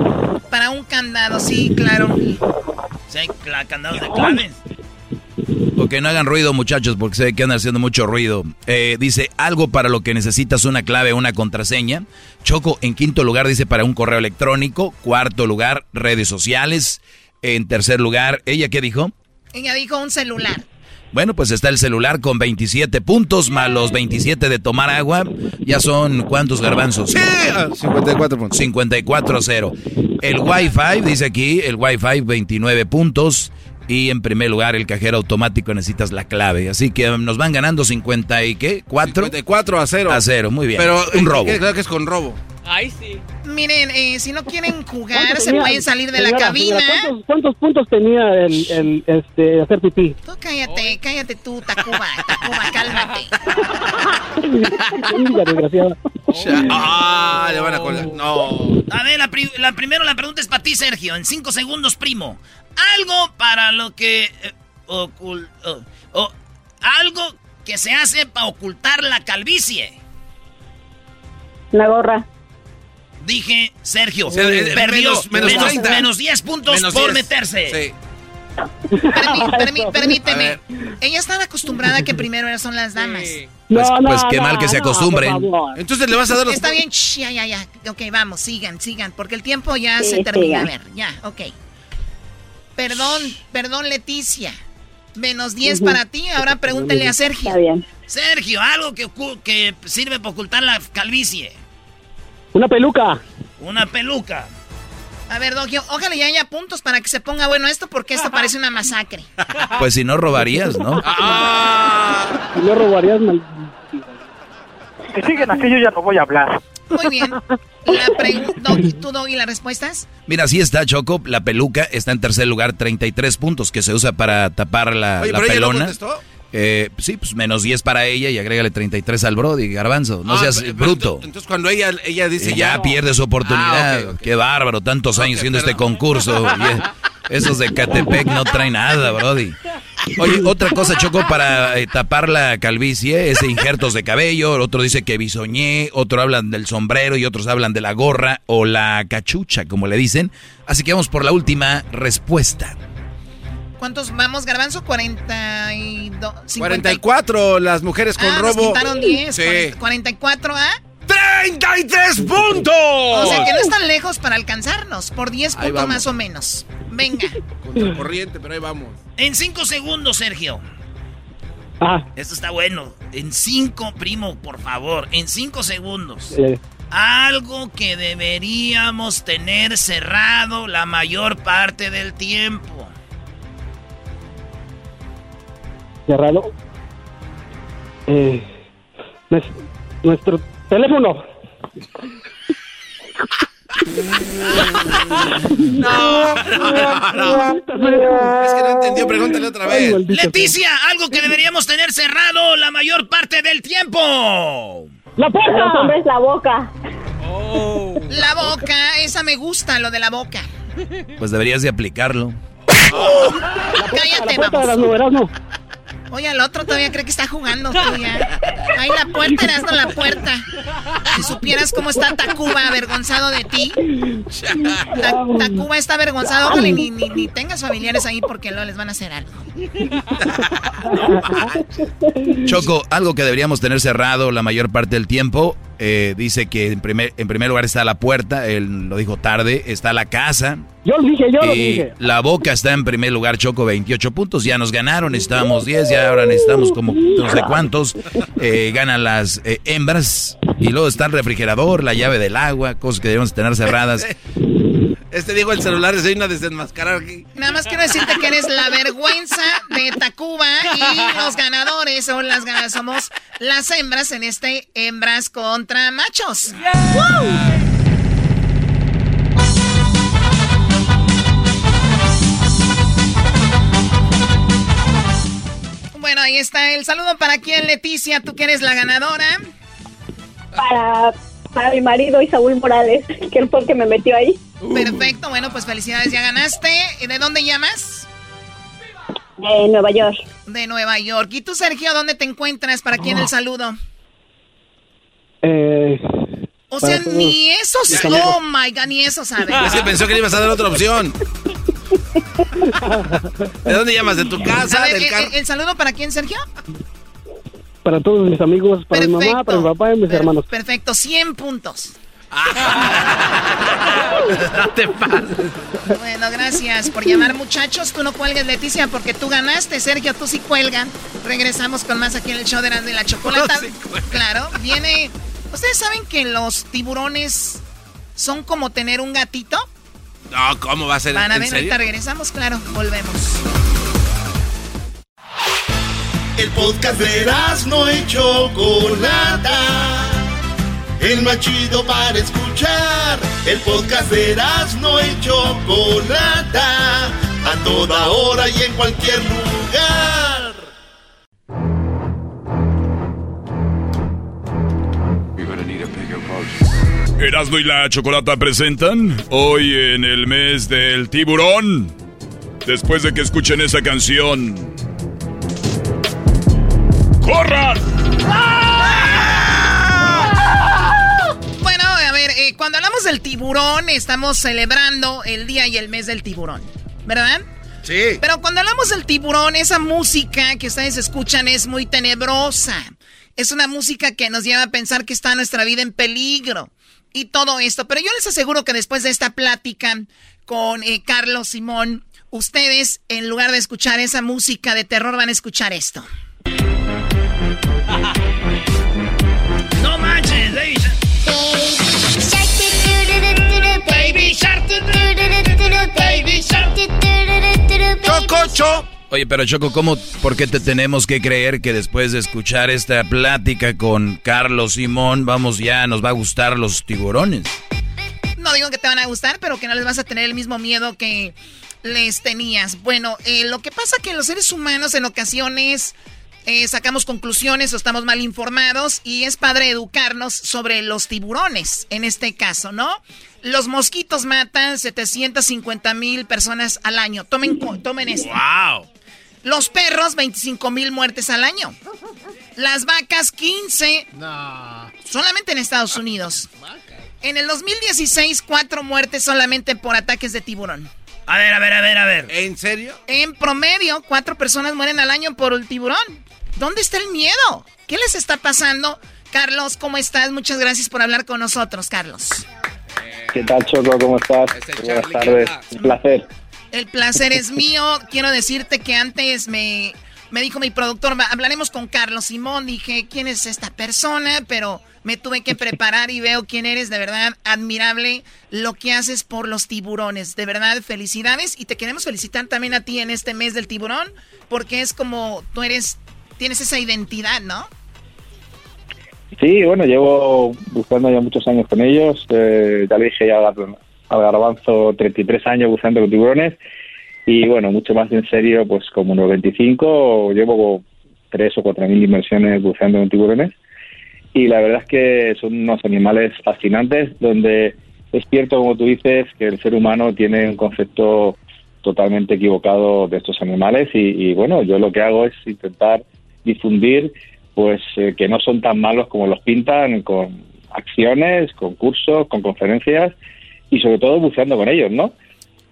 Para un candado, sí, claro. Sí, hay candados de claves. O que no hagan ruido, muchachos, porque sé que andan haciendo mucho ruido. Eh, dice, algo para lo que necesitas una clave, una contraseña. Choco, en quinto lugar, dice para un correo electrónico. Cuarto lugar, redes sociales. En tercer lugar, ¿ella qué dijo? Ella dijo un celular. Bueno, pues está el celular con 27 puntos, más los 27 de tomar agua. Ya son, ¿cuántos garbanzos? Sí, ah, 54 puntos. 54-0. El Wi-Fi, dice aquí, el Wi-Fi 29 puntos. Y en primer lugar, el cajero automático necesitas la clave. Así que um, nos van ganando 50 y qué? ¿4? 54 a 0. A cero, muy bien. Pero un eh, robo. Claro que es con robo. Ay, sí. Miren, eh, si no quieren jugar, ¿Cuántos se tenía- pueden salir de la señora, cabina. señora, ¿cuántos, cuántos puntos tenía el, el este, hacer pipí? Tú cállate, cállate tú, Tacuba, Tacuba, cálmate. Mira, desgraciada. Ah, le van a colgar. No. A ver, la, pri- la primero la pregunta es para ti, Sergio. En cinco segundos, primo. Algo para lo que... eh, ocul- oh, oh, algo que se hace para ocultar la calvicie. La gorra. Dije, Sergio, O sea, eh, perdió menos- menos menos, 30. menos 10 puntos Menos por 10. meterse. Sí. Permi- permi- permíteme. Ella estaba acostumbrada a que primero son las damas. Pues, No, no, pues qué no, mal que se no, acostumbren. Entonces le vas a dar los Está bien, shh, ya, ya, ya. Ok, vamos, sigan, sigan, porque el tiempo ya Sí, se termina. A ver, ya, ok. Perdón, perdón, Leticia. Menos 10 para ti, ahora pregúntele a Sergio. Está bien. Sergio, algo que, sirve para ocultar la calvicie. Una peluca. Una peluca. A ver, Dogio, ojalá ya haya puntos para que se ponga bueno esto, porque esto parece una masacre. Pues si no robarías, ¿no? Ah, Si no robarías, mal... Que siguen así, yo ya no voy a hablar. Muy bien. La ¿Tú, Doggy, las respuestas? Mira, así está Choco. La peluca está en tercer lugar, 33 puntos, que se usa para tapar la, Oye, la pero ella no pelona. contestó. Eh, sí, pues menos 10 para ella y agrégale 33 al Brody, Garbanzo. No Ah, seas pero- bruto. pero Entonces cuando ella, ella dice ya. pierde su oportunidad. Ah, ok. Qué bárbaro, tantos años haciendo este concurso. Esos de Catepec no traen nada, Brody. Oye, otra cosa, Choco, para eh, tapar la calvicie es injertos de cabello. Otro dice que bisoñé, otro hablan del sombrero y otros hablan de la gorra o la cachucha, como le dicen. Así que vamos por la última respuesta. ¿Cuántos vamos, Garbanzo? 42. 50. 44 las mujeres con ah, nos robo. quitaron 10. Sí. 40, 44, ¿ah? ¡33 puntos! O sea que no están lejos para alcanzarnos. Por 10 Ahí puntos vamos. más o menos. Venga. Contracorriente, pero ahí vamos. En cinco segundos, Sergio. Ah, Esto está bueno. En cinco, primo, por favor. En cinco segundos. eh, Algo que deberíamos tener cerrado la mayor parte del tiempo. Cerrado. Eh, nues- nuestro teléfono. No, no, no. Es que no entendió, pregúntale otra vez. Leticia, algo que deberíamos tener cerrado la mayor parte del tiempo. ¡La puerta! Los hombres, la boca. La boca, esa me gusta, lo de la boca. Pues deberías de aplicarlo. Cállate, La puerta de las vamos. novelas, no. Oye, el otro todavía cree que está jugando tú ya. Ahí la puerta, Erasmo, la puerta. Si supieras cómo está Tacuba avergonzado de ti. Ta- Tacuba está avergonzado, ni, ni, ni tengas familiares ahí porque luego les van a hacer algo. Choco, algo que deberíamos tener cerrado la mayor parte del tiempo. Eh, dice que en primer, en primer lugar está la puerta, él lo dijo tarde, está la casa. Yo lo dije, yo lo y dije. la boca está en primer lugar, Choco, 28 puntos. Ya nos ganaron, estábamos 10, ya ahora necesitamos como no sé cuántos. Eh, ganan las eh, hembras. Y luego está el refrigerador, la llave del agua, cosas que debemos tener cerradas. Este dijo el celular, es una desenmascarar aquí. Nada más quiero decirte que eres la vergüenza de Tacuba y los ganadores son las ganadoras somos las hembras en este hembras contra machos. Bueno, ahí está el saludo para quién, Leticia, tú que eres la ganadora. Para, para mi marido y Saúl Morales, que él fue el que me metió ahí. Perfecto, bueno, pues felicidades, ya ganaste. ¿De dónde llamas? De Nueva York. De Nueva York. ¿Y tú, Sergio, dónde te encuentras? ¿Para quién el saludo? Eh, O sea, todos ni eso, oh my god, ni eso sabe. Es que pensó que le ibas a dar otra opción. ¿De dónde llamas? ¿De tu A casa? ver, ¿Del el, carro? el- el saludo para quién, Sergio? Para todos mis amigos, para mi mamá, para mi papá y mis hermanos. Perfecto, 100 puntos. No te pases. Bueno, gracias por llamar, muchachos. Tú no cuelgues, Leticia, porque tú ganaste. Sergio, tú sí cuelgan. Regresamos con más aquí en el show de Erasmo y la Chocolata. claro, viene... ¿Ustedes saben que los tiburones son como tener un gatito? No, ¿cómo va a ser? Van a ¿En ver, ahorita regresamos, claro, volvemos. El podcast de no y Chocolata. El más chido para escuchar. El podcast de no y Chocolata. A toda hora y en cualquier lugar. Erasmo y la Chocolata presentan hoy en el mes del tiburón. Después de que escuchen esa canción. ¡Corran! Bueno, hablamos del tiburón, estamos celebrando el día y el mes del tiburón, ¿verdad? Sí. Pero cuando hablamos del tiburón, esa música que ustedes escuchan es muy tenebrosa. Es una música que nos lleva a pensar que está nuestra vida en peligro y todo esto. Pero yo les aseguro que después de esta plática con eh, Carlos Simón, ustedes, en lugar de escuchar esa música de terror, van a escuchar esto. Oye, pero Choco, ¿cómo, ¿por qué te tenemos que creer que después de escuchar esta plática con Carlos Simón, vamos ya, nos va a gustar los tiburones? No digo que te van a gustar, pero que no les vas a tener el mismo miedo que les tenías. Bueno, eh, lo que pasa que los seres humanos en ocasiones eh, sacamos conclusiones o estamos mal informados y es padre educarnos sobre los tiburones, en este caso, ¿no? Los mosquitos matan 750 mil personas al año. Tomen, tomen esto. ¡Wow! Los perros, 25 mil muertes al año. Las vacas, 15. Solamente en Estados Unidos. En el 2016, cuatro muertes solamente por ataques de tiburón. A ver, a ver, a ver, a ver. ¿En serio? En promedio, cuatro personas mueren al año por el tiburón. ¿Dónde está el miedo? ¿Qué les está pasando? Carlos, ¿cómo estás? Muchas gracias por hablar con nosotros, Carlos. ¿Qué tal, Choco? ¿Cómo estás? Buenas tardes. Un placer. El placer es mío. Quiero decirte que antes me me dijo mi productor, hablaremos con Carlos Simón. Dije, ¿quién es esta persona? Pero me tuve que preparar y veo quién eres. De verdad, admirable lo que haces por los tiburones. De verdad, felicidades. Y te queremos felicitar también a ti en este mes del tiburón, porque es como tú eres, tienes esa identidad, ¿no? Sí, bueno, llevo buscando ya muchos años con ellos. Eh, ya le dije ya al, garbanzo 33 años buscando con tiburones y bueno, mucho más en serio, pues como unos 25, llevo tres o cuatro mil inversiones buceando en tiburones y la verdad es que son unos animales fascinantes donde es cierto, como tú dices, que el ser humano tiene un concepto totalmente equivocado de estos animales y, bueno, yo lo que hago es intentar difundir pues eh, que no son tan malos como los pintan con acciones, con cursos, con conferencias y sobre todo buceando con ellos, ¿no?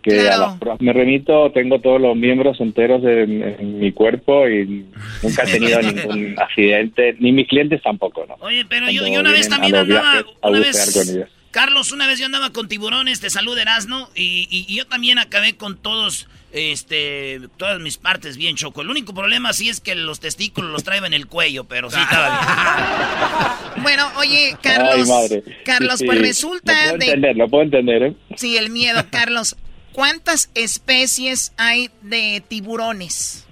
que a las pruebas me remito, tengo todos los miembros enteros en, mi cuerpo y nunca he tenido ningún accidente, ni mis clientes tampoco, ¿no? Oye, pero yo, una vez también andaba, una vez, Carlos, una vez yo andaba con tiburones, te salud Erasno, y, y, yo también acabé con todos, este, todas mis partes bien choco. El único problema sí es que los testículos los traía en el cuello, pero sí estaba bien. bueno, oye, Carlos, Carlos, pues resulta lo puedo entender, lo puedo entender, ¿eh? Sí, el miedo, Carlos. ¿Cuántas especies hay de tiburones?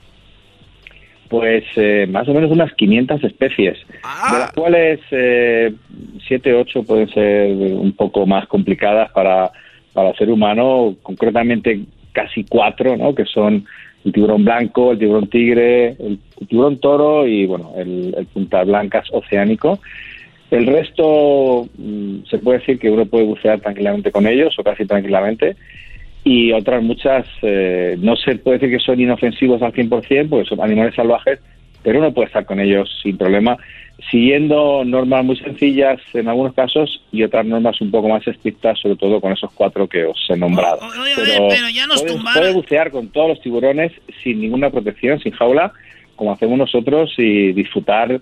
Pues eh, más o menos unas 500 especies, de las cuales eh, 7, 8 pueden ser un poco más complicadas para, para el ser humano, concretamente casi cuatro, ¿no? que son el tiburón blanco, el tiburón tigre, el, tiburón toro y bueno, el, punta blancas oceánico. El resto mm, se puede decir que uno puede bucear tranquilamente con ellos o casi tranquilamente y otras muchas eh, no se puede decir que son inofensivos al 100% porque son animales salvajes, pero uno puede estar con ellos sin problema, siguiendo normas muy sencillas en algunos casos y otras normas un poco más estrictas, sobre todo con esos cuatro que os he nombrado. pero, ya nos puede, puede bucear con todos los tiburones sin ninguna protección, sin jaula, como hacemos nosotros y disfrutar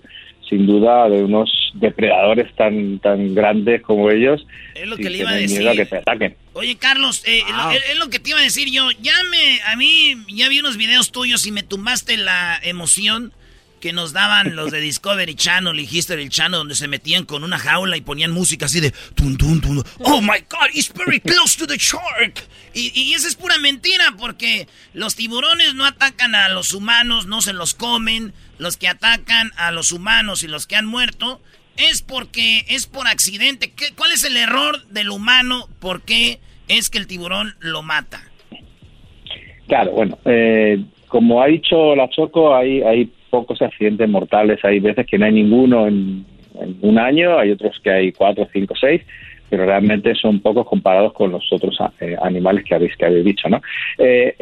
sin duda de unos depredadores tan tan grandes como ellos. Es lo que le iba a decir. que te ataquen. Oye, Carlos, eh, es lo que te iba a decir yo. Ya me, a mí, ya vi unos videos tuyos y me tumbaste la emoción que nos daban los de Discovery Channel y History Channel donde se metían con una jaula y ponían música así de tun, tun, tun. Oh my God, it's very close to the shark. Y, y esa es pura mentira porque los tiburones no atacan a los humanos, no se los comen. Los que atacan a los humanos y los que han muerto es porque es por accidente. ¿Qué, ¿Cuál es el error del humano? ¿Por qué es que el tiburón lo mata? Claro, bueno, eh, como ha dicho la Choco, hay, hay pocos accidentes mortales. Hay veces que no hay ninguno en, un año, hay otros que hay cuatro, cinco, seis, pero realmente son pocos comparados con los otros eh, animales que habéis, que habéis dicho. ¿no? Eh,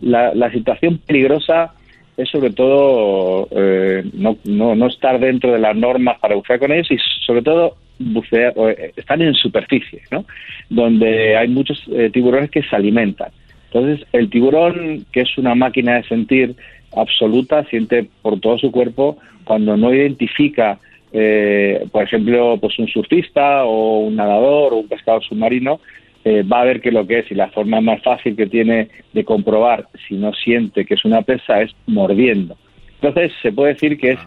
la, situación peligrosa es sobre todo eh, no, no, no, estar dentro de las normas para bucear con ellos y sobre todo bucear, eh, estar en superficie, ¿no? donde hay muchos eh, tiburones que se alimentan. Entonces, el tiburón, que es una máquina de sentir absoluta, siente por todo su cuerpo cuando no identifica, por ejemplo, pues un surfista o un nadador o un pescador submarino, eh, va a ver que lo que es y la forma más fácil que tiene de comprobar si no siente que es una pesa es mordiendo. Entonces se puede decir que es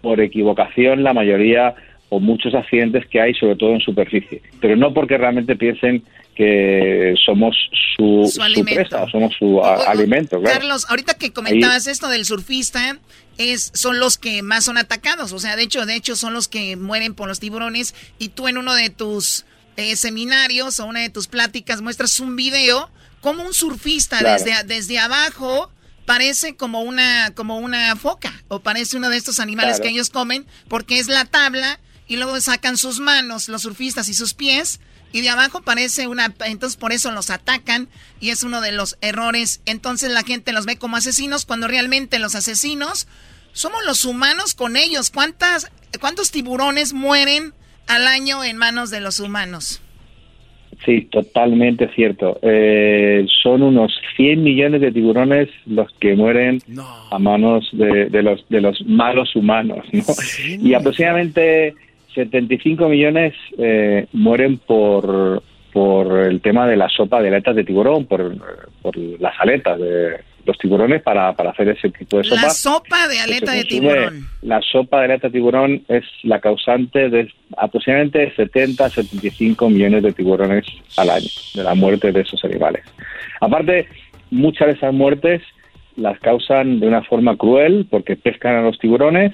por equivocación la mayoría o muchos accidentes que hay, sobre todo en superficie, pero no porque realmente piensen que somos su, presa, somos su alimento. Carlos, ahorita que comentabas esto del surfista, es son los que más son atacados, o sea, de hecho, de hecho son los que mueren por los tiburones. Y tú en uno de tus eh, seminarios o una de tus pláticas muestras un video como un surfista desde, desde abajo parece como una, como una foca o parece uno de estos animales que ellos comen porque es la tabla y luego sacan sus manos los surfistas y sus pies y de abajo parece una entonces por eso los atacan y es uno de los errores entonces la gente los ve como asesinos cuando realmente los asesinos somos los humanos con ellos cuántas cuántos tiburones mueren al año en manos de los humanos. Sí, totalmente cierto. Eh, son unos 100 millones de tiburones los que mueren a manos de, los, de los malos humanos. Y aproximadamente 75 millones eh, mueren por, por el tema de la sopa de aletas de tiburón, por, por las aletas de, los tiburones para, para hacer ese tipo de sopa. La sopa de aleta de tiburón. La sopa de aleta de tiburón es la causante de aproximadamente 70 75 millones de tiburones al año, de la muerte de esos animales. Aparte, muchas de esas muertes las causan de una forma cruel porque pescan a los tiburones,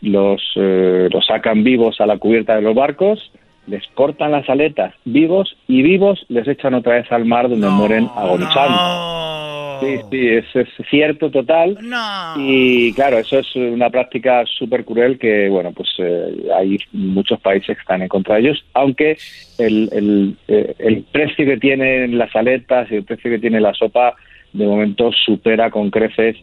los, eh, los sacan vivos a la cubierta de los barcos, les cortan las aletas vivos y vivos les echan otra vez al mar donde mueren agonizando. Sí, sí, es, es cierto total. Y claro, eso es una práctica súper cruel que, bueno, pues eh, hay muchos países que están en contra de ellos, aunque el, el, eh, el precio que tienen las aletas y el precio que tiene la sopa de momento supera con creces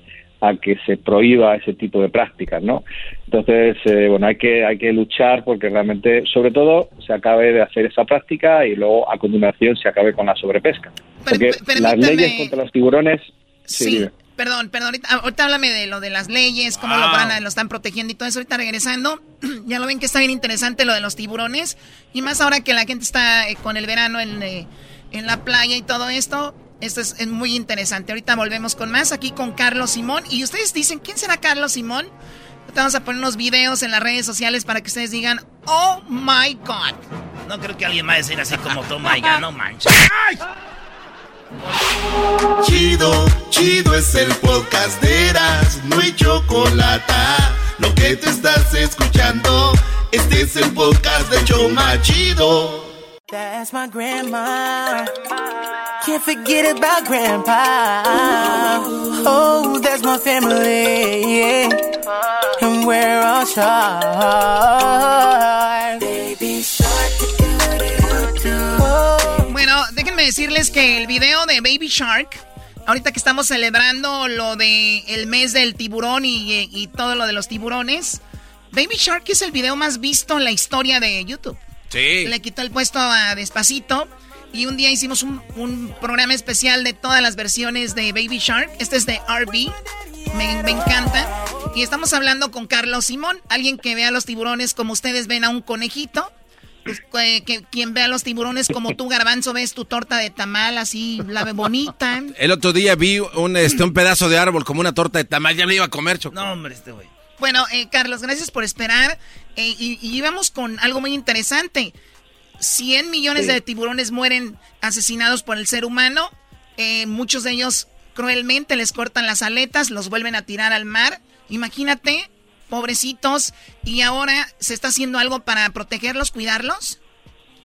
a que se prohíba ese tipo de prácticas, ¿no? Entonces, eh, bueno, hay que hay que luchar porque realmente, sobre todo, se acabe de hacer esa práctica y luego a continuación se acabe con la sobrepesca. Porque las leyes contra los tiburones. Sí. Perdón, perdón, ahorita, háblame de lo de las leyes, cómo lo, van a, lo están protegiendo y todo eso. Ahorita regresando, ya lo ven que está bien interesante lo de los tiburones. Y más ahora que la gente está eh, con el verano en, eh, en la playa y todo esto. Esto es, muy interesante. Ahorita volvemos con más aquí con Carlos Simón. Y ustedes dicen, ¿quién será Carlos Simón? Vamos a poner unos videos en las redes sociales para que ustedes digan, oh my god. No creo que alguien va a decir así como, oh my god, no manches. Chido, chido es el podcast de Eras, no hay chocolate. Lo que te estás escuchando, este es el podcast de Choma Chido. That's my grandma. Can't forget about grandpa. Oh, that's my family. Yeah. And we're all Bueno, déjenme decirles que el video de Baby Shark, ahorita que estamos celebrando lo de el mes del tiburón y, y todo lo de los tiburones, Baby Shark es el video más visto en la historia de YouTube. Sí. Le quitó el puesto a Despacito. Y un día hicimos un, programa especial de todas las versiones de Baby Shark. Este es de RB. Me, encanta. Y estamos hablando con Carlos Simón, alguien que ve a los tiburones como ustedes ven a un conejito. Pues, que, quien ve a los tiburones como tú, Garbanzo, ves tu torta de tamal así, la ve bonita. El otro día vi un, este, un pedazo de árbol como una torta de tamal, ya me iba a comer, Choco. No, hombre, este güey. Bueno, eh, Carlos, gracias por esperar. Eh, y, y íbamos con algo muy interesante. 100 millones de tiburones mueren asesinados por el ser humano. Eh, muchos de ellos cruelmente les cortan las aletas, los vuelven a tirar al mar. Imagínate, pobrecitos, y ahora se está haciendo algo para protegerlos, cuidarlos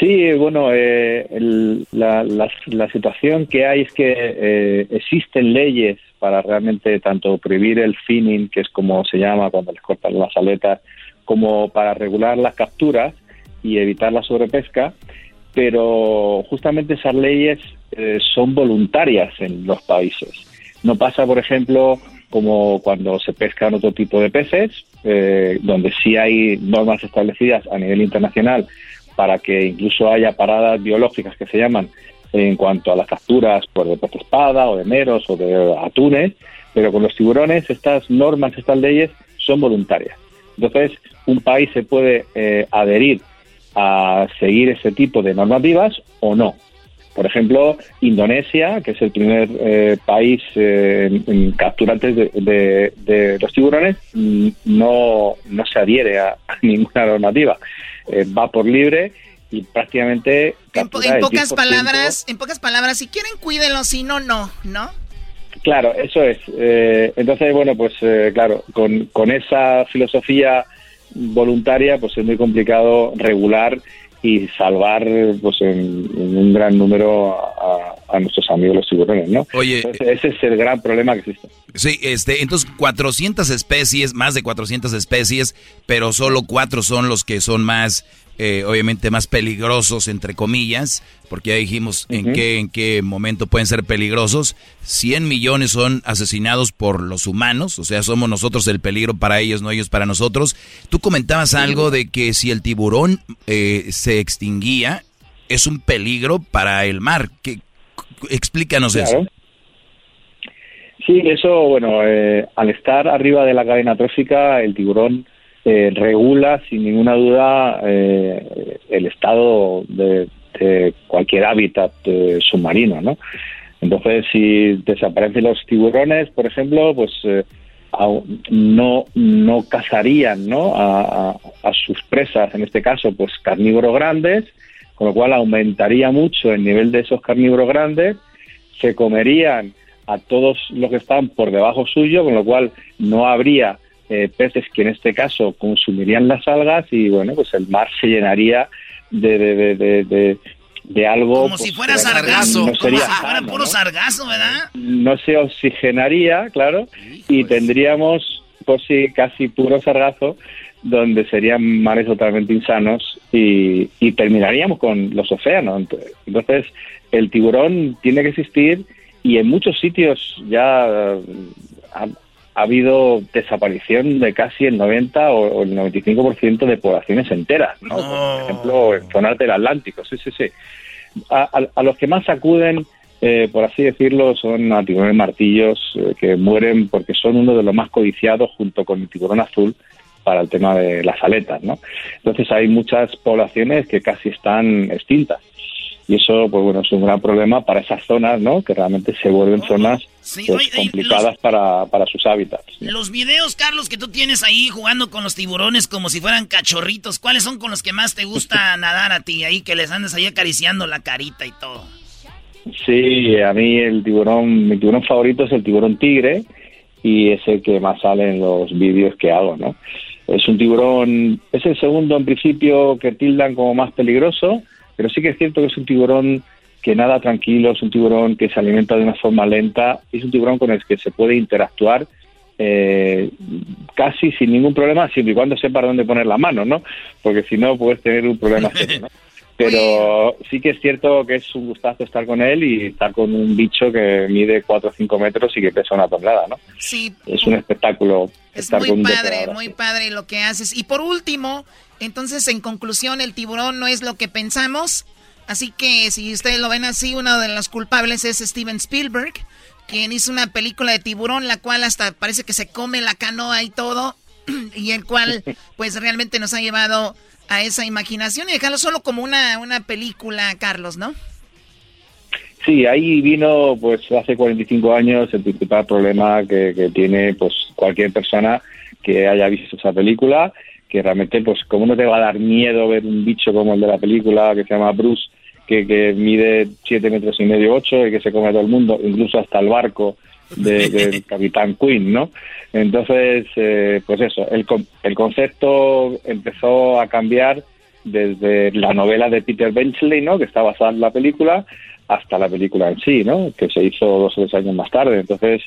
Sí, bueno, eh, la, la, situación que hay es que eh, existen leyes para realmente tanto prohibir el finning, que es como se llama cuando les cortan las aletas, como para regular las capturas y evitar la sobrepesca, pero justamente esas leyes eh, son voluntarias en los países. No pasa, por ejemplo, como cuando se pescan otro tipo de peces, donde sí hay normas establecidas a nivel internacional para que incluso haya paradas biológicas que se llaman en cuanto a las capturas por de pez espada o de meros o de atunes, pero con los tiburones estas normas, estas leyes son voluntarias. Entonces, un país se puede eh, adherir a seguir ese tipo de normativas o no. Por ejemplo, Indonesia, que es el primer eh, país eh, en, capturantes de, los tiburones, mm, no, no se adhiere a ninguna normativa. Eh, va por libre y prácticamente en, pocas palabras, en pocas palabras, si quieren cuídenlo, si no, no, ¿no? Claro, eso es. Eh, entonces, bueno, pues eh, claro, con, con esa filosofía voluntaria, pues es muy complicado regular y salvar pues en, un gran número a, nuestros amigos los tiburones, ¿no? Oye, ese es el gran problema que existe. Sí, este, entonces 400 especies, más de 400 especies, pero solo cuatro son los que son más eh, obviamente más peligrosos, entre comillas, porque ya dijimos en, qué, en qué momento pueden ser peligrosos. 100 millones son asesinados por los humanos, o sea, somos nosotros el peligro para ellos, no ellos para nosotros. Tú comentabas algo de que si el tiburón eh, se extinguía, es un peligro para el mar. ¿Qué, explícanos eso. Sí, eso, bueno, eh, al estar arriba de la cadena trófica, el tiburón eh, regula sin ninguna duda eh, el estado de, cualquier hábitat eh, submarino, ¿no? Entonces, si desaparecen los tiburones, por ejemplo, pues no no cazarían, ¿no? A, a, sus presas, en este caso, pues carnívoros grandes, con lo cual aumentaría mucho el nivel de esos carnívoros grandes, se comerían a todos los que están por debajo suyo, con lo cual no habría eh, peces que en este caso consumirían las algas y bueno, pues el mar se llenaría de, de, de, algo... Como si fuera sargazo, como si fuera puro sargazo, ¿verdad? No se oxigenaría, claro, y tendríamos pues sí, casi puro sargazo donde serían mares totalmente insanos y, y terminaríamos con los océanos. Entonces, el tiburón tiene que existir y en muchos sitios ya ha habido desaparición de casi el 90 o, el 95% de poblaciones enteras, ¿no? Por ejemplo, en zonas del Atlántico, sí, sí, sí. A, los que más acuden, eh, por así decirlo, son a tiburones martillos eh, que mueren porque son uno de los más codiciados junto con el tiburón azul para el tema de las aletas, ¿no? Entonces hay muchas poblaciones que casi están extintas y eso pues bueno es un gran problema para esas zonas no que realmente se vuelven zonas pues, complicadas para, para sus hábitats los videos Carlos que tú tienes ahí jugando con los tiburones como si fueran cachorritos cuáles son con los que más te gusta nadar a ti ahí que les andes ahí acariciando la carita y todo. Sí a mí el tiburón mi tiburón favorito es el tiburón tigre y es el que más sale en los vídeos que hago no es un tiburón es el segundo en principio que tildan como más peligroso pero sí que es cierto que es un tiburón que nada tranquilo, es un tiburón que se alimenta de una forma lenta, es un tiburón con el que se puede interactuar eh, casi sin ningún problema, siempre y cuando sepa dónde poner la mano, ¿no? Porque si no, puedes tener un problema serio, ¿no? Pero sí que es cierto que es un gustazo estar con él y estar con un bicho que mide 4 o 5 metros y que pesa una tonelada, ¿no? Sí. Es un espectáculo. Es muy padre, muy padre lo que haces. Y por último, entonces, en conclusión, el tiburón no es lo que pensamos. Así que si ustedes lo ven así, uno de los culpables es Steven Spielberg, quien hizo una película de tiburón, la cual hasta parece que se come la canoa y todo, y el cual pues realmente nos ha llevado a esa imaginación y dejarlo solo como una, una película, Carlos, ¿no? Sí, ahí vino pues hace 45 años el principal problema que, que tiene pues cualquier persona que haya visto esa película que realmente, pues, como no te va a dar miedo ver un bicho como el de la película que se llama Bruce, que, que mide siete metros y medio, ocho, y que se come a todo el mundo, incluso hasta el barco del Capitán Quinn, ¿no? Entonces, eh, pues eso, el, el concepto empezó a cambiar desde la novela de Peter Benchley, ¿no? Que está basada en la película, hasta la película en sí, ¿no? Que se hizo dos o tres años más tarde. Entonces,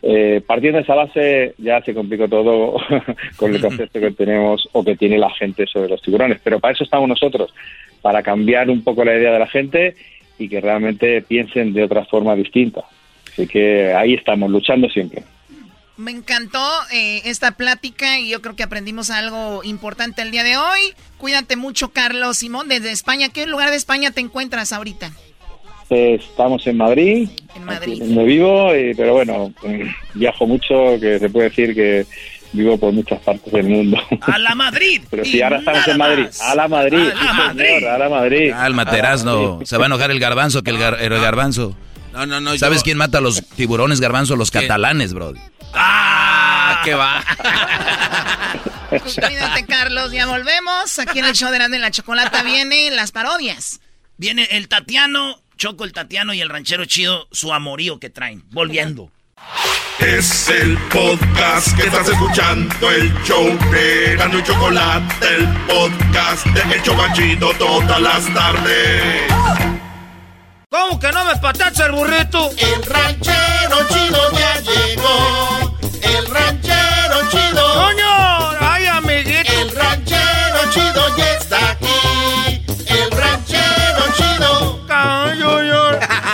eh, partiendo de esa base, ya se complicó todo con el concepto que tenemos o que tiene la gente sobre los tiburones. Pero para eso estamos nosotros, para cambiar un poco la idea de la gente y que realmente piensen de otra forma distinta. Así que ahí estamos, luchando siempre. Me encantó eh, esta plática y yo creo que aprendimos algo importante el día de hoy. Cuídate mucho, Carlos Simón, desde España. ¿Qué lugar de España te encuentras ahorita? Estamos en Madrid, en Madrid. donde vivo, pero bueno, viajo mucho, que se puede decir que vivo por muchas partes del mundo. A la Madrid. Pero si ahora estamos en Madrid. A la Madrid. A la Madrid. a la Madrid. Calma, Se va a enojar el garbanzo, que el, garbanzo. No, no, no. ¿Sabes quién mata a los tiburones garbanzo? Los catalanes, bro. ¡Ah! ¿Qué va? Cuídate, Carlos. Ya volvemos. Aquí en el show de Grande la Chocolata vienen las parodias. Viene el Tatiano, Choco el Tatiano y el ranchero chido, su amorío que traen. Volviendo. Es el podcast que estás escuchando, el show de Gano y Chocolate, el podcast de El Chocachito todas las tardes. ¿Cómo que no me patacha el burrito? El ranchero chido ya llegó. El ranchero chido. ¡Coño! ¡Ay, amiguito! El ranchero chido ya está aquí. Chido.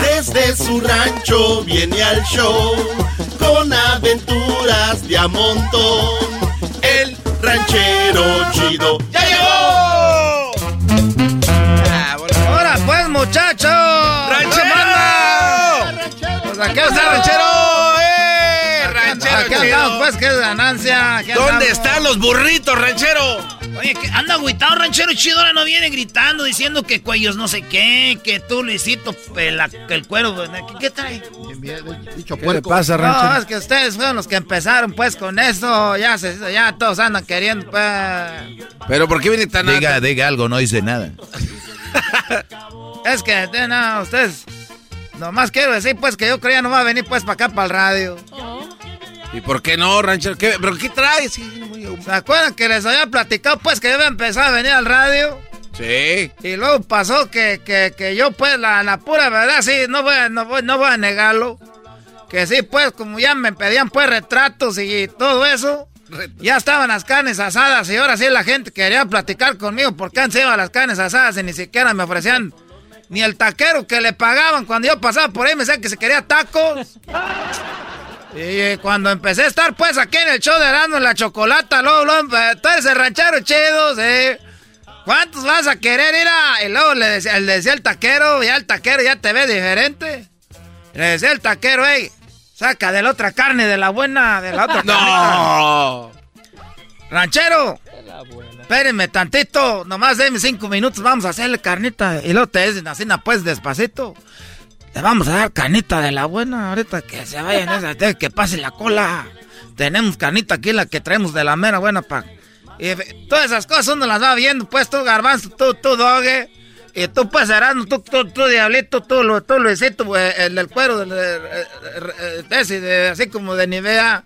Desde su rancho viene al show con aventuras de a montón. El ranchero chido ya llegó. ¡Ahora pues, muchachos! ¡Ranchero! Pues aquí está, ranchero. ¡Eh! ranchero chido. andamos, pues, qué ganancia. ¿Dónde andamos. están los burritos, ranchero? Oye, que anda agüitado, ranchero chido, ahora no viene gritando, diciendo que cuellos no sé qué, que tú, Luisito, pela- que el cuero, ¿qué, qué trae? Dicho ¿Qué le pasa, ranchero? No, es que ustedes fueron los que empezaron, pues, con eso, ya se, ya todos andan queriendo, pues... ¿Pero por qué viene tan Diga, diga algo, no dice nada. Es que, de nada, ustedes... Nomás quiero decir, pues, que yo creía no va a venir, pues, para acá, para el radio. ¿Y por qué no, ranchero? ¿Qué, ¿Pero qué traes? ¿Se acuerdan que les había platicado, pues, que yo iba a empezar a venir al radio? Sí. Y luego pasó que, que, que yo, pues, la, la pura verdad, sí, no voy, a- no, voy, no voy a negarlo. Que sí, pues, como ya me pedían, pues, retratos y todo eso. Ya estaban las carnes asadas y ahora sí la gente quería platicar conmigo porque antes iba a las carnes asadas y ni siquiera me ofrecían ni el taquero que le pagaban cuando yo pasaba por ahí me decía que se quería tacos. Y cuando empecé a estar pues aquí en el show de Erasmo en la chocolata, luego, luego, eh, tú eres el ranchero chido, sí. ¿Cuántos vas a querer ir a...? Y luego le decía, le decía el taquero, ya el taquero ya te ve diferente. Le decía el taquero, hey, saca de la otra carne, de la buena, de la otra No. Ranchero, espérenme tantito, nomás denme cinco minutos, vamos a hacerle carnita. Y luego te dicen así, pues despacito. Le vamos a dar carnita de la buena, ahorita que se vayan, esa, que pase la cola. Tenemos carnita aquí, la que traemos de la mera buena pa. Y todas esas cosas uno las va viendo, pues tú, garbanzo, tú, tú, doge. Y tú, pues, Erasmo, tú, tú, tú, diablito, tú, lo- tú, Luisito, el del cuero, así como de Nivea.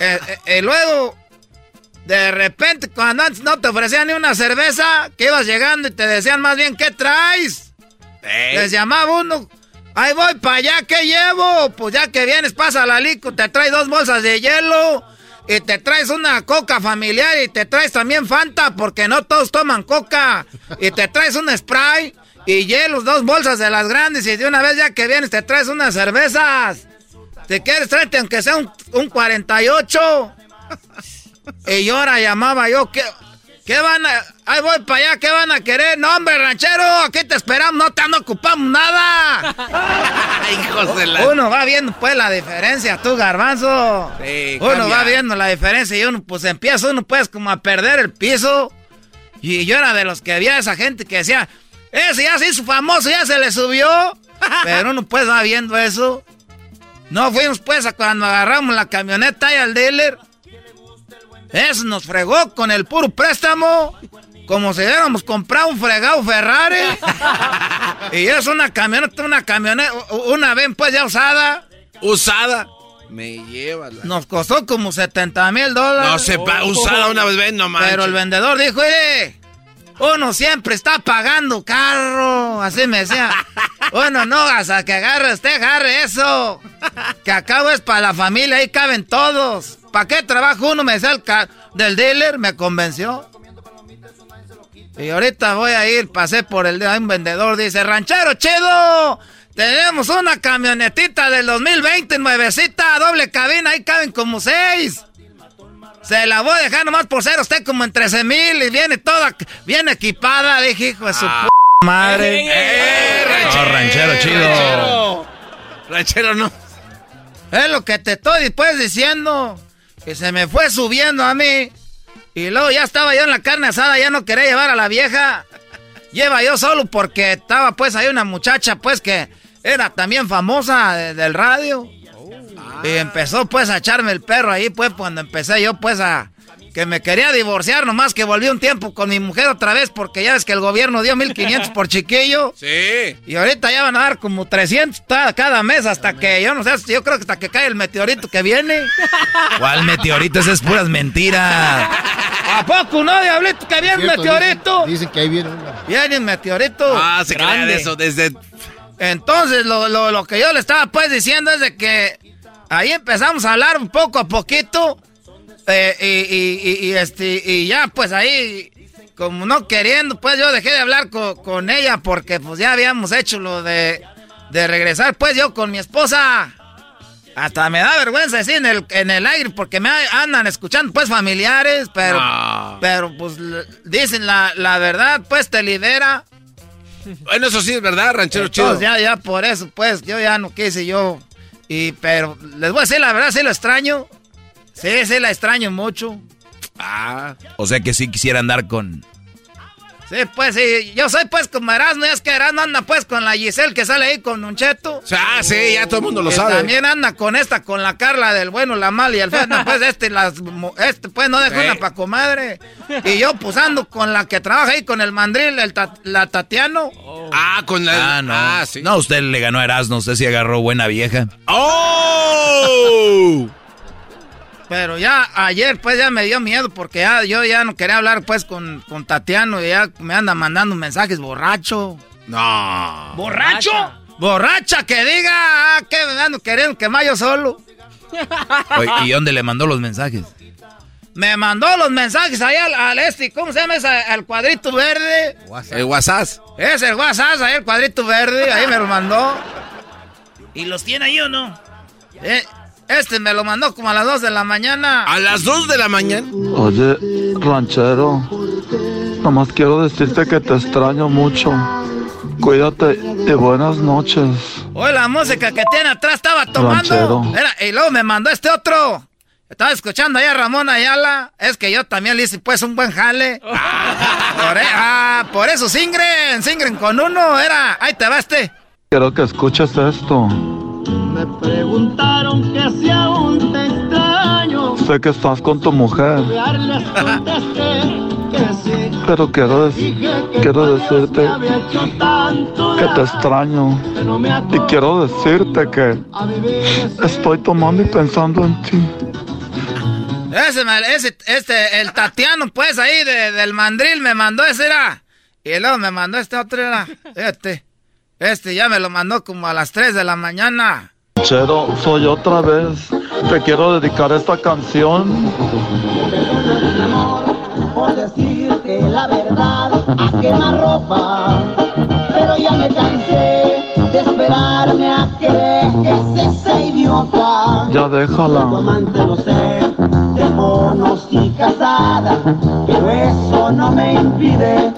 Eh, eh, y luego, de repente, cuando antes no te ofrecían ni una cerveza, que ibas llegando y te decían más bien, ¿qué traes? Les llamaba uno, ahí voy para allá, ¿qué llevo? Pues ya que vienes, pasa la lico, te traes dos bolsas de hielo y te traes una coca familiar y te traes también Fanta, porque no todos toman coca. Y te traes un spray y hielos, dos bolsas de las grandes y de una vez ya que vienes te traes unas cervezas. Si quieres, tráete aunque sea un, un 48. Y ahora llamaba yo, ¿qué, qué van a...? Ahí voy para allá, ¿qué van a querer? No, hombre, ranchero, aquí te esperamos, no te no ocupamos nada. Hijos de la... Uno va viendo pues la diferencia, tú garbanzo. Sí, uno cambia. va viendo la diferencia y uno pues empieza uno pues como a perder el piso. Y yo era de los que había esa gente que decía, ese ya se hizo famoso, ya se le subió. Pero uno pues va viendo eso. No fuimos pues a cuando agarramos la camioneta y al dealer. Eso nos fregó con el puro préstamo. Como si hubiéramos comprado un fregado Ferrari. y es una camioneta, una camioneta, una vez pues ya usada. Usada. Me lleva la... Nos costó como 70 mil dólares. No se pa- usada una vez, no manches. Pero el vendedor dijo, mire, uno siempre está pagando carro. Así me decía. Uno no, hasta que agarre usted, agarre eso. Que acabo es para la familia, ahí caben todos. ¿Para qué trabajo uno? Me decía el ca- del dealer, me convenció. Y ahorita voy a ir, pasé por el de hay un vendedor, dice, ranchero chido, tenemos una camionetita del 2020, nuevecita, doble cabina, ahí caben como seis. Se la voy a dejar nomás por ser usted como en 13 mil y viene toda bien equipada. Dije, hijo de su p madre. No, ranchero chido. Ranchero no. Es lo que te estoy después diciendo. Que se me fue subiendo a mí. Y luego ya estaba yo en la carne asada, ya no quería llevar a la vieja. Lleva yo solo porque estaba pues ahí una muchacha pues que era también famosa de- del radio. Y empezó pues a echarme el perro ahí pues cuando empecé yo pues a, que me quería divorciar, nomás que volví un tiempo con mi mujer otra vez, porque ya ves que el gobierno dio 1500 por chiquillo. Sí. Y ahorita ya van a dar como 300 ta- cada mes hasta que, yo no sé, yo creo que hasta que cae el meteorito que viene. ¿Cuál meteorito? Esas es puras mentiras. ¿A poco no, diablito, que viene un Cierto, meteorito? Dicen, dicen que ahí viene una. Viene un meteorito. Ah, se crea grande. de eso desde... Entonces, lo, lo, lo que yo le estaba pues diciendo es de que ahí empezamos a hablar un poco a poquito. Eh, y, y- y- y, este, y ya pues ahí, como no queriendo, pues yo dejé de hablar co- con ella porque pues ya habíamos hecho lo de, de regresar pues yo con mi esposa. Hasta me da vergüenza decir en el, en el aire porque me andan escuchando pues familiares, pero, pero pues dicen la, la verdad pues te libera. Bueno, eso sí es verdad, ranchero chido. Entonces, ya, ya por eso, pues, yo ya no quise yo. Y, pero les voy a decir la verdad, sí lo extraño. Sí, sí la extraño mucho. Ah. O sea que sí quisiera andar con... Sí, pues, sí. Yo soy, pues, como Erasmo. Es que Erasmo anda, pues, con la Giselle que sale ahí con un cheto. Ah, sí, ya todo el mundo lo Que sabe. También anda con esta, con la Carla del bueno, la mal y el feo. No, pues, este, las, este, pues, no dejó Sí. una pa' comadre. Y yo, pues, ando con la que trabaja ahí con el mandril, el ta- la Tatiano. Ah, con la... Ah, no. Ah, sí. No, usted le ganó a Erasmo, usted sí agarró buena vieja. ¡Oh! Pero ya ayer pues ya me dio miedo porque ya yo ya no quería hablar pues con, con Tatiano y ya me anda mandando mensajes borracho. No. ¿Borracho? Borracha que diga ah, que me ando queriendo quemar yo solo. Oye, ¿Y dónde le mandó los mensajes? Me mandó los mensajes ahí al, al este, ¿cómo se llama ese? Al cuadrito verde. El WhatsApp. Es el WhatsApp, ahí el cuadrito verde, ahí me lo mandó. ¿Y los tiene ahí o no? Eh, este me lo mandó como a las 2 de la mañana. A las 2 de la mañana. Oye, ranchero, nomás quiero decirte que te extraño mucho. Cuídate y buenas noches. Oye, la música que tiene atrás estaba tomando. Ranchero. Era, y luego me mandó este otro. Estaba escuchando ahí a Ramón Ayala. Es que yo también le hice pues un buen jale. por, e- ah, por eso singren, singren con uno. Era, ahí te va este. Quiero que escuches esto. Preguntaron que si aún te extraño. Sé que estás con tu mujer, pero quiero, dec- quiero decirte que te extraño. Y quiero decirte que estoy tomando y pensando en ti. Ese, ese, este, el Tatiano, pues ahí de- del mandril me mandó ese era. Y luego me mandó este otro era. Este. Este ya me lo mandó como a las 3 de la mañana. Chero, soy otra vez. Te quiero dedicar esta canción. Por decirte la verdad, a quemar ropa. Pero ya me cansé de esperarme a que dejes ese idiota. Ya déjala. Tu amante lo sé, de monos y casada. Pero eso no me impide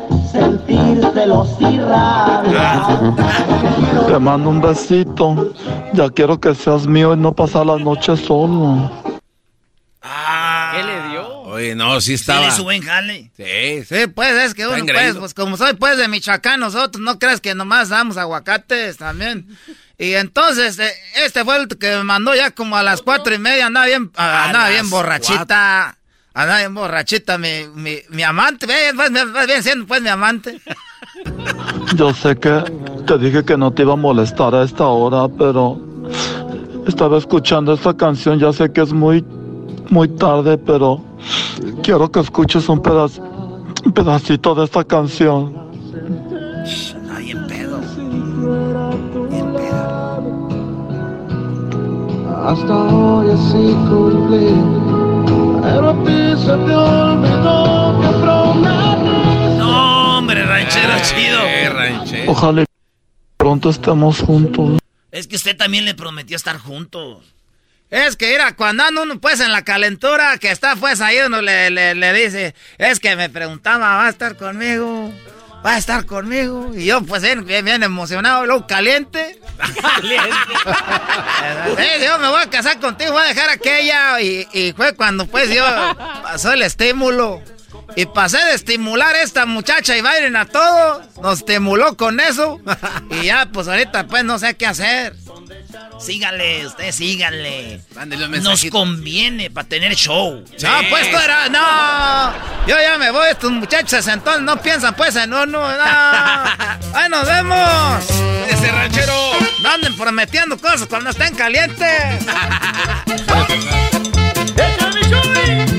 Te mando un besito. Ya quiero que seas mío y no pasar la noche solo. ¿Qué le dio? Oye, no, sí Sí, estaba. le su buen jale. Sí, Sí, pues es que uno, pues, pues como soy pues de Michoacán nosotros, no creas que nomás damos aguacates también. Y entonces, eh, este fue el que me mandó ya como a las cuatro y media, andaba bien, ah, andaba bien borrachita. Andaba bien borrachita mi, mi, mi amante, ve, pues, pues, bien siendo pues mi amante. Yo sé que te dije que no te iba a molestar a esta hora, pero estaba escuchando esta canción. Ya sé que es muy, muy tarde, pero quiero que escuches un, pedaz- un pedacito de esta canción. Ay, en pedo. Hasta hoy así cumplí, pero a ti se te olvidó que prometí. No, hombre, ranchero chido. Eh, ranchero. Ojalá pronto estemos juntos. Es que usted también le prometió estar juntos. Es que mira, cuando anda uno pues en la calentura que está pues ahí uno le, le, le dice, es que me preguntaba, ¿va a estar conmigo? ¿Va a estar conmigo? Y yo pues bien, emocionado, luego caliente. Sí, yo me voy a casar contigo, voy a dejar aquella. Y, y fue cuando pues yo pasó el estímulo. Y pasé de estimular a esta muchacha y bailen a todos. Nos estimuló con eso. Y ya, pues ahorita pues no sé qué hacer. Síganle, usted síganle. Nos conviene para tener show. No, pues tú eras, no. Yo ya me voy, estos muchachos entonces no piensan pues en uno, no. ¡Ahí nos vemos! Ese ranchero. No anden prometiendo cosas cuando estén calientes.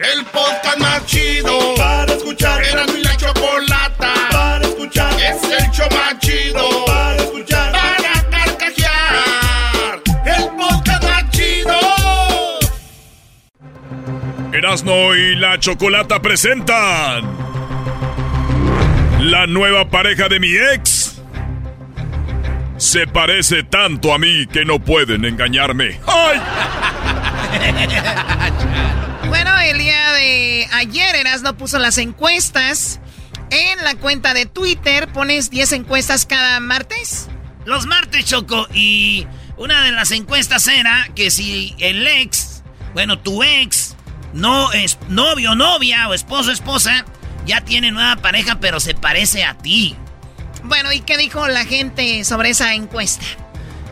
El podcast más chido para escuchar. Era mi la chocolata para escuchar. Es el show más chido para escuchar. Para carcajear. El podcast más chido. Erasno y la Chocolata presentan la nueva pareja de mi ex. Se parece tanto a mí que no pueden engañarme. ¡Ay! Bueno, el día de ayer Erasno puso las encuestas en la cuenta de Twitter. ¿Pones 10 encuestas cada martes? Los martes, Choco. Y una de las encuestas era que si el ex, bueno, tu ex, no es novio, novia o esposo, esposa, ya tiene nueva pareja, pero se parece a ti. Bueno, ¿y qué dijo la gente sobre esa encuesta?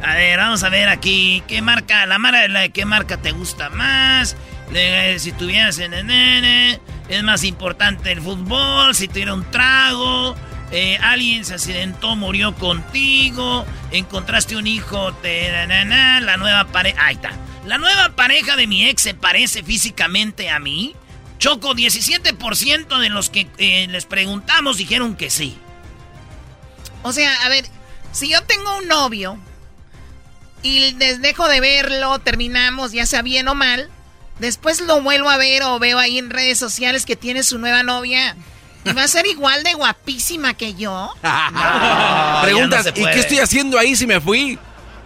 A ver, vamos a ver aquí. ¿Qué marca? La marca de la qué marca te gusta más? Si tuvieras en el nene, es más importante el fútbol, si tuviera un trago, eh, alguien se accidentó, murió contigo, encontraste un hijo, la nueva pareja. La nueva pareja de mi ex se parece físicamente a mí. Choco, 17% de los que eh, les preguntamos dijeron que sí. O sea, a ver, si yo tengo un novio y les dejo de verlo, terminamos, ya sea bien o mal, después lo vuelvo a ver o veo ahí en redes sociales que tiene su nueva novia. ¿Y va a ser igual de guapísima que yo? ya Preguntas, no ¿y qué estoy haciendo ahí si me fui?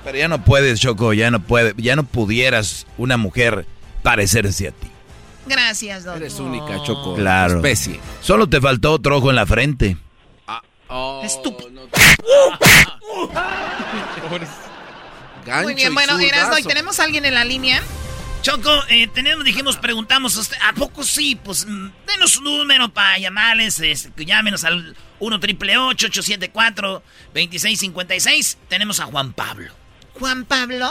Pero ya no puedes, Choco, ya no puede, ya no pudieras una mujer parecerse a ti. Gracias, Don. Eres única, Choco. Claro. Especie. Solo te faltó otro ojo en la frente. Estúpido. Gancho Muy bien, bueno, Erasno, ¿y tenemos a alguien en la línea? Choco, eh, tenemos, dijimos, preguntamos, usted, ¿a poco sí? Pues mm, denos su número para llamarles, este, llámenos al 1 triple 874 2656 Tenemos a Juan Pablo. ¿Juan Pablo?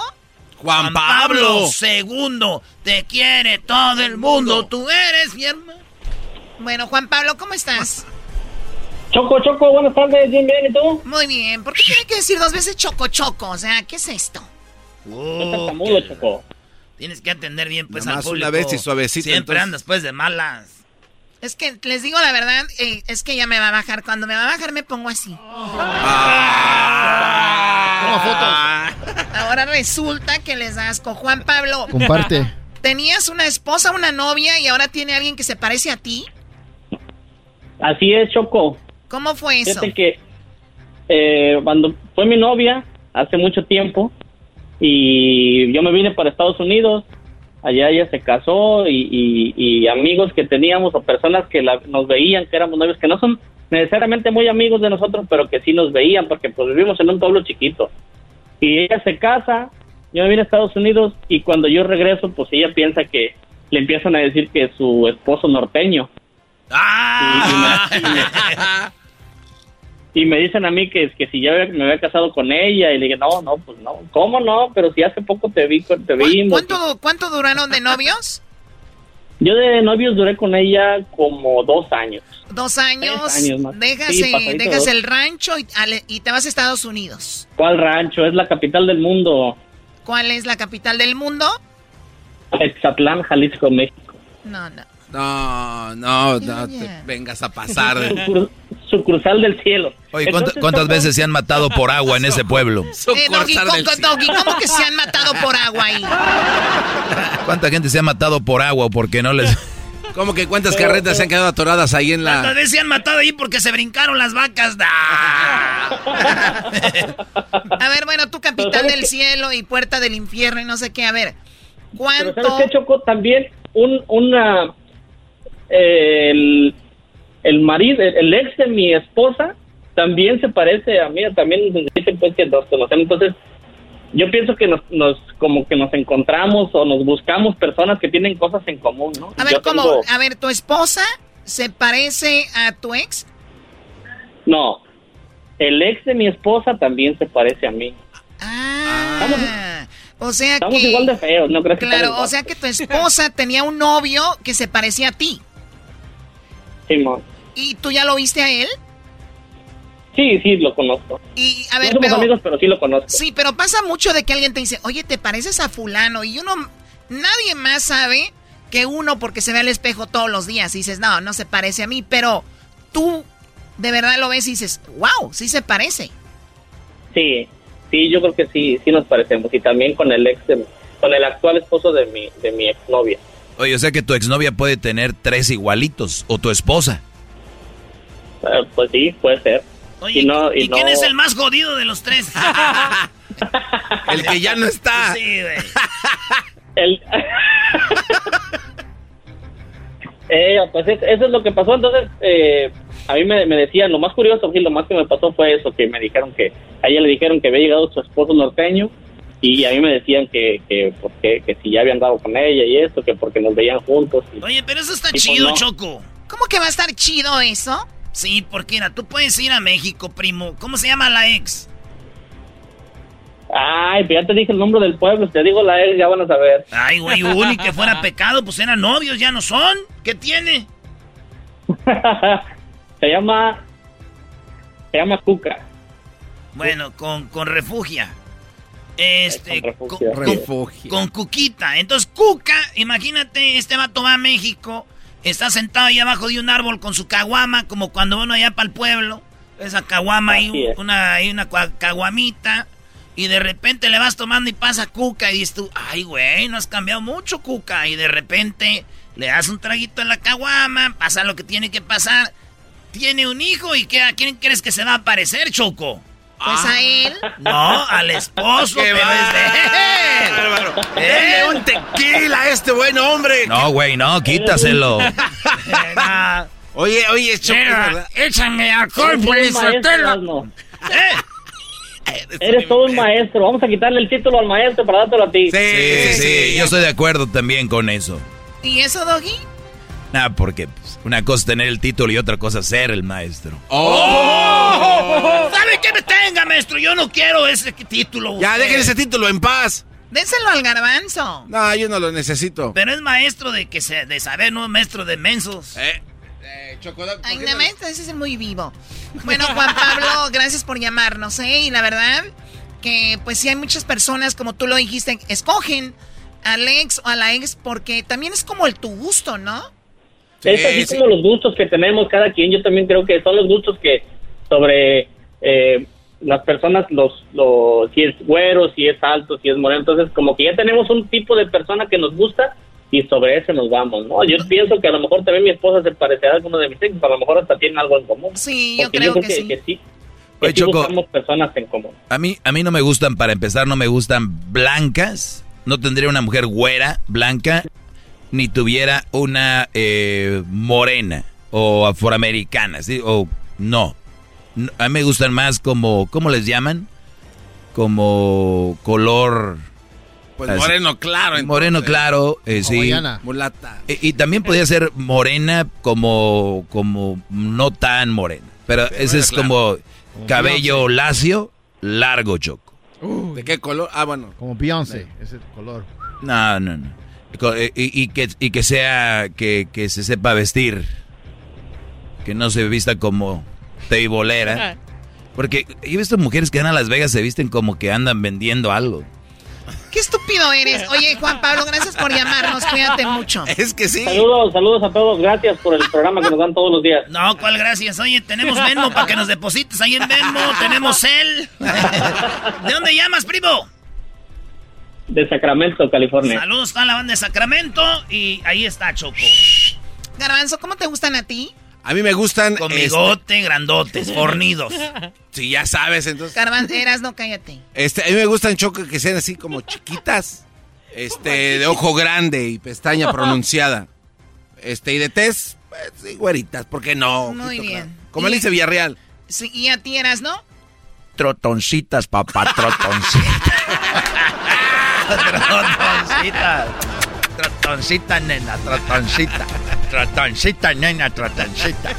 Juan Pablo. segundo, te quiere todo el mundo, tú eres mi hermano. Bueno, Juan Pablo, ¿cómo estás? Choco, Choco, buenas tardes, bien, bien, ¿y tú? Muy bien. ¿Por qué tiene que decir dos veces choco choco? O sea, ¿qué es esto? Oh, tartamudo, Choco. Tienes que atender bien, pues, Nada al más una vez y suavecito, Siempre entonces. andas, pues, de malas. Es que les digo la verdad, eh, es que ya me va a bajar. Cuando me va a bajar me pongo así. Ahora resulta que les da asco. Juan Pablo. Comparte. ¿Tenías una esposa, una novia y ahora tiene alguien que se parece a ti? Así es, Choco. ¿Cómo fue eso? Fíjate que eh, cuando fue mi novia hace mucho tiempo y yo me vine para Estados Unidos, allá ella se casó y, y- y amigos que teníamos o personas que la- nos veían que éramos novios, que no son necesariamente muy amigos de nosotros, pero que sí nos veían porque pues vivimos en un pueblo chiquito. Y ella se casa, yo me vine a Estados Unidos y cuando yo regreso pues ella piensa que le empiezan a decir que es su esposo norteño. Y me dicen a mí que, que si ya me había casado con ella y le dije, no, no, pues no, ¿cómo no? Pero si hace poco te vi, te vimos. ¿Cuánto, ¿Cuánto duraron de novios? Yo de novios duré con ella como dos años. Dos años. Años más. Dejas, Sí, el rancho y, ale- y te vas a Estados Unidos. ¿Cuál rancho? Es la capital del mundo. ¿Cuál es la capital del mundo? Exatlán, Jalisco, México. No, no. No, no, no te vengas a pasar. sucursal del cielo. Oye, ¿cuántas, Entonces, cuántas veces se han matado por agua en ese pueblo? Eh, Doggy, Doggy, ¿cómo que se han matado por agua ahí? ¿Cuánta gente se ha matado por agua o porque no les... ¿Cómo que cuántas carretas se han quedado atoradas ahí en ¿Cuántas la... veces se han matado ahí porque se brincaron las vacas? ¡Ah! A ver, bueno, tu capital del cielo y puerta del infierno y no sé qué. A ver, Pero ¿cuánto? ¿sabes qué, Choco? También un, una... eh, el, el marido, el, el ex de mi esposa también se parece a mí, también dicen pues que nos conocemos. Entonces, yo pienso que nos, nos como que nos encontramos o nos buscamos personas que tienen cosas en común, ¿no? A ver, Yo ¿cómo? tengo- A ver, ¿tu esposa se parece a tu ex? No, el ex de mi esposa también se parece a mí. Ah, o sea Estamos que... igual de feos, no creo que Claro, estamos o sea que tu esposa tenía un novio que se parecía a ti. Simón. ¿Y tú ya lo viste a él? Sí, sí, lo conozco. Y, a ver, no somos pero... amigos, pero sí lo conozco. Sí, pero pasa mucho de que alguien te dice, oye, te pareces a fulano. Y uno, nadie más sabe que uno porque se ve al espejo todos los días. Y dices, no, no se parece a mí. Pero tú de verdad lo ves y dices, wow, sí se parece. Sí, sí, yo creo que sí, sí nos parecemos. Y también con el ex, de- con el actual esposo de mi, de mi exnovia. Oye, o sea que tu exnovia puede tener tres igualitos, o tu esposa. Eh, pues sí, puede ser. Oye, y no, y ¿y quién es el más jodido de los tres? El que ya no está. Sí, güey. El... Eh, pues es- eso es lo que pasó. Entonces, eh, a mí me, me decían, lo más curioso, lo más que me pasó fue eso, que me dijeron que, a ella le dijeron que había llegado su esposo norteño y a mí me decían que, que, porque, que si ya habían dado con ella y esto, que porque nos veían juntos. y- Oye, pero eso está pues chido, no. Choco. ¿Cómo que va a estar chido eso? Sí, porque mira, tú puedes ir a México, primo. ¿Cómo se llama la ex? Ay, pues ya te dije el nombre del pueblo, te digo la ex, ya van a saber. Ay, güey, Uni, que fuera pecado, pues eran novios, ya no son. ¿Qué tiene? se llama, se llama Cuca. Bueno, con, con refugia. Este, Con con, Refugia. con- Refugia. con Cuquita. Entonces, Cuca, imagínate, este vato va a México, está sentado ahí abajo de un árbol con su caguama, como cuando uno allá para el pueblo. Esa caguama ahí, una, una caguamita. Y de repente le vas tomando y pasa Cuca y dices tú, ay, güey, no has cambiado mucho, Cuca. Y de repente le das un traguito en la caguama, pasa lo que tiene que pasar. Tiene un hijo y ¿qué, ¿a quién crees que se va a parecer, Choco? Pues a él. No, al esposo, ¡Qué pero es de él. bárbaro! ¡Denle un tequila a este buen hombre! No, güey, no, quítaselo. Oye, oye, Choco, Mira, ¿verdad? échame alcohol, Eres pues, maestro, Sotelo. Asno. Eres todo un maestro. Vamos a quitarle el título al maestro para dártelo a ti. Sí, sí, yo estoy de acuerdo también con eso. ¿Y eso, Doggy? Nada, porque pues, una cosa es tener el título y otra cosa es ser el maestro. ¡Oh! ¿Sabe qué me tenga, maestro? Yo no quiero ese título. Ya, dejen ese título en paz. Déselo al garbanzo. No, yo no lo necesito. Pero es maestro de que se, de saber, no maestro de mensos. Eh, Ay, no me ese es muy vivo. Bueno, Juan Pablo, gracias por llamarnos, ¿eh? Y la verdad que, pues sí hay muchas personas, como tú lo dijiste, escogen al ex o a la ex porque también es como el tu gusto, ¿no? Es así como los gustos que tenemos cada quien. Yo también creo que son los gustos que sobre eh, las personas, los, los, si es güero, si es alto, si es moreno. Entonces, como que ya tenemos un tipo de persona que nos gusta y sobre ese nos vamos, ¿no? Yo pienso que a lo mejor también mi esposa se parecerá a alguno de mis hijos, a lo mejor hasta tienen algo en común. Sí, yo creo que sí. Que sí, Choco. personas en común. A mí, a mí no me gustan, para empezar, no me gustan blancas. No tendría una mujer güera, blanca, ni tuviera una eh, morena o afroamericana, ¿sí? O no. A mí me gustan más como, ¿cómo les llaman? Como color... Pues así. moreno claro. entonces. Moreno claro, eh, sí. Mulata. Y, y también podía ser morena como, como no tan morena. Pero ese es claro. como cabello lacio, largo choco. ¿De qué color? Ah, bueno. Como Beyoncé, ese color. No, no, no. Eh, Y, y que, y que sea, que, que se sepa vestir. Que no se vista como teibolera. Porque yo he visto mujeres que van a Las Vegas se visten como que andan vendiendo algo. Qué estúpido eres. Oye, Juan Pablo, gracias por llamarnos. Cuídate mucho. Es que sí. Saludos, saludos a todos. Gracias por el programa que nos dan todos los días. No, ¿cuál gracias? Oye, tenemos Venmo para que nos deposites ahí en Venmo. Tenemos él. ¿De dónde llamas, primo? De Sacramento, California. Saludos a la banda de Sacramento y ahí está Choco. Garbanzo, ¿cómo te gustan a ti? A mí me gustan. Con este, bigote, grandotes, fornidos. Sí, ya sabes, entonces. Garbanzo, eras, no cállate. Este, a mí me gustan choco que sean así como chiquitas. Este, de ojo grande y pestaña pronunciada. Este, y de tez, pues, sí, güeritas, ¿por qué no? Muy bien. claro. Como le dice Villarreal. Sí, y a ti eras, ¿no? Trotoncitas, papá, trotoncitas. Trotoncita. Trotoncita, nena, trotoncita. Trotoncita, nena, trotoncita.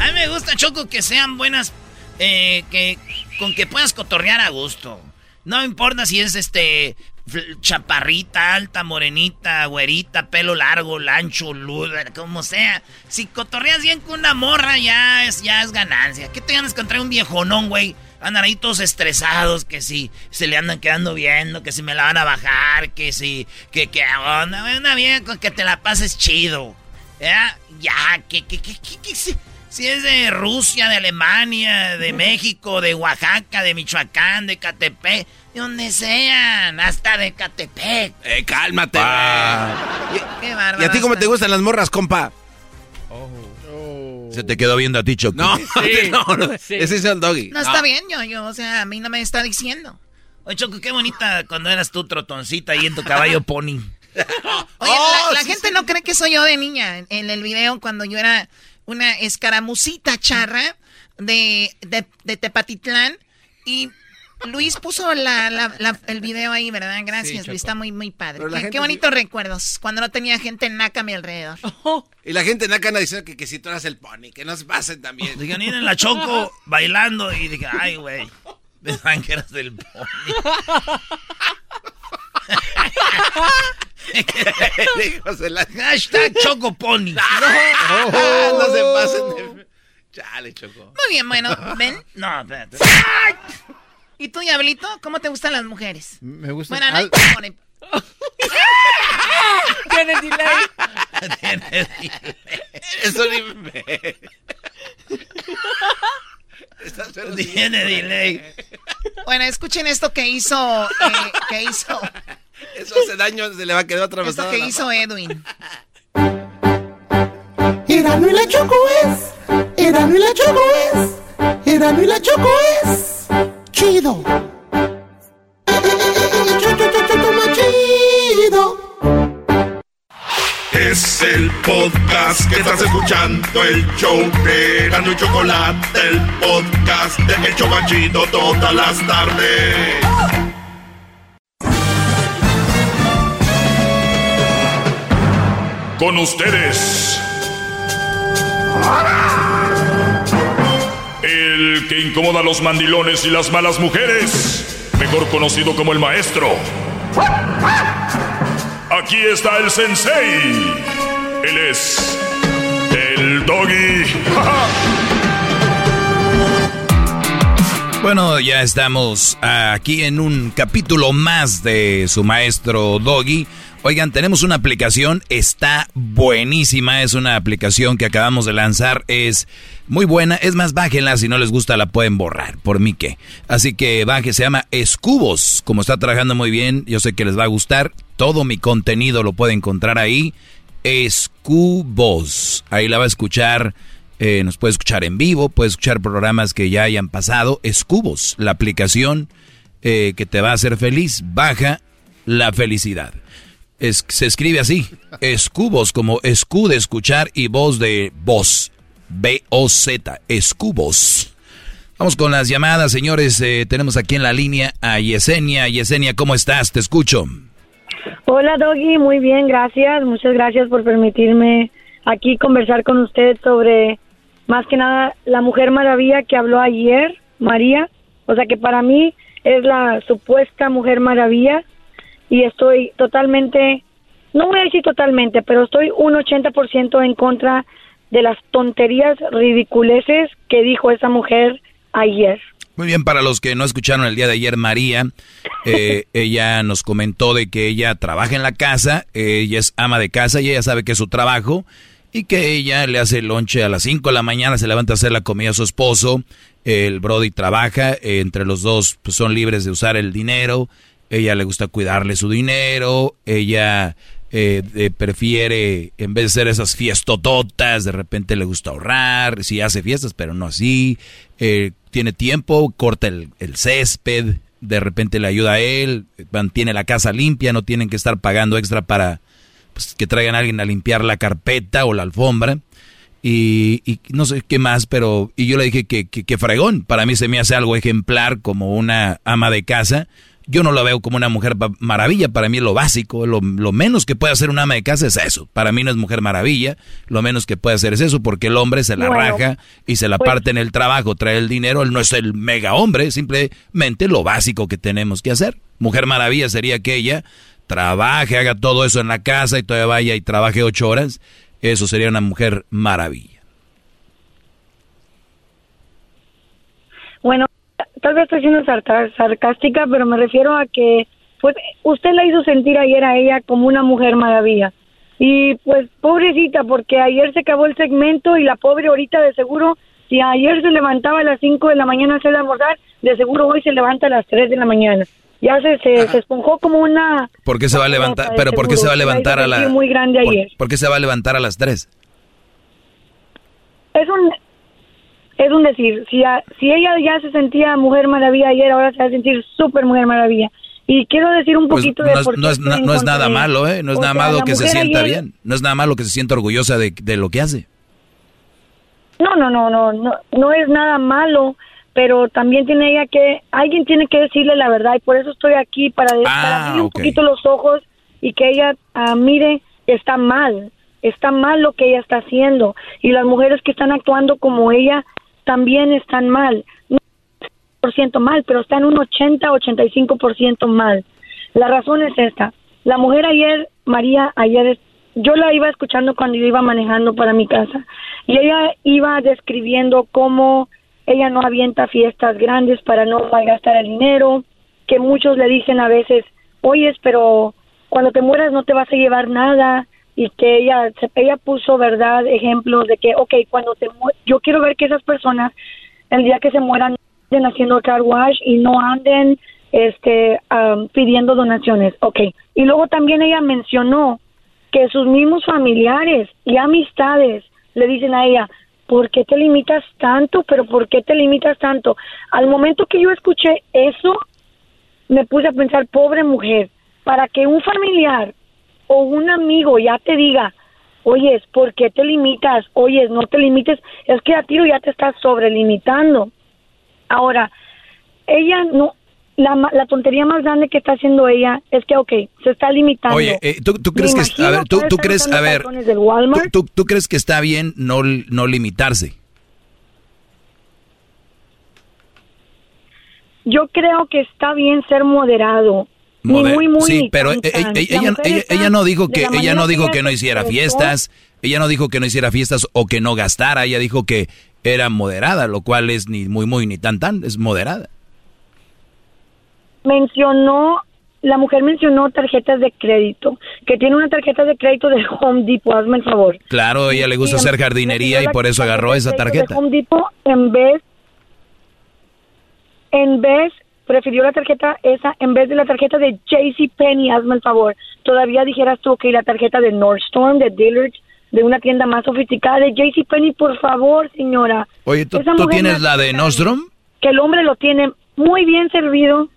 A mí me gusta, Choco, que sean buenas, eh, que con que puedas cotorrear a gusto. No importa si es este chaparrita, alta, morenita, güerita, pelo largo, lancho, luda, como sea. Si cotorreas bien con una morra, ya es, ya es ganancia. ¿Qué te ganas contra un viejonón, güey? Andan ahí todos estresados, que si se le andan quedando viendo, que si me la van a bajar, que si, que, que, onda, una vieja con que te la pases chido. ¿Ya? Ya, que, que, que, que, que si, si es de Rusia, de Alemania, de México, de Oaxaca, de Michoacán, de Catepec, de donde sean, hasta de Catepec. Eh, cálmate. Qué bárbaro. ¿Y a ti cómo te gustan las morras, compa? Se te quedó viendo a ti, Choco. No, no, no, ese es el doggy. No, está bien, yo, yo, o sea, a mí no me está diciendo. Oye, Choco, qué bonita cuando eras tú trotoncita ahí en tu caballo pony. Oye, Oh, la, la gente no cree que soy yo de niña. En, en el video, cuando yo era una escaramucita charra de, de, de Tepatitlán. Y Luis puso la, la- la- el video ahí, ¿verdad? Gracias. Luis. Está muy, muy padre. Qué, bonitos recuerdos. Cuando no tenía gente naca a mi alrededor. Y la gente naca anda diciendo que, que si tú eras el pony, que no se pasen también. Digan, miren la Choco bailando y dije, ay, güey. Pensaban que eras del pony. Hashtag Choco Pony. No, no se pasen de... Chale, Choco. Muy bien, bueno, ven. No, espérate. ¿Y tú, Diablito? ¿Cómo te gustan las mujeres? Me gusta. Bueno, no hay Tiene delay. Eso ni me... Estás pero Tiene delay. Bueno, escuchen esto que hizo, eh, que hizo, Eso hace daño, se le va a quedar esto atravesado. que la- hizo Edwin. Erano y la Choco es, Erano y la Choco es, Erano y la Choco es, chido. Es el podcast que estás escuchando, el show de y Chocolate, el podcast de El Chobachito todas las tardes. Con ustedes. Que incomoda a los mandilones y las malas mujeres. Mejor conocido como el maestro. Aquí está el sensei. Él es el doggy. Bueno, ya estamos aquí en un capítulo más de su maestro Doggy. Oigan, tenemos una aplicación, está buenísima, es una aplicación que acabamos de lanzar, es muy buena, es más, bájenla, si no les gusta la pueden borrar, por mí que. Así que baje, se llama Escubos, como está trabajando muy bien, yo sé que les va a gustar, todo mi contenido lo puede encontrar ahí, Escubos, ahí la va a escuchar. Eh, nos puede escuchar en vivo, puede escuchar programas que ya hayan pasado. Escubos, la aplicación eh, que te va a hacer feliz. Baja la felicidad. Se escribe así. Escubos, como escu de escuchar y voz de voz. B-O-Z. Escubos. Vamos con las llamadas, señores. Eh, tenemos aquí en la línea a Yesenia. Yesenia, ¿cómo estás? Te escucho. Hola Doggy, muy bien, gracias. Muchas gracias por permitirme aquí conversar con usted sobre, más que nada, la Mujer Maravilla que habló ayer, María. O sea que para mí es la supuesta Mujer Maravilla y estoy totalmente, no voy a decir totalmente, pero estoy un 80% en contra de las tonterías ridiculeces que dijo esa mujer ayer. Muy bien, para los que no escucharon el día de ayer, María, eh, ella nos comentó de que ella trabaja en la casa, ella es ama de casa y ella sabe que es su trabajo y que ella le hace el lonche a las 5 de la mañana, se levanta a hacer la comida a su esposo, el Brody trabaja, eh, entre los dos pues, son libres de usar el dinero, ella le gusta cuidarle su dinero, ella eh, prefiere, en vez de hacer esas fiestototas, de repente le gusta ahorrar, sí hace fiestas, pero no así, eh, tiene tiempo, corta el, el césped, de repente le ayuda a él, mantiene la casa limpia, no tienen que estar pagando extra para pues, que traigan a alguien a limpiar la carpeta o la alfombra. Y, y no sé qué más, pero y yo le dije que, que, que fregón, para mí se me hace algo ejemplar como una ama de casa. Yo no la veo como una mujer maravilla, para mí es lo básico, lo, menos que puede hacer una ama de casa es eso. Para mí no es mujer maravilla, lo menos que puede hacer es eso, porque el hombre se la raja y se la pues parte en el trabajo, trae el dinero, él no es el mega hombre, simplemente lo básico que tenemos que hacer. Mujer maravilla sería que ella trabaje, haga todo eso en la casa y todavía vaya y trabaje ocho horas. Eso sería una mujer maravilla. Bueno, tal vez estoy siendo sarcástica, pero me refiero a que pues usted la hizo sentir ayer a ella como una mujer maravilla. Y pues pobrecita, porque ayer se acabó el segmento y la pobre ahorita de seguro, si ayer se levantaba a las 5 de la mañana a hacer almorzar, de seguro hoy se levanta a las 3 de la mañana. Ya se, se, esponjó como una... ¿Por qué se va a levantar? ¿Pero por qué se va a levantar a las... Muy grande ayer. ¿Por, qué se va a levantar a las 3? Es un... Es un decir, si, si ella ya se sentía mujer maravilla ayer, ahora se va a sentir súper mujer maravilla. Y quiero decir un pues poquito de... Por no, es, no, es nada malo, ¿eh? No es nada malo que se sienta bien. No es nada malo que se sienta orgullosa de, de lo que hace. No, no, no, no, no, no es nada malo pero también tiene ella que, alguien tiene que decirle la verdad y por eso estoy aquí para, ah, abrir un poquito los ojos y que ella uh, mire, está mal, está mal lo que ella está haciendo y las mujeres que están actuando como ella también están mal, no por ciento mal, pero están un 80, 85% mal. La razón es esta, la mujer ayer, María, ayer yo la iba escuchando cuando yo iba manejando para mi casa y ella iba describiendo cómo ella no avienta fiestas grandes para no gastar el dinero, que muchos le dicen a veces, oyes, pero cuando te mueras no te vas a llevar nada, y que ella, ella puso, ¿verdad?, ejemplos de que, ok, cuando te yo quiero ver que esas personas, el día que se mueran, anden haciendo car wash y no anden este pidiendo donaciones, ok. Y luego también ella mencionó que sus mismos familiares y amistades le dicen a ella, ¿por qué te limitas tanto? Pero ¿por qué te limitas tanto? Al momento que yo escuché eso, me puse a pensar, pobre mujer, para que un familiar o un amigo ya te diga, oyes, ¿por qué te limitas? Oyes, no te limites, es que a tiro ya te estás sobrelimitando. Ahora, ella no, la, la, tontería más grande que está haciendo ella es que, ok, se está limitando. Oye, eh, ¿tú, ¿tú, crees que, a ver, tú, tú crees, a ver, ¿tú, tú, crees que está bien no, no limitarse? Yo creo que está bien ser moderado. Muy, muy sí, pero ella, ella, ella, no dijo que ella no dijo que no hiciera fiestas, ella no dijo que no hiciera fiestas o que no gastara, ella dijo que era moderada, lo cual es ni muy muy ni tan tan, es moderada mencionó, la mujer mencionó tarjetas de crédito, que tiene una tarjeta de crédito de Home Depot, hazme el favor. Claro, ella le gusta hacer jardinería y por eso agarró esa tarjeta. Home Depot en vez, en vez, prefirió la tarjeta esa en vez de la tarjeta de Penny, hazme el favor. Todavía dijeras tú que la tarjeta de Nordstrom, de Dillard's, de una tienda más sofisticada de Penny, por favor, señora. Oye, ¿tú, ¿tú tienes la de Nordstrom? Que el hombre lo tiene muy bien servido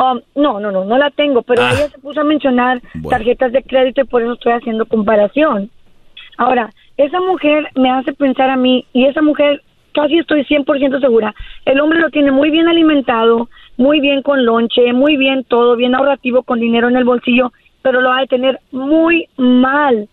Um, no, no, no, no la tengo, pero ah. ella se puso a mencionar tarjetas de crédito y por eso estoy haciendo comparación. Ahora, esa mujer me hace pensar a mí, y esa mujer casi estoy 100% segura, el hombre lo tiene muy bien alimentado, muy bien con lonche, muy bien todo, bien ahorrativo con dinero en el bolsillo, pero lo va a tener muy mal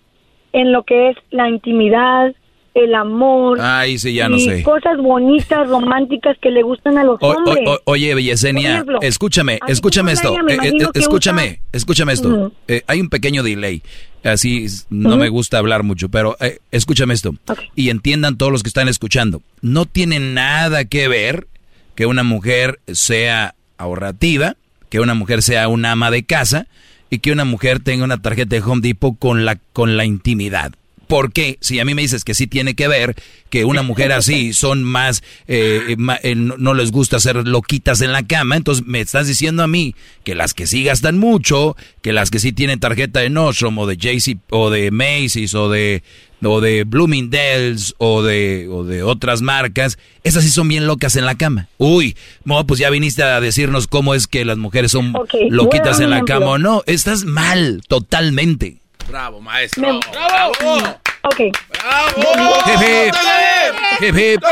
en lo que es la intimidad, el amor. Ay, sí, ya no y Cosas bonitas, románticas que le gustan a los hombres. oye, Bellesenia, escúchame, escúchame esto. Eh, eh, escúchame, escúchame esto. Eh, hay un pequeño delay. Así no me gusta hablar mucho, pero escúchame esto. Y entiendan todos los que están escuchando. No tiene nada que ver que una mujer sea ahorrativa, que una mujer sea una ama de casa y que una mujer tenga una tarjeta de Home Depot con la, con la intimidad. ¿Por qué? Si a mí me dices que sí tiene que ver, que una mujer así son más, eh, eh, no les gusta hacer loquitas en la cama, entonces me estás diciendo a mí que las que sí gastan mucho, que las que sí tienen tarjeta de Nostrom o de JC o de Macy's o de, o de Bloomingdale's o de, o de otras marcas, esas sí son bien locas en la cama. Uy, pues ya viniste a decirnos cómo es que las mujeres son loquitas en la cama o no. Estás mal, totalmente. Bravo, maestro. Bravo. Ok. Bravo. Hip, hip. Hip,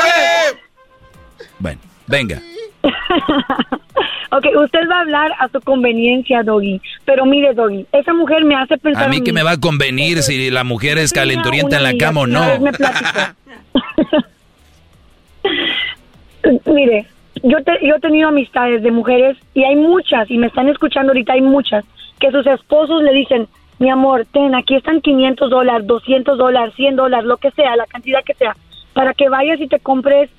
Bueno, venga. Ok, usted va a hablar a su conveniencia, Doggy. Pero mire, Doggy, esa mujer me hace pensar. A mí que me va a convenir si la mujer es calenturienta en la cama o no. Me mire, yo, te, yo he tenido amistades de mujeres y hay muchas, y me están escuchando ahorita, hay muchas, que sus esposos le dicen, mi amor, ten, aquí están 500 dólares, 200 dólares, 100 dólares, lo que sea, la cantidad que sea, para que vayas y te compres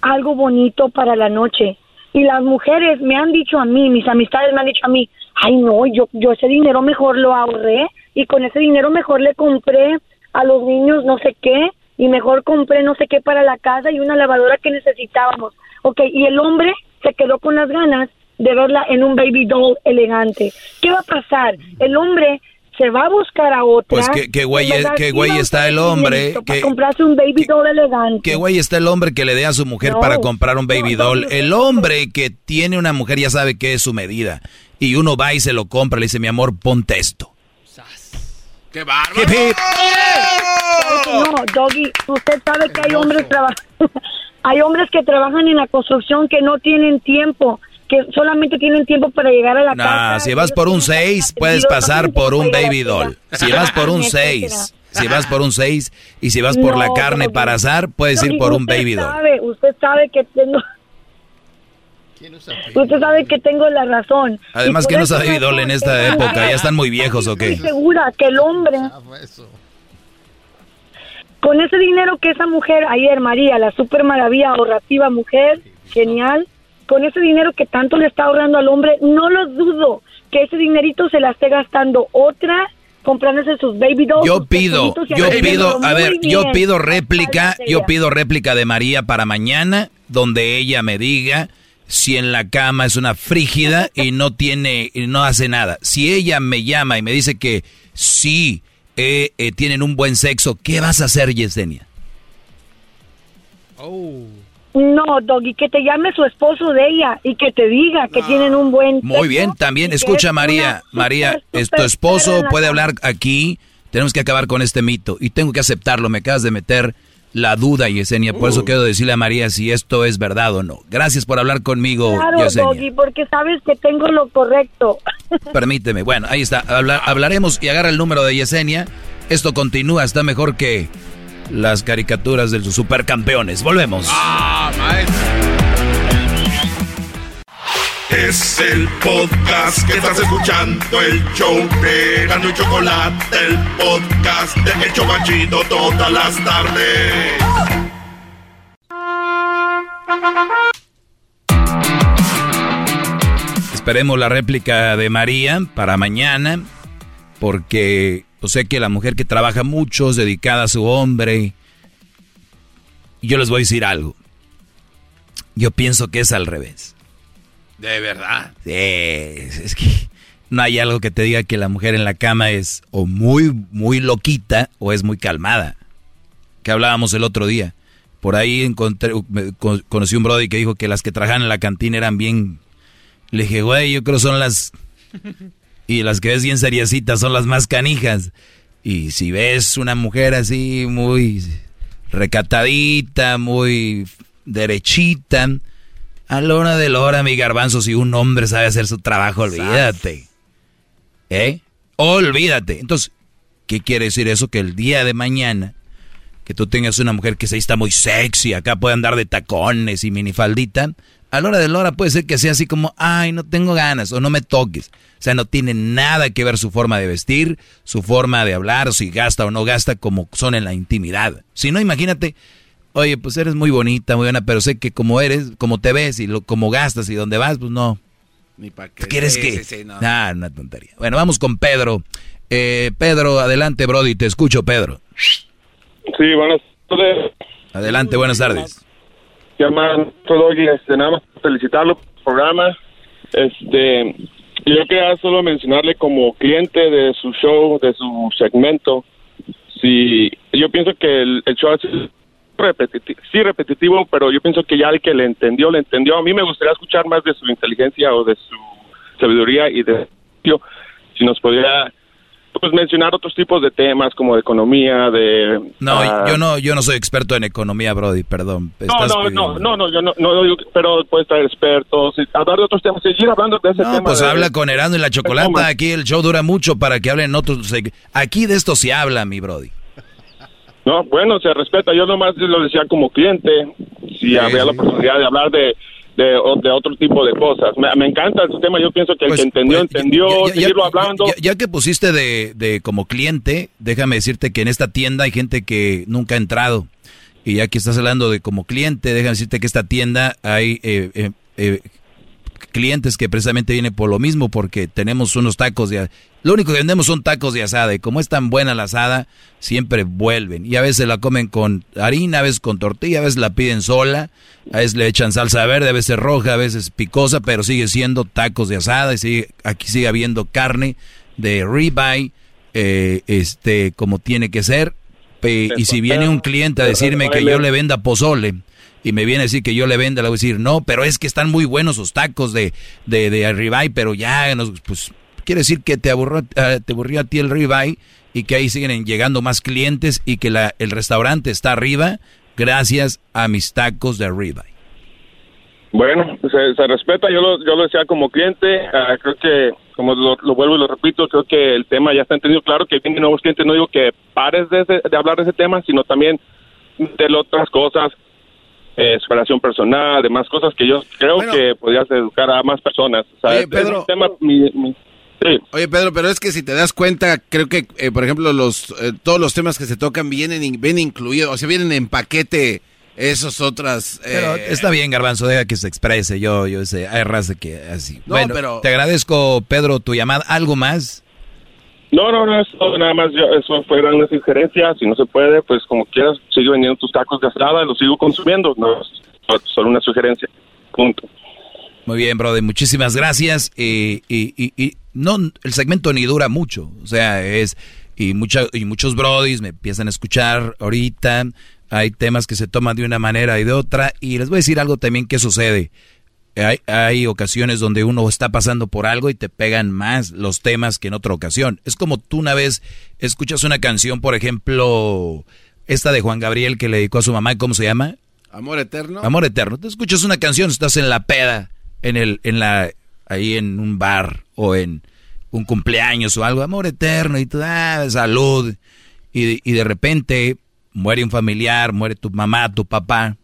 algo bonito para la noche. Y las mujeres me han dicho a mí, mis amistades me han dicho a mí, ay no, yo, yo ese dinero mejor lo ahorré y con ese dinero mejor le compré a los niños no sé qué y mejor compré no sé qué para la casa y una lavadora que necesitábamos. Ok, y el hombre se quedó con las ganas de verla en un baby doll elegante. ¿Qué va a pasar? El hombre se va a buscar a otra. Pues qué, qué güey, qué güey está el hombre. Que, comprarse un baby doll elegante. Qué güey está el hombre que le dé a su mujer para comprar un baby doll. El hombre que tiene una mujer ya sabe qué es su medida. Y uno va y se lo compra, le dice, mi amor, ponte esto. ¡Qué bárbaro! No, Doggy, usted sabe que hay hombres, hay hombres que trabajan en la construcción que no tienen tiempo que solamente tienen tiempo para llegar a la casa. si vas por un 6, puedes pasar por un baby doll. Si vas por un 6, si vas por un 6 y si vas por la carne para asar, puedes ir por un baby doll. usted sabe que tengo Usted sabe que tengo la razón. Además, que no sabe baby doll en esta época? ¿Ya están muy viejos o qué? Estoy segura que el hombre... Con ese dinero que esa mujer ayer, María, la super maravilla ahorrativa mujer, genial, con ese dinero que tanto le está ahorrando al hombre, no lo dudo que ese dinerito se la esté gastando otra comprándose sus baby dolls. Yo pido, yo pido, a ver, yo pido réplica, yo pido réplica de María para mañana, donde ella me diga si en la cama es una frígida y no tiene, y no hace nada. Si ella me llama y me dice que sí eh, eh, tienen un buen sexo, ¿qué vas a hacer, Yesenia? Oh. No, Doggy, que te llame su esposo de ella y que te diga que tienen un buen... Muy bien, también escucha María, María, tu esposo puede hablar aquí, tenemos que acabar con este mito y tengo que aceptarlo, me acabas de meter la duda, Yesenia, por eso uh. quiero decirle a María si esto es verdad o no. Gracias por hablar conmigo, claro, Doggy, porque sabes que tengo lo correcto. Permíteme, bueno, ahí está, hablaremos y agarra el número de Yesenia, esto continúa, está mejor que las caricaturas de los supercampeones. Volvemos. Ah, Es el podcast que estás escuchando, el show de Gano y Chocolate, el podcast de Hecho Chocachito todas las tardes. Esperemos la réplica de María para mañana, porque yo sé que la mujer que trabaja mucho es dedicada a su hombre. Y yo les voy a decir algo. Yo pienso que es al revés. ¿De verdad? Sí, es que no hay algo que te diga que la mujer en la cama es o muy, muy loquita o es muy calmada. Que hablábamos el otro día. Por ahí encontré, conocí un brody que dijo que las que trabajan en la cantina eran bien... Le dije, güey, yo creo son las y las que ves bien seriecitas son las más canijas. Y si ves una mujer así muy recatadita, muy derechita, a la hora de la hora, mi garbanzo, si un hombre sabe hacer su trabajo, olvídate. ¿Eh? Olvídate. Entonces, ¿qué quiere decir eso? Que el día de mañana, que tú tengas una mujer que se está muy sexy, acá puede andar de tacones y minifaldita, a la hora de la hora puede ser que sea así como, ay, no tengo ganas o no me toques. O sea, no tiene nada que ver su forma de vestir, su forma de hablar, si gasta o no gasta como son en la intimidad. Si no, imagínate, oye, pues eres muy bonita, muy buena, pero sé que como eres, como te ves y lo, como gastas y dónde vas, pues no. Ni para qué. ¿Quieres que? no. Nah, una tontería. Bueno, vamos con Pedro. Eh, Pedro, adelante, Brody, te escucho, Pedro. Sí, buenas tardes. Adelante, buenas tardes llaman todo este, nada más felicitarlo por el programa. Este, yo quería solo mencionarle como cliente de su show, de su segmento, si yo pienso que el, show es repetitivo, sí repetitivo, pero yo pienso que ya el que le entendió, le entendió. A mí me gustaría escuchar más de su inteligencia o de su sabiduría y de si nos podría pues mencionar otros tipos de temas como de economía, de... No, ah, yo no, yo no soy experto en economía, Brody, perdón. No, no, pidiendo- no, no, no, yo no, no digo pero puedes traer expertos, y hablar de otros temas, seguir hablando de ese No, tema. pues de- habla con Erasmo y la Chocolata. Aquí el show dura mucho para que hablen otros. Aquí de esto se habla, mi Brody. No, bueno, se respeta. Yo nomás lo decía como cliente, si había la oportunidad de hablar de, de, de otro tipo de cosas. Me, me encanta el tema. Yo pienso que el que entendió, entendió, Pues, Ya- ya- seguirlo ya- hablando. Ya, ya que pusiste de, de como cliente, déjame decirte que en esta tienda hay gente que nunca ha entrado. Y ya que estás hablando de como cliente, déjame decirte que esta tienda hay eh, eh, eh, clientes que precisamente vienen por lo mismo, porque tenemos unos tacos de... Lo único que vendemos son tacos de asada, y como es tan buena la asada, siempre vuelven. Y a veces la comen con harina, a veces con tortilla, a veces la piden sola, a veces le echan salsa verde, a veces roja, a veces picosa, pero sigue siendo tacos de asada, y sigue, aquí sigue habiendo carne de ribeye, eh, este, como tiene que ser. Y si viene un cliente a decirme que yo le venda pozole, y me viene a decir que yo le venda, le voy a decir, no, pero es que están muy buenos sus tacos de, de, de ribeye, pero ya, nos- pues, quiere decir que te aburrió, eh, te aburrió a ti el ribeye y que ahí siguen llegando más clientes y que la, el restaurante está arriba gracias a mis tacos de ribeye. Bueno, se, se respeta. Yo lo, yo lo decía como cliente. ah, creo que, como lo, lo vuelvo y lo repito, creo que el tema ya está entendido. Claro que vienen nuevos clientes. No digo que pares de, ese- de hablar de ese tema, sino también de las otras cosas, eh, superación personal, demás cosas que yo creo que podrías educar a más personas. O sea, es Pedro. un tema, mi- mi- sí. Oye, Pedro, pero es que si te das cuenta, creo que, eh, por ejemplo, los eh, todos los temas que se tocan vienen, vienen incluidos, o sea, vienen en paquete esos otras... eh, Pero está bien, Garbanzo, deja que se exprese. Yo, yo sé, hay raza que así. No, bueno, pero- te agradezco, Pedro, tu llamada. ¿Algo más? No, no, no, eso nada más, yo, eso fue una sugerencia. Si no se puede, pues como quieras, sigue vendiendo tus tacos de asada, los sigo consumiendo. No, solo una sugerencia. Punto. Muy bien, brother, muchísimas gracias. Y, y, y, y no, el segmento ni dura mucho. O sea, es. Y, mucha, y muchos brodis me empiezan a escuchar ahorita. Hay temas que se toman de una manera y de otra. Y les voy a decir algo también que sucede. Hay, hay ocasiones donde uno está pasando por algo y te pegan más los temas que en otra ocasión. Es como tú una vez escuchas una canción, por ejemplo, esta de Juan Gabriel que le dedicó a su mamá, ¿cómo se llama? Amor eterno. Amor eterno. Te escuchas una canción, estás en la peda, en el, en la, ahí en un bar o en un cumpleaños o algo, amor eterno y tú, ah, salud. Y, y de repente muere un familiar, muere tu mamá, tu papá.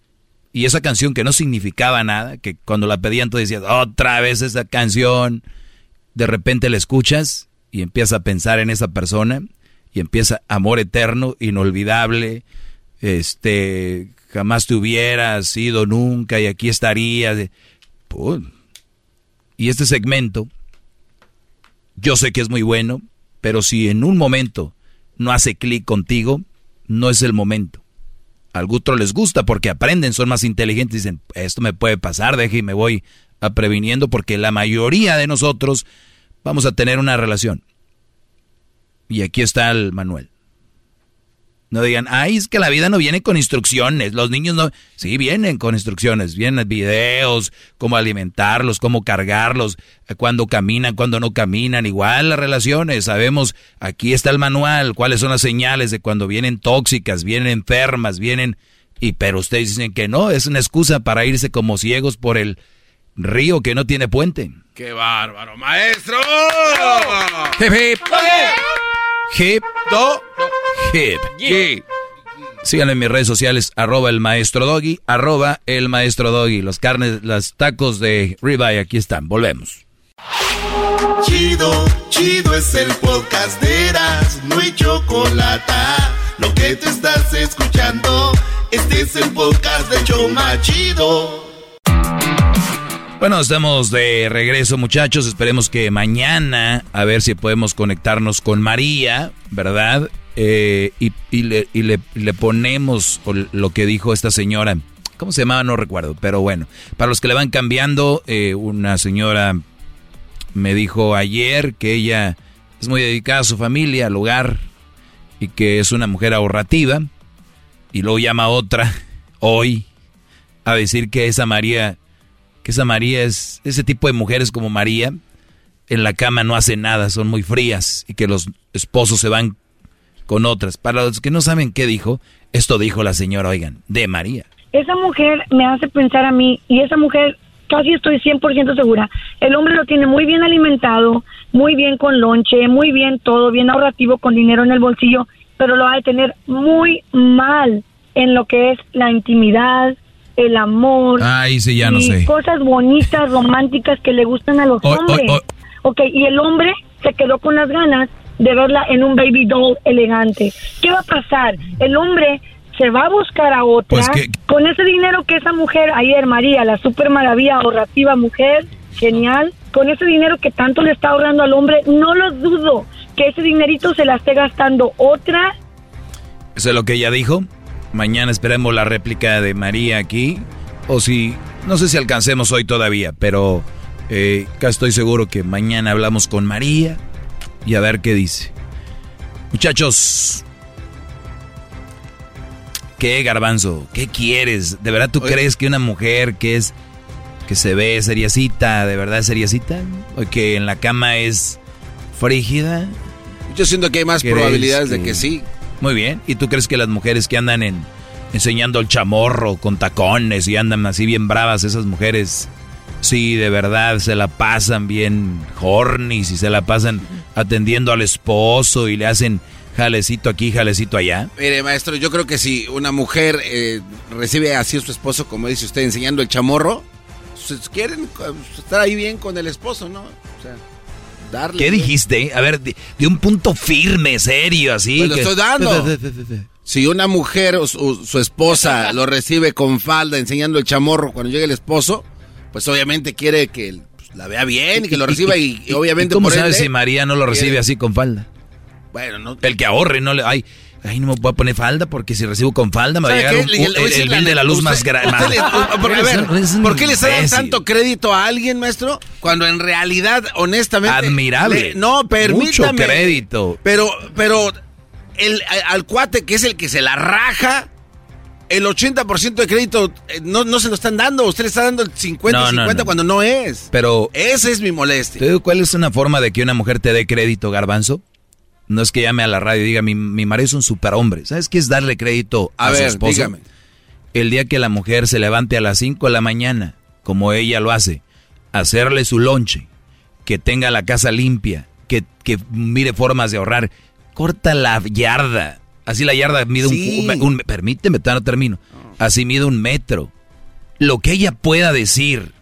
Y esa canción que no significaba nada, que cuando la pedían tú decías, otra vez esa canción. De repente la escuchas y empiezas a pensar en esa persona y empieza amor eterno, inolvidable, este, jamás te hubieras sido nunca y aquí estarías. Y este segmento, yo sé que es muy bueno, pero si en un momento no hace clic contigo, no es el momento. A algunos les gusta porque aprenden, son más inteligentes, dicen, esto me puede pasar, deje y me voy a previniendo porque la mayoría de nosotros vamos a tener una relación. Y aquí está el manual. No digan, ay, es que la vida no viene con instrucciones. Los niños no. Sí, vienen con instrucciones. Vienen videos, cómo alimentarlos, cómo cargarlos, eh, cuándo caminan, cuándo no caminan. Igual las relaciones. Sabemos, aquí está el manual, cuáles son las señales de cuando vienen tóxicas, vienen enfermas, vienen. Y pero ustedes dicen que no, es una excusa para irse como ciegos por el río que no tiene puente. ¡Qué bárbaro, maestro! Hip, hip. Hip, do, hip. Yeah. Síganme en mis redes sociales, arroba el maestro doggy, arroba el maestro doggy. Los carnes, los tacos de ribeye, aquí están. Volvemos. Chido, chido es el podcast de Eras, no hay chocolate. Lo que te estás escuchando, este es el podcast de Choma Chido. Bueno, estamos de regreso, muchachos. Esperemos que mañana, a ver si podemos conectarnos con María, ¿verdad? Eh, y le, ponemos lo que dijo esta señora. ¿Cómo se llamaba? No recuerdo, pero bueno. Para los que le van cambiando, eh, una señora me dijo ayer que ella es muy dedicada a su familia, al hogar, y que es una mujer ahorrativa. Y luego llama a otra hoy a decir que esa María que esa María es ese tipo de mujeres como María en la cama no hacen nada, son muy frías y que los esposos se van con otras. Para los que no saben qué dijo, esto dijo la señora, oigan, de María. Esa mujer me hace pensar a mí y esa mujer casi estoy 100% segura. El hombre lo tiene muy bien alimentado, muy bien con lonche, muy bien todo, bien ahorrativo, con dinero en el bolsillo, pero lo va a tener muy mal en lo que es la intimidad, el amor. Ay, sí, ya no y sé. Cosas bonitas, románticas que le gustan a los hombres. Ok, y el hombre se quedó con las ganas de verla en un baby doll elegante. ¿Qué va a pasar? El hombre se va a buscar a otra Pues que- con ese dinero que esa mujer ayer, María, la super maravilla ahorrativa mujer, genial, con ese dinero que tanto le está ahorrando al hombre, no lo dudo que ese dinerito se la esté gastando otra Eso es lo que ella dijo. Mañana esperemos la réplica de María aquí. O si, no sé si alcancemos hoy todavía, pero eh, casi estoy seguro que mañana hablamos con María y a ver qué dice. Muchachos, ¿qué garbanzo? ¿Qué quieres? ¿De verdad tú crees que una mujer que es que se ve seriecita, de verdad seriecita? ¿O que en la cama es frígida? Yo siento que hay más ¿Crees probabilidades de que sí. Muy bien. ¿Y tú crees que las mujeres que andan en enseñando el chamorro con tacones y andan así bien bravas, esas mujeres, sí, de verdad se la pasan bien horny, y se la pasan atendiendo al esposo y le hacen jalecito aquí, jalecito allá? Mire, maestro, yo creo que si una mujer eh, recibe así a su esposo, como dice usted, enseñando el chamorro, pues, quieren eh, estar ahí bien con el esposo, ¿no? O sea, darle. ¿Qué dijiste? A ver, de, de un punto firme, serio, así. Pues lo que- estoy dando. Si una mujer o su, su esposa lo recibe con falda enseñando el chamorro cuando llega el esposo, pues obviamente quiere que pues, la vea bien y que lo reciba y, y obviamente ¿Y ¿Cómo por sabes si María no lo recibe quiere- así con falda? Bueno, no. El que ahorre, no le... Ay, ay, no me voy a poner falda porque si recibo con falda me va a ¿Sabe llegar un- Le- le el, el bill de la luz más grande. ¿Por qué le está dando tanto crédito a alguien, maestro? Cuando en realidad, honestamente... Admirable. le- no, permítame. Mucho crédito. Pero, pero, el, al cuate que es el que se la raja, el 80% de crédito eh, no, no se lo están dando. Usted le está dando el 50 No, no, 50 no. cuando no es. Pero... Esa es mi molestia. ¿Te digo cuál es una forma de que una mujer te dé crédito, garbanzo? No es que llame a la radio y diga, mi, mi marido es un superhombre. ¿Sabes qué es darle crédito a, A su esposo? dígame. El día que la mujer se levante a las 5 de la mañana, como ella lo hace, hacerle su lonche, que tenga la casa limpia, que, que mire formas de ahorrar, corta la yarda. Así la yarda mide un- Sí. un, un- Permíteme, no termino. Así mide un metro. Lo que ella pueda decir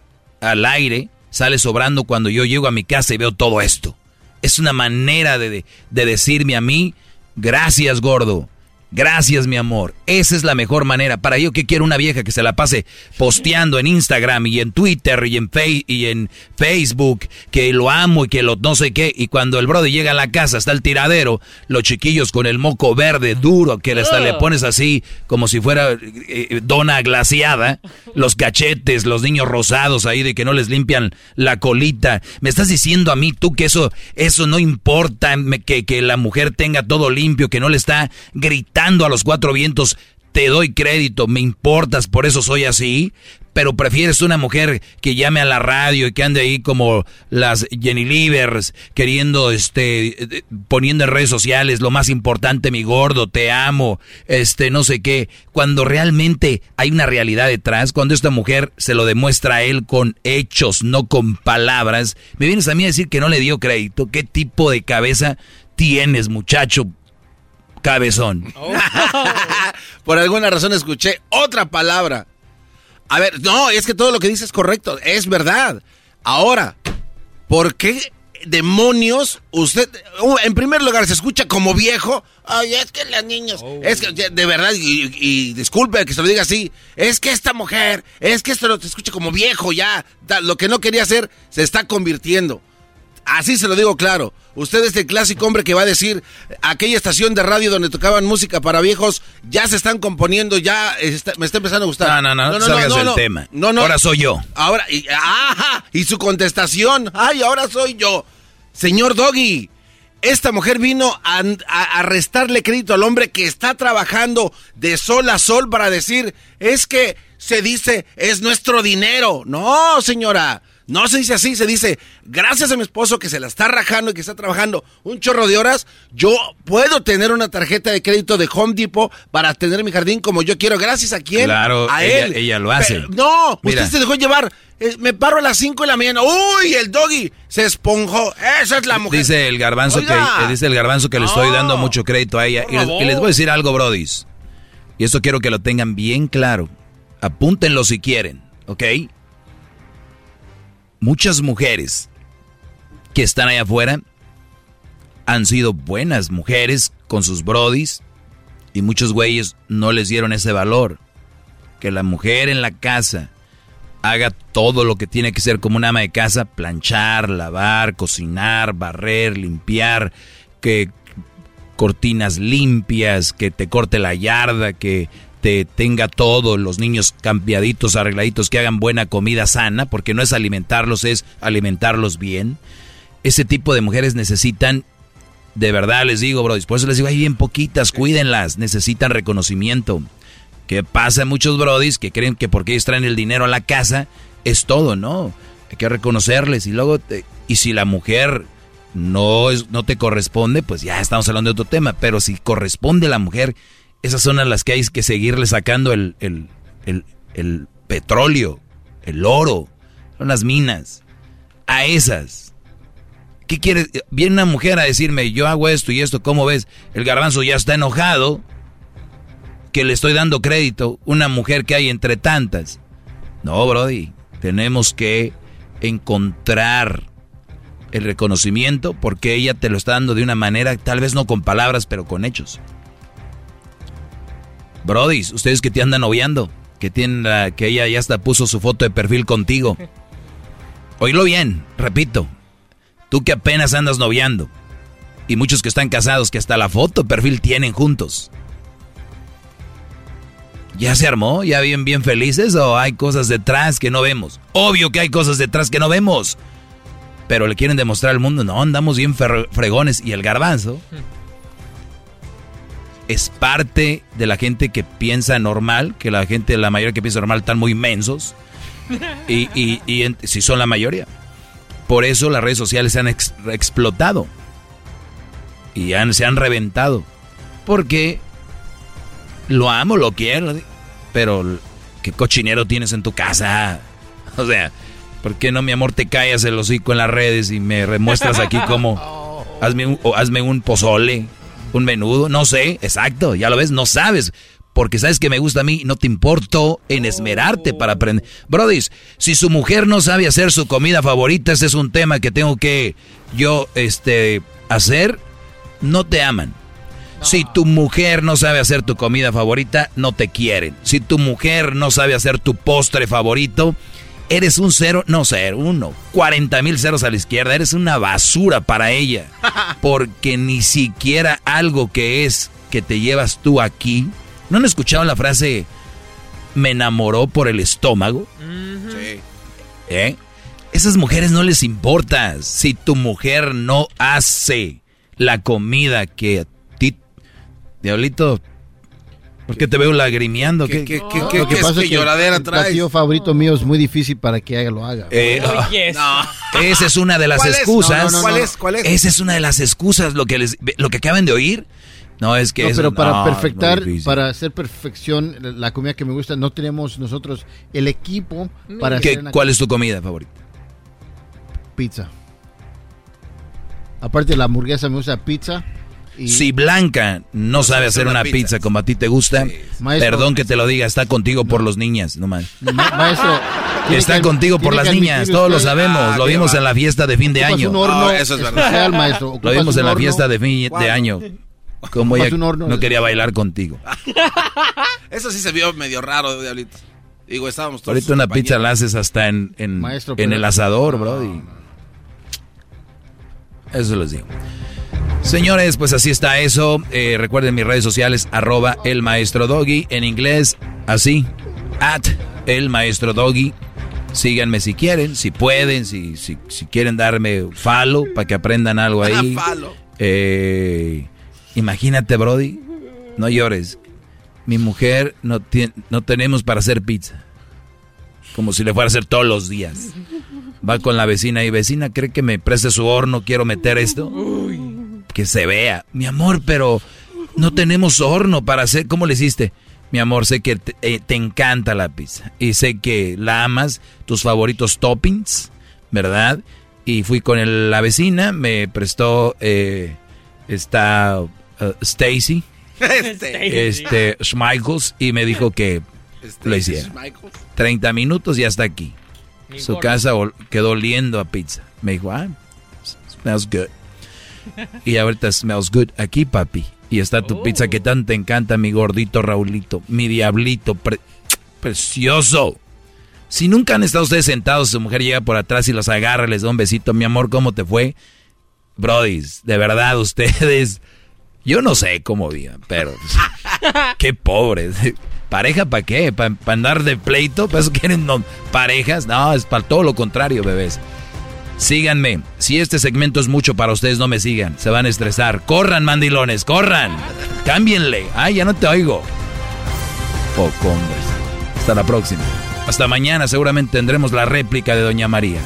al aire sale sobrando cuando yo llego a mi casa y veo todo esto. Es una manera de, de decirme a mí, gracias gordo, gracias mi amor. Esa es la mejor manera. Para yo que quiero una vieja que se la pase posteando en Instagram y en Twitter y en, Fe- y en Facebook, que lo amo y que lo no sé qué. Y cuando el brother llega a la casa está el tiradero, los chiquillos con el moco verde duro, que hasta le pones así como si fuera eh, eh, dona glaciada, los cachetes, los niños rosados ahí de que no les limpian la colita. Me estás diciendo a mí tú que eso, eso no importa, que, que la mujer tenga todo limpio, que no le está gritando a los cuatro vientos. Te doy crédito, me importas, por eso soy así. Pero prefieres una mujer que llame a la radio y que ande ahí como las Jenny Livers, queriendo, este, eh, poniendo en redes sociales lo más importante, mi gordo, te amo, este, no sé qué. Cuando realmente hay una realidad detrás, cuando esta mujer se lo demuestra a él con hechos, no con palabras, me vienes a mí a decir que no le dio crédito. ¿Qué tipo de cabeza tienes, muchacho cabezón? Por alguna razón escuché otra palabra. A ver, no, es que todo lo que dice es correcto, es verdad. Ahora, ¿por qué demonios usted, uh, en primer lugar, se escucha como viejo? Ay, es que las niños, es que, de verdad, y, y disculpe que se lo diga así, es que esta mujer, es que esto se escucha como viejo ya, lo que no quería hacer se está convirtiendo. Así se lo digo claro. Usted es el clásico hombre que va a decir, aquella estación de radio donde tocaban música para viejos, ya se están componiendo, ya está- me está empezando a gustar. No, no, no, salgas del tema. No, no. Ahora soy yo. Ahora, y, ajá, y su contestación, ay, ahora soy yo. Señor Doggy, esta mujer vino a, a- a restarle crédito al hombre que está trabajando de sol a sol para decir, es que se dice, es nuestro dinero. No, señora. No se dice así, se dice, gracias a mi esposo que se la está rajando y que está trabajando un chorro de horas, yo puedo tener una tarjeta de crédito de Home Depot para tener mi jardín como yo quiero. Gracias a quién? Claro, a ella- él. ella lo hace. Pero- no, Mira. usted se dejó llevar. Eh, me paro a las 5 de la mañana. Uy, el doggy se esponjó. Esa es la mujer. Dice el garbanzo que Oiga. dice el garbanzo que le estoy dando mucho crédito a ella. Y les, y les voy a decir algo, brodis. Y esto quiero que lo tengan bien claro. Apúntenlo si quieren, ¿ok? Muchas mujeres que están allá afuera han sido buenas mujeres con sus brodis y muchos güeyes no les dieron ese valor. Que la mujer en la casa haga todo lo que tiene que ser como una ama de casa, planchar, lavar, cocinar, barrer, limpiar, que cortinas limpias, que te corte la yarda, que te tenga todo, los niños cambiaditos, arregladitos, que hagan buena comida sana, porque no es alimentarlos, es alimentarlos bien. Ese tipo de mujeres necesitan, de verdad les digo, bro, eso les digo, hay bien poquitas, cuídenlas, necesitan reconocimiento. ¿Qué pasa muchos brodis que creen que porque ellos traen el dinero a la casa es todo, no. Hay que reconocerles y luego, te- y si la mujer no, es, no te corresponde, pues ya estamos hablando de otro tema, pero si corresponde a la mujer, esas son a las que hay que seguirle sacando el, el, el, petróleo, el oro, son las minas. A esas. ¿Qué quieres? Viene una mujer a decirme, yo hago esto y esto, ¿cómo ves? El garbanzo ya está enojado que le estoy dando crédito, una mujer que hay entre tantas. No, Brody, tenemos que encontrar el reconocimiento porque ella te lo está dando de una manera, tal vez no con palabras, pero con hechos. Brody, ustedes que te andan noviando, que, tienen la- que ella ya hasta puso su foto de perfil contigo. Oílo bien, repito, tú que apenas andas noviando y muchos que están casados que hasta la foto de perfil tienen juntos. ¿Ya se armó? ¿Ya bien bien felices o hay cosas detrás que no vemos? Obvio que hay cosas detrás que no vemos. Pero le quieren demostrar al mundo, no, andamos bien fregones. Y el garbanzo es parte de la gente que piensa normal, que la gente, la mayoría que piensa normal están muy mensos. Y, y, y en- si son la mayoría. Por eso las redes sociales se han ex- explotado. Y han- se han reventado. Porque lo amo, lo quiero, pero ¿qué cochinero tienes en tu casa? O sea, ¿por qué no, mi amor, te callas el hocico en las redes y me remuestras aquí como hazme un, hazme un pozole, un menudo? No sé, exacto, ya lo ves, no sabes. Porque sabes que me gusta a mí y no te importó en esmerarte para aprender. Brody, si su mujer no sabe hacer su comida favorita, ese es un tema que tengo que yo este, hacer, no te aman. Si tu mujer no sabe hacer tu comida favorita, no te quieren. Si tu mujer no sabe hacer tu postre favorito, eres un cero, no cero, uno, 40 mil ceros a la izquierda, eres una basura para ella. Porque ni siquiera algo que es que te llevas tú aquí. ¿No han escuchado la frase me enamoró por el estómago? Sí. ¿Eh? Esas mujeres no les importa si tu mujer no hace la comida que a ti... Diablito, ¿por qué te veo lagrimeando? ¿Qué, qué, qué, qué- Lo que qué- pasa qué es que el platillo favorito mío es muy difícil para que lo haga. Eh, ah, Esa es una de las ¿Cuál excusas. No, no, no, ¿Cuál no. es? ¿Cuál es? Esa es una de las excusas, lo que les, lo que acaban de oír. No, es que No, eso- pero para no, perfectar, para hacer perfección la la comida que me gusta, no tenemos nosotros el equipo para ¿Qué- hacer una ¿Cuál es tu comida favorita? pizza. Aparte de la hamburguesa me gusta pizza. Y Si Blanca no sabe hacer una pizza, como a ti te gusta, Maestro. perdón que te lo diga, está contigo por los niñas, no más. Ma- maestro, Está que- contigo por las niñas, todos lo sabemos, Ah, lo vimos va. en la fiesta de fin de año. un horno Ah, eso es verdad. maestro. Lo vimos en la horno. fiesta de fin de año. Como ella un horno. no quería bailar contigo. Eso sí se vio medio raro, Diablito. Digo, estábamos todos. Ahorita una pizza la haces hasta en, en, Maestro, en pero- el asador, bro. Eso les digo. Señores, pues así está eso. Eh, recuerden mis redes sociales, arroba el maestro doggy. En inglés, así, at el maestro doggy. Síganme si quieren, si pueden, si, si, si quieren darme follow para que aprendan algo ahí. Eh, imagínate, Brody, no llores. Mi mujer no, tien- no tenemos para hacer pizza. Como si le fuera a hacer todos los días. Va con la vecina y vecina, ¿cree que me preste su horno? Quiero meter esto. Que se vea. Mi amor, pero no tenemos horno para hacer. ¿Cómo le hiciste? Mi amor, sé que te, eh, te encanta la pizza. Y sé que la amas, tus favoritos toppings, ¿verdad? Y fui con el- la vecina, me prestó eh, esta uh, Stacy, este Schmeichels, y me dijo que lo hiciera. 30 minutos y hasta aquí. Mi Su gordo. casa quedó oliendo a pizza. Me dijo, ah, smells good. Y ahorita smells good aquí, papi. Y está tu pizza que tanto te encanta, mi gordito Raulito, mi diablito, pre- precioso. Si nunca han estado ustedes sentados, su mujer llega por atrás y los agarra, les da un besito, mi amor, ¿cómo te fue? Brodis, de verdad, ustedes, yo no sé cómo vivan, pero qué pobres. ¿Pareja para qué? ¿Para andar de pleito? ¿Para eso quieren no, parejas? No, es para todo lo contrario, bebés. Síganme. Si este segmento es mucho para ustedes, no me sigan. Se van a estresar. Corran, mandilones, corran. Cámbienle. Ay, ya no te oigo. Poco, hombres. Hasta la próxima. Hasta mañana seguramente tendremos la réplica de Doña María.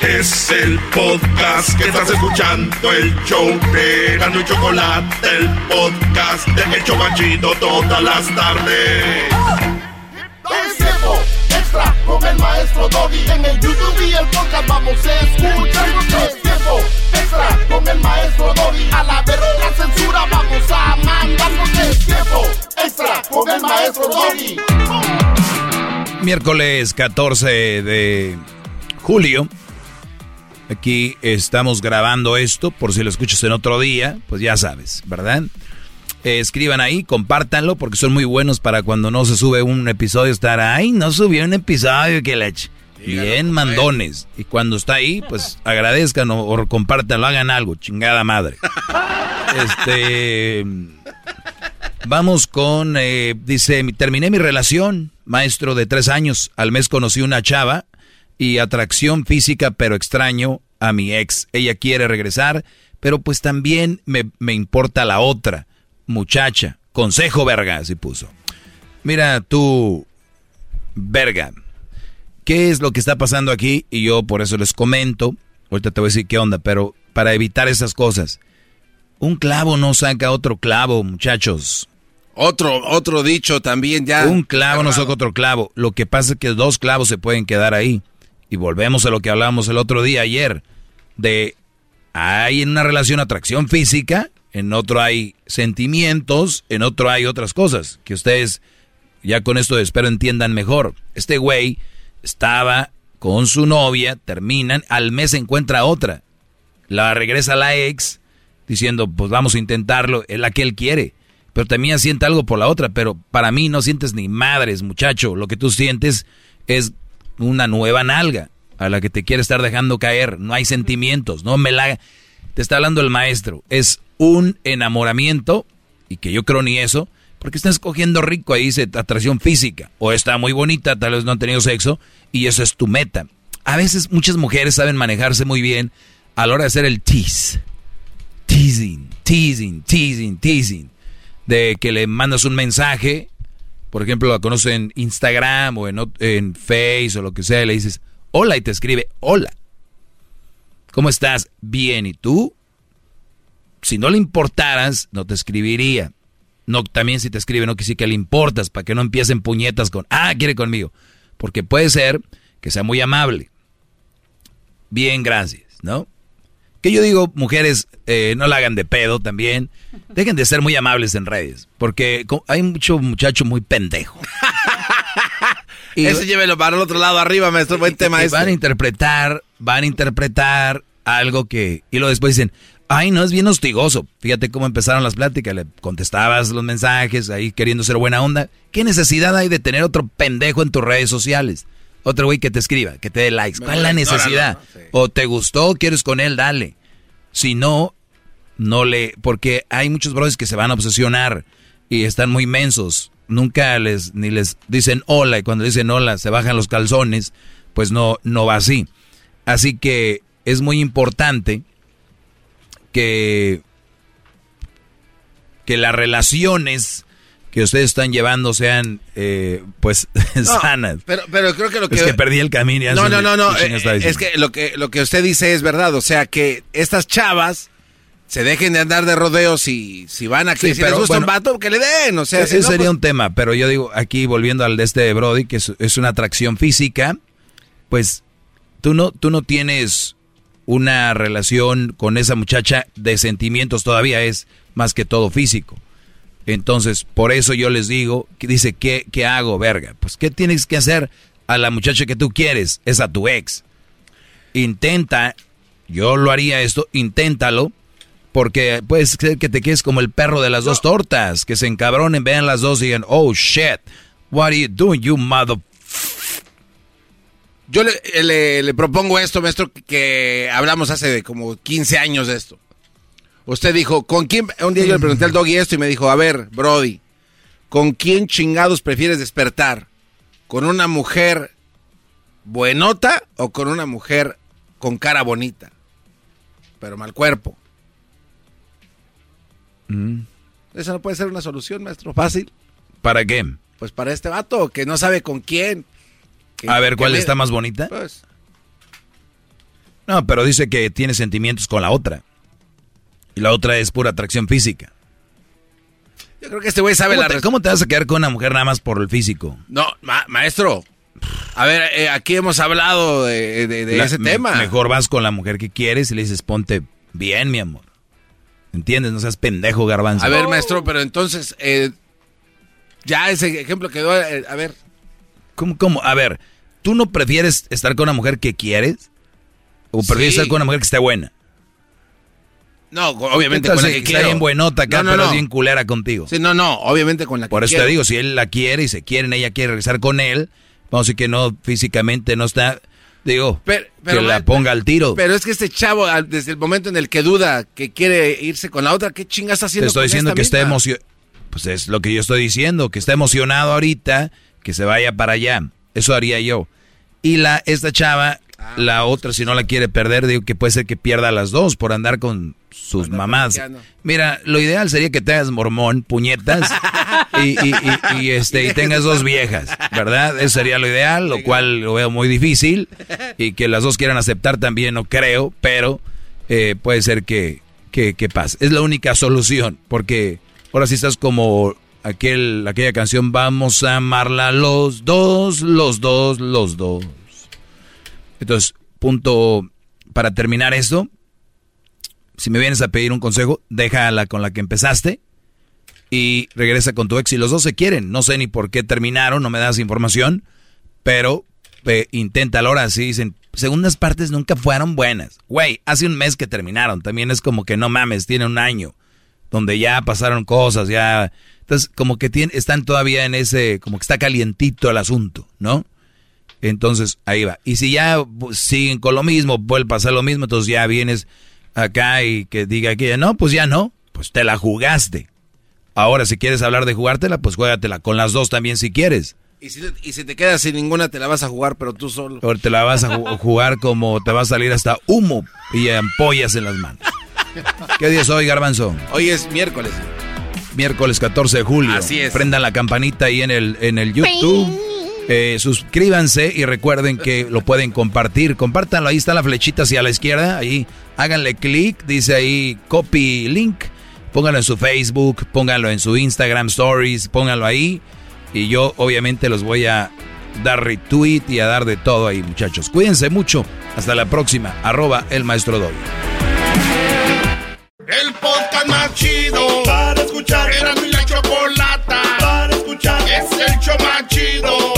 Es el podcast que estás escuchando, el show de Gano y Chocolate, el podcast de El Chocachito todas las tardes. Es tiempo extra con el maestro Doggy. En el YouTube y el podcast vamos a escuchar. Es tiempo extra con el maestro Doggy. A la verga la censura vamos a mandar. Porque es tiempo extra con el maestro Doggy. Miércoles 14 de julio. Aquí estamos grabando esto, por si lo escuchas en otro día, pues ya sabes, ¿verdad? Eh, escriban ahí, compártanlo, porque son muy buenos para cuando no se sube un episodio estar, ay, no subió un episodio, que la ch-". Bien mandones. Y cuando está ahí, pues agradezcan o, o compártanlo, hagan algo, chingada madre. Este... Vamos con, eh, dice, terminé mi relación, maestro de tres años. Al mes conocí una chava y atracción física, pero extraño a mi ex. Ella quiere regresar, pero pues también me, me importa la otra muchacha. Consejo, verga, así puso. Mira, tú, verga, ¿qué es lo que está pasando aquí? Y yo por eso les comento. Ahorita te voy a decir qué onda, pero para evitar esas cosas. Un clavo no saca otro clavo, muchachos. Otro, otro dicho también ya. Un clavo no saca otro clavo. Lo que pasa es que dos clavos se pueden quedar ahí. Y volvemos a lo que hablábamos el otro día, ayer. De hay en una relación atracción física, en otro hay sentimientos, en otro hay otras cosas. Que ustedes ya con esto espero entiendan mejor. Este güey estaba con su novia, terminan, al mes encuentra otra. La regresa la ex diciendo, pues vamos a intentarlo, es la que él quiere. Pero también siente algo por la otra, pero para mí no sientes ni madres, muchacho. Lo que tú sientes es una nueva nalga a la que te quiere estar dejando caer. No hay sentimientos, no me la... Te está hablando el maestro. Es un enamoramiento, y que yo creo ni eso, porque estás cogiendo rico, ahí dice atracción física. O está muy bonita, tal vez no han tenido sexo, y eso es tu meta. A veces muchas mujeres saben manejarse muy bien a la hora de hacer el tease. Teasing, teasing, teasing, teasing. De que le mandas un mensaje, por ejemplo, la conoces en Instagram o en, en Face o lo que sea, y le dices hola y te escribe hola. ¿Cómo estás? Bien, ¿y tú? Si no le importaras, no te escribiría. No, también si te escribe, no quisiera que le importas, para que no empiecen puñetas con, ah, quiere conmigo. Porque puede ser que sea muy amable. Bien, gracias, ¿no? Que yo digo, mujeres, eh, no la hagan de pedo también. Dejen de ser muy amables en redes. Porque hay mucho muchacho muy pendejo. Ese llévelo para el otro lado arriba, maestro. Buen tema Y este. van a interpretar, van a interpretar algo que... Y luego después dicen, ay, no, es bien hostigoso. Fíjate cómo empezaron las pláticas, le contestabas los mensajes ahí queriendo ser buena onda. ¿Qué necesidad hay de tener otro pendejo en tus redes sociales? Otro güey que te escriba, que te dé likes. ¿Cuál es la necesidad? O te gustó, quieres con él, dale. Si no, no le... Porque hay muchos brothers que se van a obsesionar y están muy mensos. Nunca les, ni les dicen hola y cuando dicen hola se bajan los calzones, pues no, no va así. Así que es muy importante que, que las relaciones, que ustedes están llevando sean, eh, pues, sanas. Pero, pero creo que lo que... Es que perdí el camino. ya No, no, no, no. eh, es que lo que lo que usted dice es verdad. O sea, que estas chavas se dejen de andar de rodeos y si van a que Sí, si les gusta un vato, que le den. O sea, Ese si no, sería pues- un tema, pero yo digo, aquí volviendo al de este de Brody, que es, es una atracción física, pues tú no, tú no tienes una relación con esa muchacha de sentimientos todavía, es más que todo físico. Entonces, por eso yo les digo, que dice, ¿qué, ¿qué hago, verga? Pues, ¿qué tienes que hacer a la muchacha que tú quieres? Es a tu ex. Intenta, yo lo haría esto, inténtalo, porque puede ser que te quedes como el perro de las dos tortas, que se encabronen, vean las dos y digan, oh shit, what are you doing, you mother... Yo le, le- le propongo esto, maestro, que, hablamos hace de como 15 años de esto. Usted dijo, ¿con quién? Un día yo le pregunté al doggy esto y me dijo, a ver, Brody, ¿con quién chingados prefieres despertar? ¿Con una mujer buenota o con una mujer con cara bonita? Pero mal cuerpo. Mm. Esa no puede ser una solución, maestro. Fácil. ¿Para qué? Pues para este vato que no sabe con quién. Que- A ver, ¿cuál está más bonita? Pues, No, pero dice que tiene sentimientos con la otra. Y la otra es pura atracción física. yo creo que este güey sabe ¿Cómo la te, cómo te vas a quedar con una mujer nada más por el físico? No, ma- maestro. A ver, eh, aquí hemos hablado de, de- de La- ese me- tema. Mejor vas con la mujer que quieres y le dices, ponte bien, mi amor. ¿Entiendes? No seas pendejo, garbanzo. A ver, maestro, pero entonces, eh, ya ese ejemplo quedó. eh, a ver, ¿Cómo, cómo? A ver, ¿tú no prefieres estar con una mujer que quieres? ¿O prefieres Sí. estar con una mujer que esté buena? No, obviamente ¿Qué tal con la que está quiero. bien buenota acá, No, no, pero no. es bien culera contigo. Sí, no, no, obviamente con la que Por eso quiero. te digo, si él la quiere y se quieren, ella quiere regresar con él, vamos a decir que no, físicamente no está, digo, Pero- pero, que la ponga al tiro. Pero es que este chavo, desde el momento en el que duda que quiere irse con la otra, ¿qué chingas está Te haciendo estoy con diciendo esta que está emocionado. Pues es lo que yo estoy diciendo, que está emocionado ahorita, que se vaya para allá. Eso haría yo. Y la esta chava, Ah, la otra, si no la quiere perder, digo que puede ser que pierda a las dos por andar con sus mamás. Mira, lo ideal sería que te hagas mormón, puñetas, y, y- y- y, este, y tengas dos viejas, ¿verdad? Eso sería lo ideal, lo cual lo veo muy difícil. Y que las dos quieran aceptar también, no creo, pero eh, puede ser que, que, que pase. Es la única solución, porque ahora sí estás como aquel, aquella canción, vamos a amarla los dos, los dos, los dos. Entonces, punto para terminar esto, si me vienes a pedir un consejo, déjala con la que empezaste y regresa con tu ex. Y los dos se quieren. No sé ni por qué terminaron, no me das información, pero eh, inténtalo ahora. Sí, dicen, segundas partes nunca fueron buenas. Güey, hace un mes que terminaron. También es como que no mames, tiene un año donde ya pasaron cosas, ya. Entonces, como que tiene, están todavía en ese, como que está calientito el asunto, ¿no? Entonces, ahí va. Y si ya pues, siguen con lo mismo, vuelve a pasar lo mismo, entonces ya vienes acá y que diga que no, pues ya no, pues te la jugaste. Ahora, si quieres hablar de jugártela, pues juégatela con las dos también si quieres. Y si, y si te quedas sin ninguna, te la vas a jugar, pero tú solo. O te la vas a ju- jugar como te va a salir hasta humo y ampollas en las manos. ¿Qué día es hoy, Garbanzo? Hoy es miércoles. Miércoles 14 de julio. Así es. Prendan la campanita ahí en el, en el YouTube. Eh, suscríbanse y recuerden que lo pueden compartir. Compártanlo, ahí está la flechita hacia la izquierda. Ahí háganle clic, dice ahí copy link. Pónganlo en su Facebook, pónganlo en su Instagram Stories, pónganlo ahí. Y yo obviamente los voy a dar retweet y a dar de todo ahí, muchachos. Cuídense mucho. Hasta la próxima. Arroba el maestro Doggy. El podcast más chido para escuchar. Era mi la chocolata para escuchar. Es el show más chido